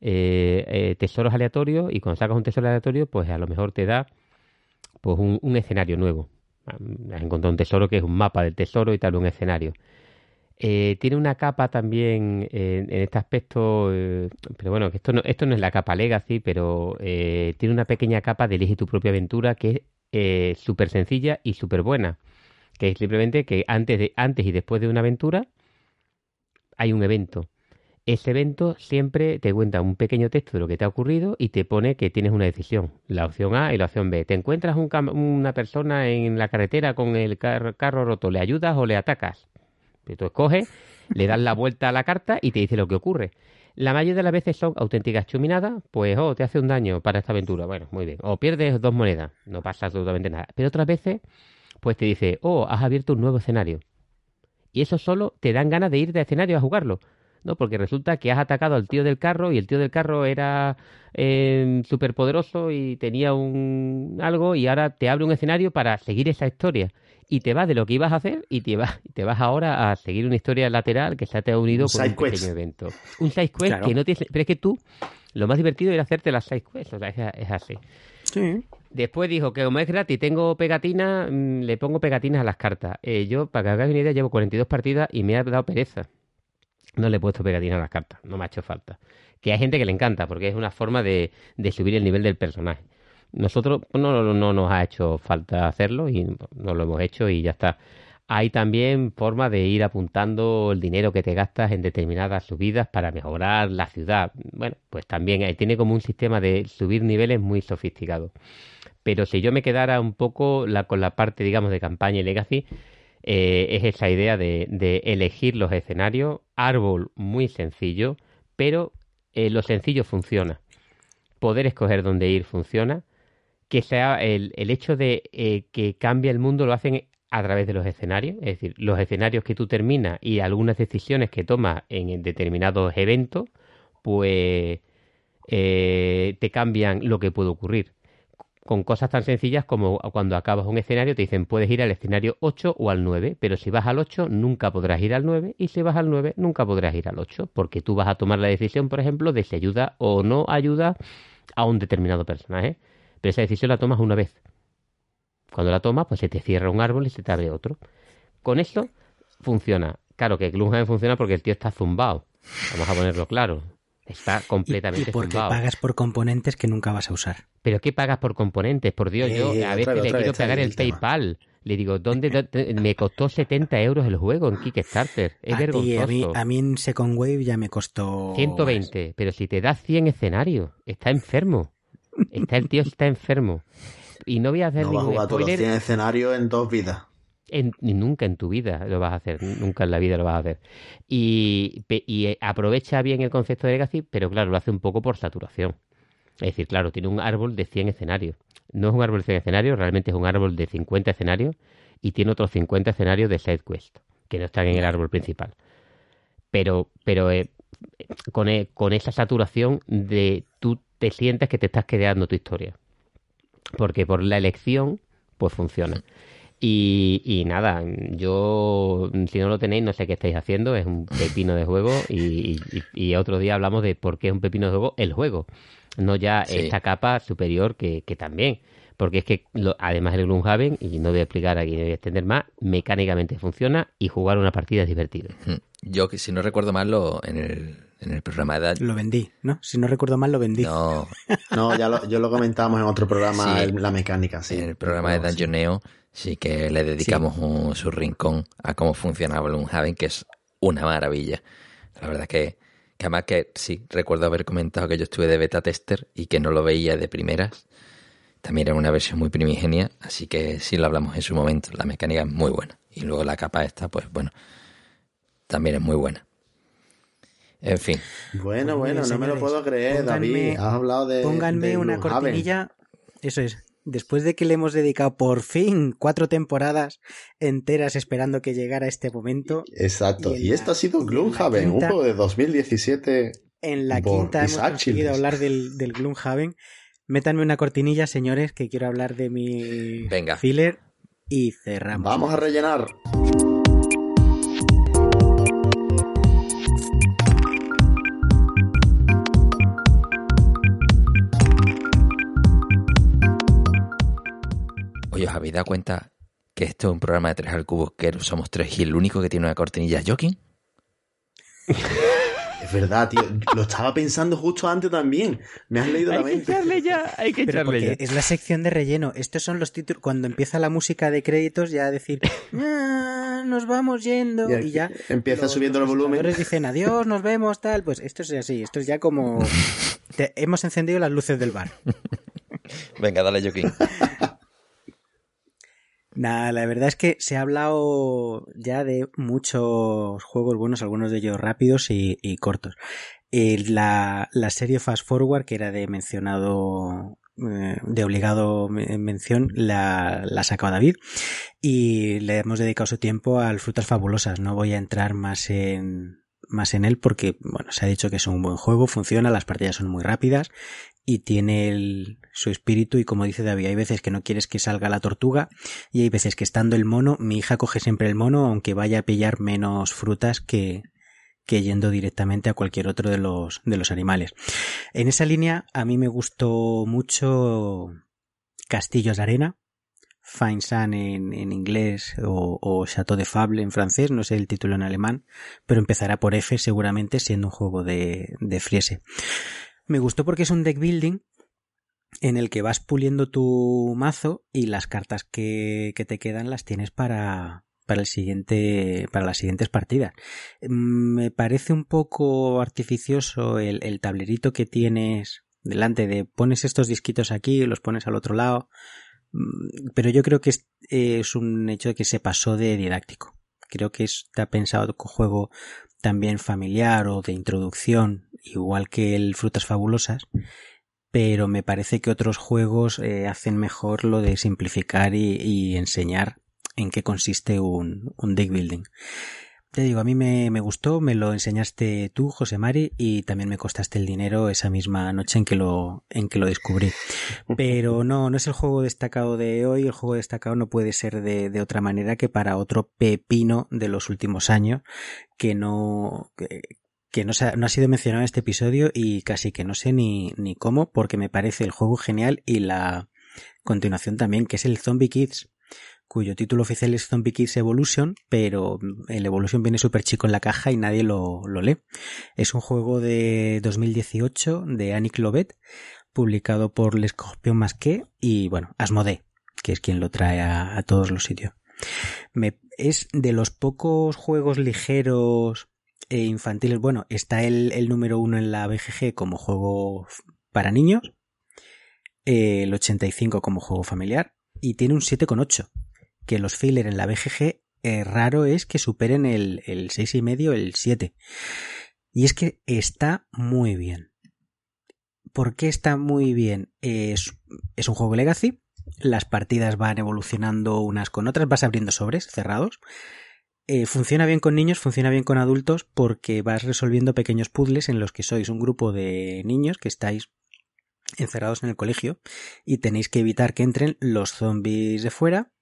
eh, eh, tesoros aleatorios y cuando sacas un tesoro aleatorio pues a lo mejor te da pues un, un escenario nuevo. Has un tesoro que es un mapa del tesoro y tal, un escenario. Eh, tiene una capa también en este aspecto, eh, pero bueno, que esto no, esto no es la capa Legacy, pero eh, tiene una pequeña capa de elige tu propia aventura que es súper sencilla y súper buena. Que es simplemente que antes, de, antes y después de una aventura hay un evento. Ese evento siempre te cuenta un pequeño texto de lo que te ha ocurrido y te pone que tienes una decisión, la opción A y la opción B. Te encuentras una persona en la carretera con el carro roto, ¿le ayudas o le atacas? Tú escoges, le das la vuelta a la carta y te dice lo que ocurre. La mayoría de las veces son auténticas chuminadas, pues, oh, te hace un daño para esta aventura. Bueno, muy bien. O pierdes dos monedas, no pasa absolutamente nada. Pero otras veces, pues te dice, oh, has abierto un nuevo escenario. Y eso solo te dan ganas de ir de escenario a jugarlo. ¿no? Porque resulta que has atacado al tío del carro y el tío del carro era eh, súper poderoso y tenía un algo y ahora te abre un escenario para seguir esa historia y te vas de lo que ibas a hacer y te vas, te vas ahora a seguir una historia lateral que se te ha unido con un pequeño evento. Un side quest que no tienes... Pero es que tú, lo más divertido era hacerte las side quests, o sea, es, así. Sí. Después dijo que como es gratis, tengo pegatina, mm, le pongo pegatinas a las cartas. Eh, yo, para que hagáis una idea, llevo 42 partidas y me ha dado pereza. No le he puesto pegatinas a las cartas, no me ha hecho falta. Que hay gente que le encanta, porque es una forma de, de subir el nivel del personaje. Nosotros no, no nos ha hecho falta hacerlo y no lo hemos hecho y ya está. Hay también forma de ir apuntando el dinero que te gastas en determinadas subidas para mejorar la ciudad. Bueno, pues también tiene como un sistema de subir niveles muy sofisticado. Pero si yo me quedara un poco la, con la parte, digamos, de campaña y legacy, eh, es esa idea de, de, elegir los escenarios. Árbol muy sencillo, pero eh, lo sencillo funciona. Poder escoger dónde ir funciona que sea el, el hecho de eh, que cambie el mundo lo hacen a través de los escenarios, es decir, los escenarios que tú terminas y algunas decisiones que tomas en determinados eventos, pues eh, te cambian lo que puede ocurrir. Con cosas tan sencillas como cuando acabas un escenario te dicen puedes ir al escenario 8 o al 9, pero si vas al 8 nunca podrás ir al 9 y si vas al 9 nunca podrás ir al 8, porque tú vas a tomar la decisión, por ejemplo, de si ayuda o no ayuda a un determinado personaje. Pero esa decisión la tomas una vez. Cuando la tomas, pues se te cierra un árbol y se te abre otro. Con esto funciona. Claro que Gloomhaven funciona porque el tío está zumbado. Vamos a ponerlo claro. Está completamente y porque pagas por componentes que nunca vas a usar. ¿Pero qué pagas por componentes? Por Dios, yo a veces le quiero pagar el, PayPal. Le digo, ¿dónde me costó 70 euros el juego en Kickstarter? Es vergonzoso. a, mí, a mí en Second Wave ya me costó... 120, pero si te da 100 escenarios, está enfermo. Está, el tío está enfermo. Y no voy a hacer no ningún va a jugar escenarios en dos vidas. En, nunca en tu vida lo vas a hacer, nunca en la vida lo vas a hacer. Y, y aprovecha bien el concepto de Legacy, pero claro, lo hace un poco por saturación. Es decir, claro, tiene un árbol de 100 escenarios. No es un árbol de 100 escenarios, realmente es un árbol de 50 escenarios y tiene otros 50 escenarios de side quest, que no están en el árbol principal. Pero, pero eh, con, e, con esa saturación de tú te sientes que te estás creando tu historia. Porque por la elección, pues funciona. Y, nada, yo, si no lo tenéis, no sé qué estáis haciendo, es un pepino de juego y, otro día hablamos de por qué es un pepino de juego el juego, no ya esta capa superior que, también, porque es que además el Gloomhaven, y no voy a explicar aquí, no voy a extender más, mecánicamente funciona y jugar una partida es divertido. Yo, si no recuerdo mal, lo, en el en el programa de... Lo vendí, ¿no? Si no recuerdo mal, lo vendí. No, <laughs> no ya lo, yo lo comentamos en otro programa, la mecánica, sí. En el programa de Dungeoneo sí que le dedicamos un, su rincón a cómo funcionaba Gloomhaven, que es una maravilla. La verdad que, que además que sí, recuerdo haber comentado que yo estuve de beta tester y que no lo veía de primeras. También era una versión muy primigenia, así que sí lo hablamos en su momento. La mecánica es muy buena. Y luego la capa esta, pues bueno, también es muy buena. En fin. Bueno, bueno, no me lo puedo creer, David. Has hablado de. Pónganme una cortinilla. Eso es. Después de que le hemos dedicado por fin cuatro temporadas enteras esperando que llegara este momento. Exacto. Y, esto ha sido Gloomhaven, un juego de 2017. En la quinta hemos conseguido hablar del, del Gloomhaven. Métanme una cortinilla, señores, que quiero hablar de mi Venga. filler y cerramos. Vamos a rellenar. ¿os habéis dado cuenta que esto es un programa de tres al cubo que somos tres y el único que tiene una cortinilla es <laughs> Joking? Es verdad, tío. Lo estaba pensando justo antes también. Me has leído la mente. Hay que echarle ya, hay que echarle ya. Es la sección de relleno. Estos son los títulos. Cuando empieza la música de créditos, ya decir, <laughs> ah, nos vamos yendo. Y, ya. Empieza subiendo el volumen. Los dicen adiós, nos vemos, tal. Pues esto es así. Esto es ya como. <laughs> hemos encendido las luces del bar. Venga, dale, Joaquín. <laughs> Nada, la verdad es que se ha hablado ya de muchos juegos buenos, algunos de ellos rápidos y, cortos. La, serie Fast Forward, que era de mencionado, eh, de obligado mención, la, la sacado David y le hemos dedicado su tiempo al Frutas Fabulosas. No voy a entrar más en, más en él porque, bueno, se ha dicho que es un buen juego, funciona, las partidas son muy rápidas y tiene el, su espíritu y como dice David, hay veces que no quieres que salga la tortuga y hay veces que estando el mono, mi hija coge siempre el mono aunque vaya a pillar menos frutas que, que yendo directamente a cualquier otro de los, de los animales. En esa línea a mí me gustó mucho Castillos de Arena, Fine Sun en, en inglés o, o, Chateau de Fable en francés, no sé el título en alemán, pero empezará por F seguramente siendo un juego de, de Friese. Me gustó porque es un deck building en el que vas puliendo tu mazo y las cartas que, te quedan las tienes para, para el siguiente para las siguientes partidas. Me parece un poco artificioso el, tablerito que tienes delante de pones estos disquitos aquí los pones al otro lado mm, pero yo creo que es, es un hecho que se pasó de didáctico. Creo que está pensado como juego también familiar o de introducción igual que el Frutas Fabulosas, pero me parece que otros juegos eh, hacen mejor lo de simplificar y, enseñar en qué consiste un, un deck building. Te digo, a mí me, me, gustó, me lo enseñaste tú, José Mari, y también me costaste el dinero esa misma noche en que lo, en que lo descubrí. <laughs> Pero no, no es el juego destacado de hoy, el juego destacado no puede ser de, de otra manera que para otro pepino de los últimos años, que no, que, que no, ha, no ha sido mencionado en este episodio y casi que no sé ni, ni cómo, porque me parece el juego genial y la continuación también, que es el Zombie Kids, cuyo título oficial es Zombie Kids Evolution, pero el Evolution viene súper chico en la caja y nadie lo, lo, lee. Es un juego de 2018 de Annie Clovet, publicado por El Escorpión Masqué y, bueno, Asmodee, que es quien lo trae a, todos los sitios. Es de los pocos juegos ligeros e infantiles, bueno, está el, el, número uno en la BGG como juego para niños, el 85 como juego familiar y tiene un 7,8, que los filler en la BGG eh, raro es que superen el, el 6,5, el 7. Y es que está muy bien. ¿Por qué está muy bien? Es, es un juego Legacy, las partidas van evolucionando unas con otras, vas abriendo sobres cerrados eh, funciona bien con niños, funciona bien con adultos porque vas resolviendo pequeños puzzles en los que sois un grupo de niños que estáis encerrados en el colegio y tenéis que evitar que entren los zombies de fuera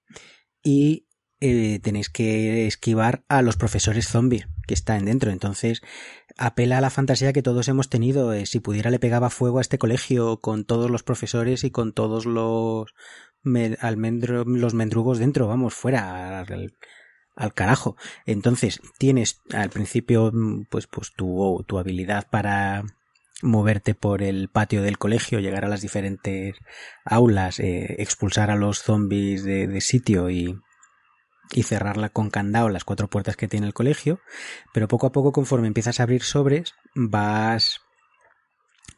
y eh, tenéis que esquivar a los profesores zombies que están dentro. Entonces, apela a la fantasía que todos hemos tenido. Eh, si pudiera le pegaba fuego a este colegio con todos los profesores y con todos los almendro, los mendrugos dentro, vamos, fuera al, al, carajo. Entonces, tienes al principio mm, pues pues tu, tu habilidad para moverte por el patio del colegio, llegar a las diferentes aulas, eh, expulsar a los zombies de, de sitio y, y cerrarla con candado las cuatro puertas que tiene el colegio, pero poco a poco conforme empiezas a abrir sobres vas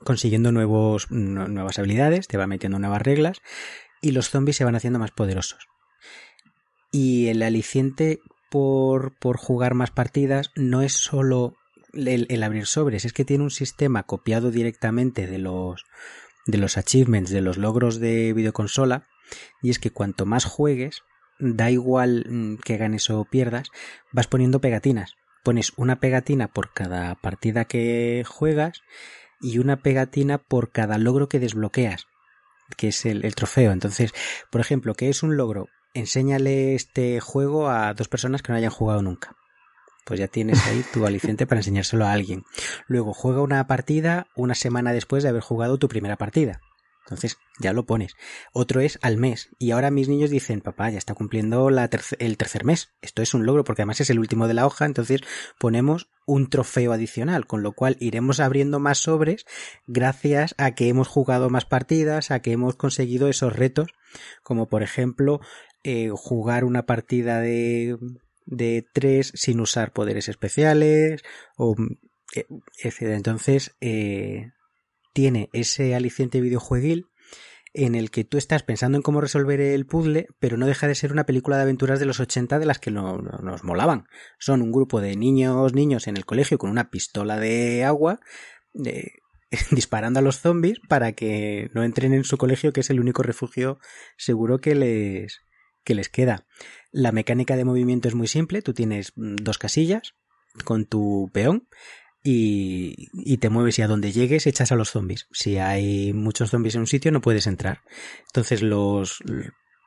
consiguiendo nuevos, nuevas habilidades, te va metiendo nuevas reglas y los zombies se van haciendo más poderosos. Y el aliciente por, por jugar más partidas no es solo el, abrir sobres, es que tiene un sistema copiado directamente de los, de los achievements, de los logros de videoconsola, y es que cuanto más juegues, da igual mm, que ganes o pierdas, vas poniendo pegatinas. Pones una pegatina por cada partida que juegas y una pegatina por cada logro que desbloqueas, que es el, el trofeo. Entonces, por ejemplo, ¿qué es un logro? Enséñale este juego a dos personas que no hayan jugado nunca. Pues ya tienes ahí tu <laughs> aliciente para enseñárselo a alguien. Luego juega una partida una semana después de haber jugado tu primera partida. Entonces ya lo pones. Otro es al mes. Y ahora mis niños dicen, papá, ya está cumpliendo la el tercer mes. Esto es un logro porque además es el último de la hoja. Entonces ponemos un trofeo adicional, con lo cual iremos abriendo más sobres gracias a que hemos jugado más partidas, a que hemos conseguido esos retos, como por ejemplo eh, jugar una partida de, de tres sin usar poderes especiales o eh, etc. Entonces, eh, tiene ese aliciente videojueguil en el que tú estás pensando en cómo resolver el puzzle, pero no deja de ser una película de aventuras de los 80 de las que no, nos molaban. Son un grupo de niños, niños en el colegio con una pistola de agua, <laughs> disparando a los zombies para que no entren en su colegio, que es el único refugio seguro que les, que les queda. La mecánica de movimiento es muy simple, tú tienes mm, dos casillas con tu peón y, y, te mueves y a donde llegues echas a los zombies. Si hay muchos zombies en un sitio no puedes entrar. Entonces los,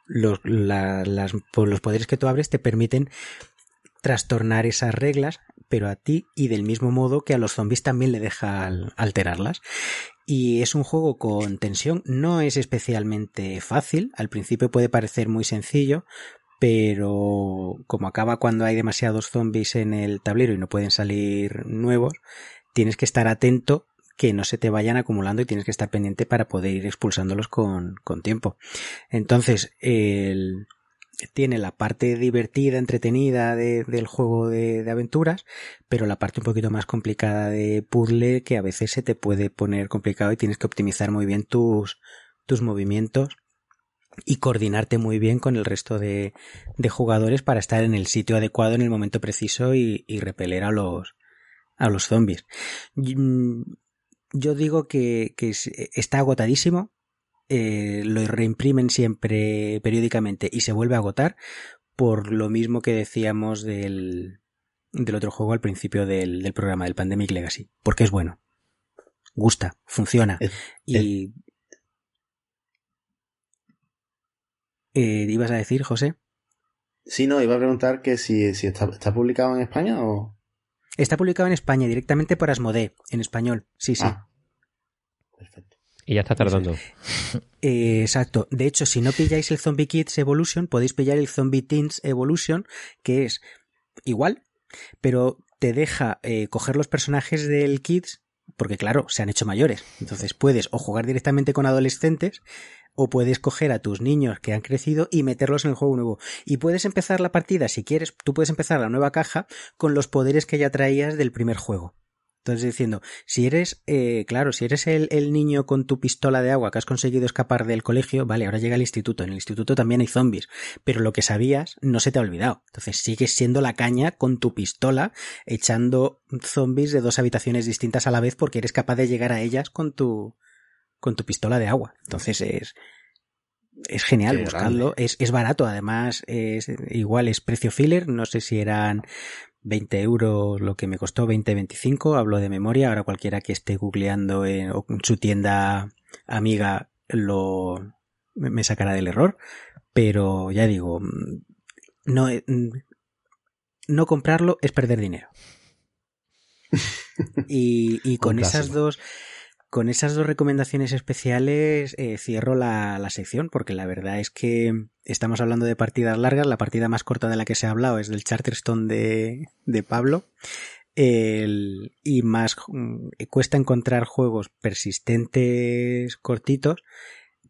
los, la, las, los poderes que tú abres te permiten trastornar esas reglas, pero a ti y del mismo modo que a los zombies también le deja alterarlas. Y es un juego con tensión, no es especialmente fácil, al principio puede parecer muy sencillo, pero como acaba cuando hay demasiados zombies en el tablero y no pueden salir nuevos, tienes que estar atento que no se te vayan acumulando y tienes que estar pendiente para poder ir expulsándolos con, con tiempo. Entonces, el, tiene la parte divertida, entretenida de, del juego de, aventuras, pero la parte un poquito más complicada de puzzle que a veces se te puede poner complicado y tienes que optimizar muy bien tus, tus movimientos y coordinarte muy bien con el resto de, de, jugadores para estar en el sitio adecuado en el momento preciso y, y repeler a los, a los zombies. Mm, yo digo que, que está agotadísimo, eh, lo reimprimen siempre periódicamente y se vuelve a agotar por lo mismo que decíamos del, del otro juego al principio del, del programa, del Pandemic Legacy, porque es bueno. Gusta, funciona. y Eh, ¿Ibas a decir, José? Sí, no, iba a preguntar que si, si está, está, publicado en España o... Está publicado en España, directamente por Asmodee, en español. Sí, sí. Ah, perfecto. Y ya está tardando. <laughs> Eh, exacto. De hecho, si no pilláis el Zombie Kids Evolution, podéis pillar el Zombie Teens Evolution, que es igual, pero te deja eh, coger los personajes del Kids, porque claro, se han hecho mayores. Entonces puedes o jugar directamente con adolescentes o puedes coger a tus niños que han crecido y meterlos en el juego nuevo. Y puedes empezar la partida, si quieres, tú puedes empezar la nueva caja con los poderes que ya traías del primer juego. Entonces diciendo, si eres, eh, claro, si eres el, el, niño con tu pistola de agua que has conseguido escapar del colegio, vale, ahora llega al instituto. En el instituto también hay zombies, pero lo que sabías no se te ha olvidado. Entonces sigues siendo la caña con tu pistola echando zombies de dos habitaciones distintas a la vez porque eres capaz de llegar a ellas con tu, con tu pistola de agua. Entonces es, es genial buscarlo. Es, es barato, además, es igual es precio filler. No sé si eran 20 euros lo que me costó, 20, 25. Hablo de memoria. Ahora cualquiera que esté googleando en, su tienda amiga lo me sacará del error. Pero ya digo, no, eh, mm, no comprarlo es perder dinero. <laughs> y, y con esas dos con esas dos recomendaciones especiales eh, cierro la, la sección porque la verdad es que estamos hablando de partidas largas. La partida más corta de la que se ha hablado es del Charterstone de, de Pablo. El- y más mm, cuesta encontrar juegos persistentes cortitos,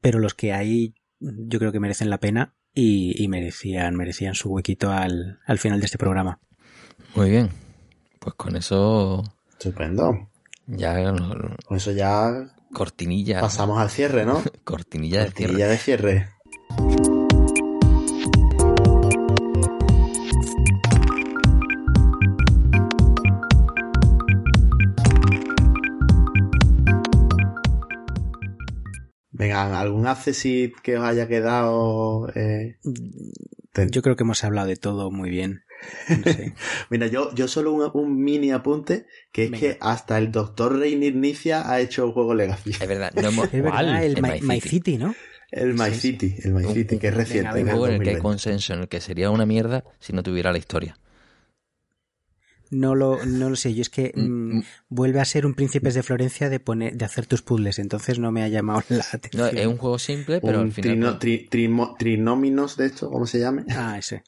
pero los que hay yo creo que merecen la pena y, y merecían, merecían su huequito al, al final de este programa. Muy bien. Pues con eso Estupendo. Ya no- no- Con eso ya cortinilla. pasamos al cierre, ¿no? <laughs> Cortinilla de cierre. Cortinilla de cierre. Venga, ¿algún accessit que os haya quedado? eh? Ten- Yo creo que hemos hablado de todo muy bien. No sé. <laughs> Mira, yo, yo solo un, un mini apunte, que es Venga. que hasta el doctor Reynir Nicia ha hecho un juego Legacy. Es verdad, no hemos... <laughs> Es verdad, el El My, My My City. City, ¿no? El My Sí, City, el My Un- City, que es reciente. un juego en el que hay 2020. consenso, en el que sería una mierda si no tuviera la historia. No lo, no lo sé. Yo es que Mm, mm, vuelve a ser un Príncipes de Florencia de poner, de hacer tus puzzles, entonces no me ha llamado la No, atención. es un juego simple, pero un al final trino- tri- trimo- trinóminos de esto, ¿cómo se llame? Ah, ese.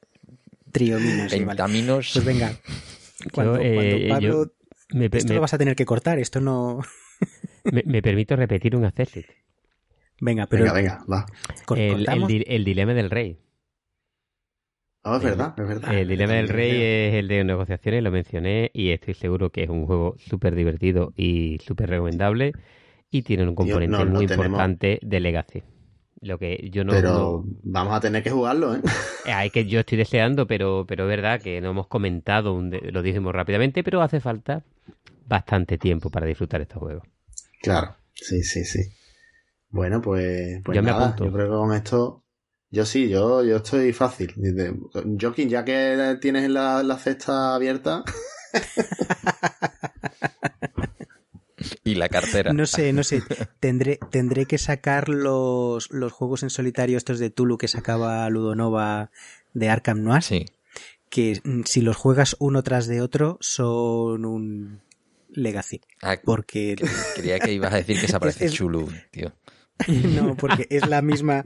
Triominos, sí, vale. Pentaminos. Pues venga. <laughs> Cuando, Yo, eh, cuando Pablo, yo me, pe- esto me- lo vas a tener que cortar, esto no. <laughs> me- me permito repetir un accessit. Venga, pero Venga, venga, va. El, el cortamos. di- el dilema del rey. Ah, es verdad, es verdad. El dilema del rey <laughs> es el de negociaciones, lo mencioné y estoy seguro que es un juego súper divertido y súper recomendable y tiene un componente no, muy tenemos. importante de legacy. Lo que yo no, Pero no- vamos a tener que jugarlo, ¿eh? Eh, Hay que yo estoy deseando, pero, pero es verdad que no hemos comentado, un de- lo dijimos rápidamente, pero hace falta bastante tiempo para disfrutar estos juegos. Claro, sí, sí, sí. Bueno, pues, pues Yo me apunto. yo creo que con esto, yo sí, yo, yo estoy fácil. Joaquín, ya que tienes la, la cesta abierta, <laughs> Y la cartera. No sé, no sé. <laughs> Tendré, tendré que sacar los, los juegos en solitario estos de Tulu que sacaba Ludonova de Arkham Noir. Sí. Que mm, si los juegas uno tras de otro son un legacy. Ah, Porque creía que ibas a decir que <laughs> se aparece Es- es- Chulu, tío. <laughs> no, porque es la misma,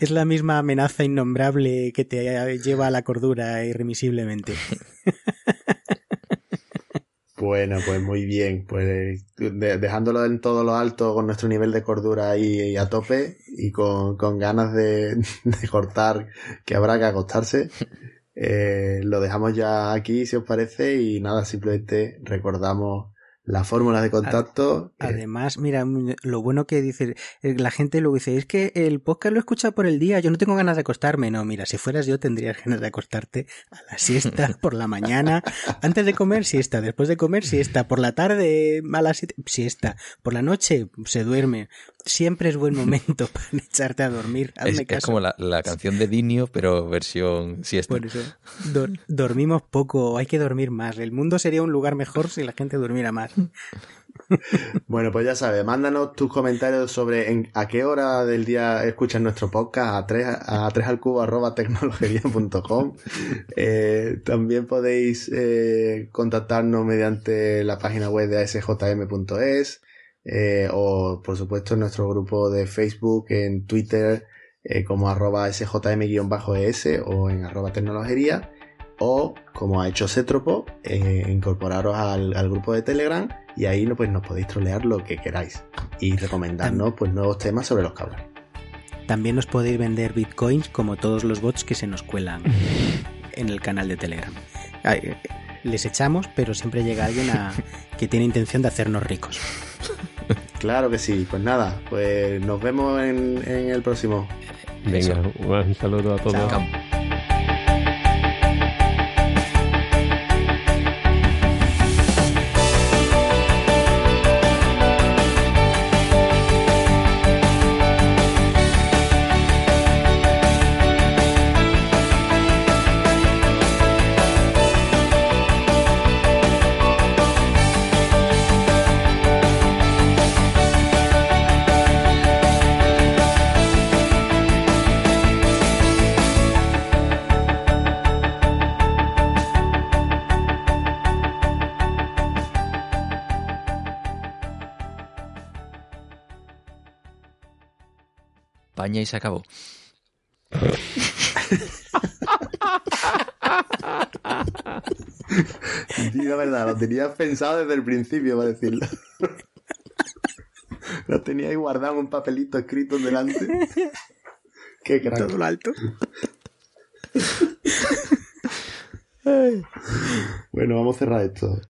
es la misma amenaza innombrable que te lleva a la cordura irremisiblemente. Bueno, pues muy bien. Pues de- dejándolo en todo lo alto con nuestro nivel de cordura ahí a tope y con, con ganas de, <laughs> de cortar que habrá que acostarse. eh, lo dejamos ya aquí, si os parece, y nada, simplemente recordamos la fórmula de contacto. eh, Además, mira, lo bueno que dice, eh, la gente luego dice, es que el podcast lo escucha por el día, yo no tengo ganas de acostarme. No, mira, si fueras yo tendrías <laughs> ganas de acostarte a la siesta, <laughs> por la mañana, antes de comer siesta, después de comer siesta, por la tarde a las siete, siesta, por la noche se duerme. Siempre es buen <laughs> momento para echarte a dormir. Hazme Es, es como la, la canción de Dinio, pero versión siesta. Por eso, dor- dormimos poco, hay que dormir más. El mundo sería un lugar mejor si la gente durmiera más. Bueno, pues ya sabes, mándanos tus comentarios sobre a qué hora del día escuchas nuestro podcast a 3, a 3 al cubo. Eh, también podéis eh, contactarnos mediante la página web de asjm.es eh, o por supuesto en nuestro grupo de Facebook, en Twitter como arroba sjm-es o en arroba tecnologería o como ha hecho Cetropo, eh, incorporaros al, al grupo de Telegram y ahí no, pues, nos podéis trolear lo que queráis y recomendarnos pues, nuevos temas sobre los que hablar. También nos podéis vender bitcoins como todos los bots que se nos cuelan <laughs> en el canal de Telegram. Ay, Les echamos, pero siempre llega alguien a- <laughs> que tiene intención de hacernos ricos. Claro que sí, pues nada, pues nos vemos en, en el próximo. Venga, un saludo a todos. Chao. Y se acabó. Digo la verdad, lo tenías pensado desde el principio para decirlo. Lo tenía ahí guardado en un papelito escrito delante. Qué crack. Todo lo alto. Bueno, vamos a cerrar esto.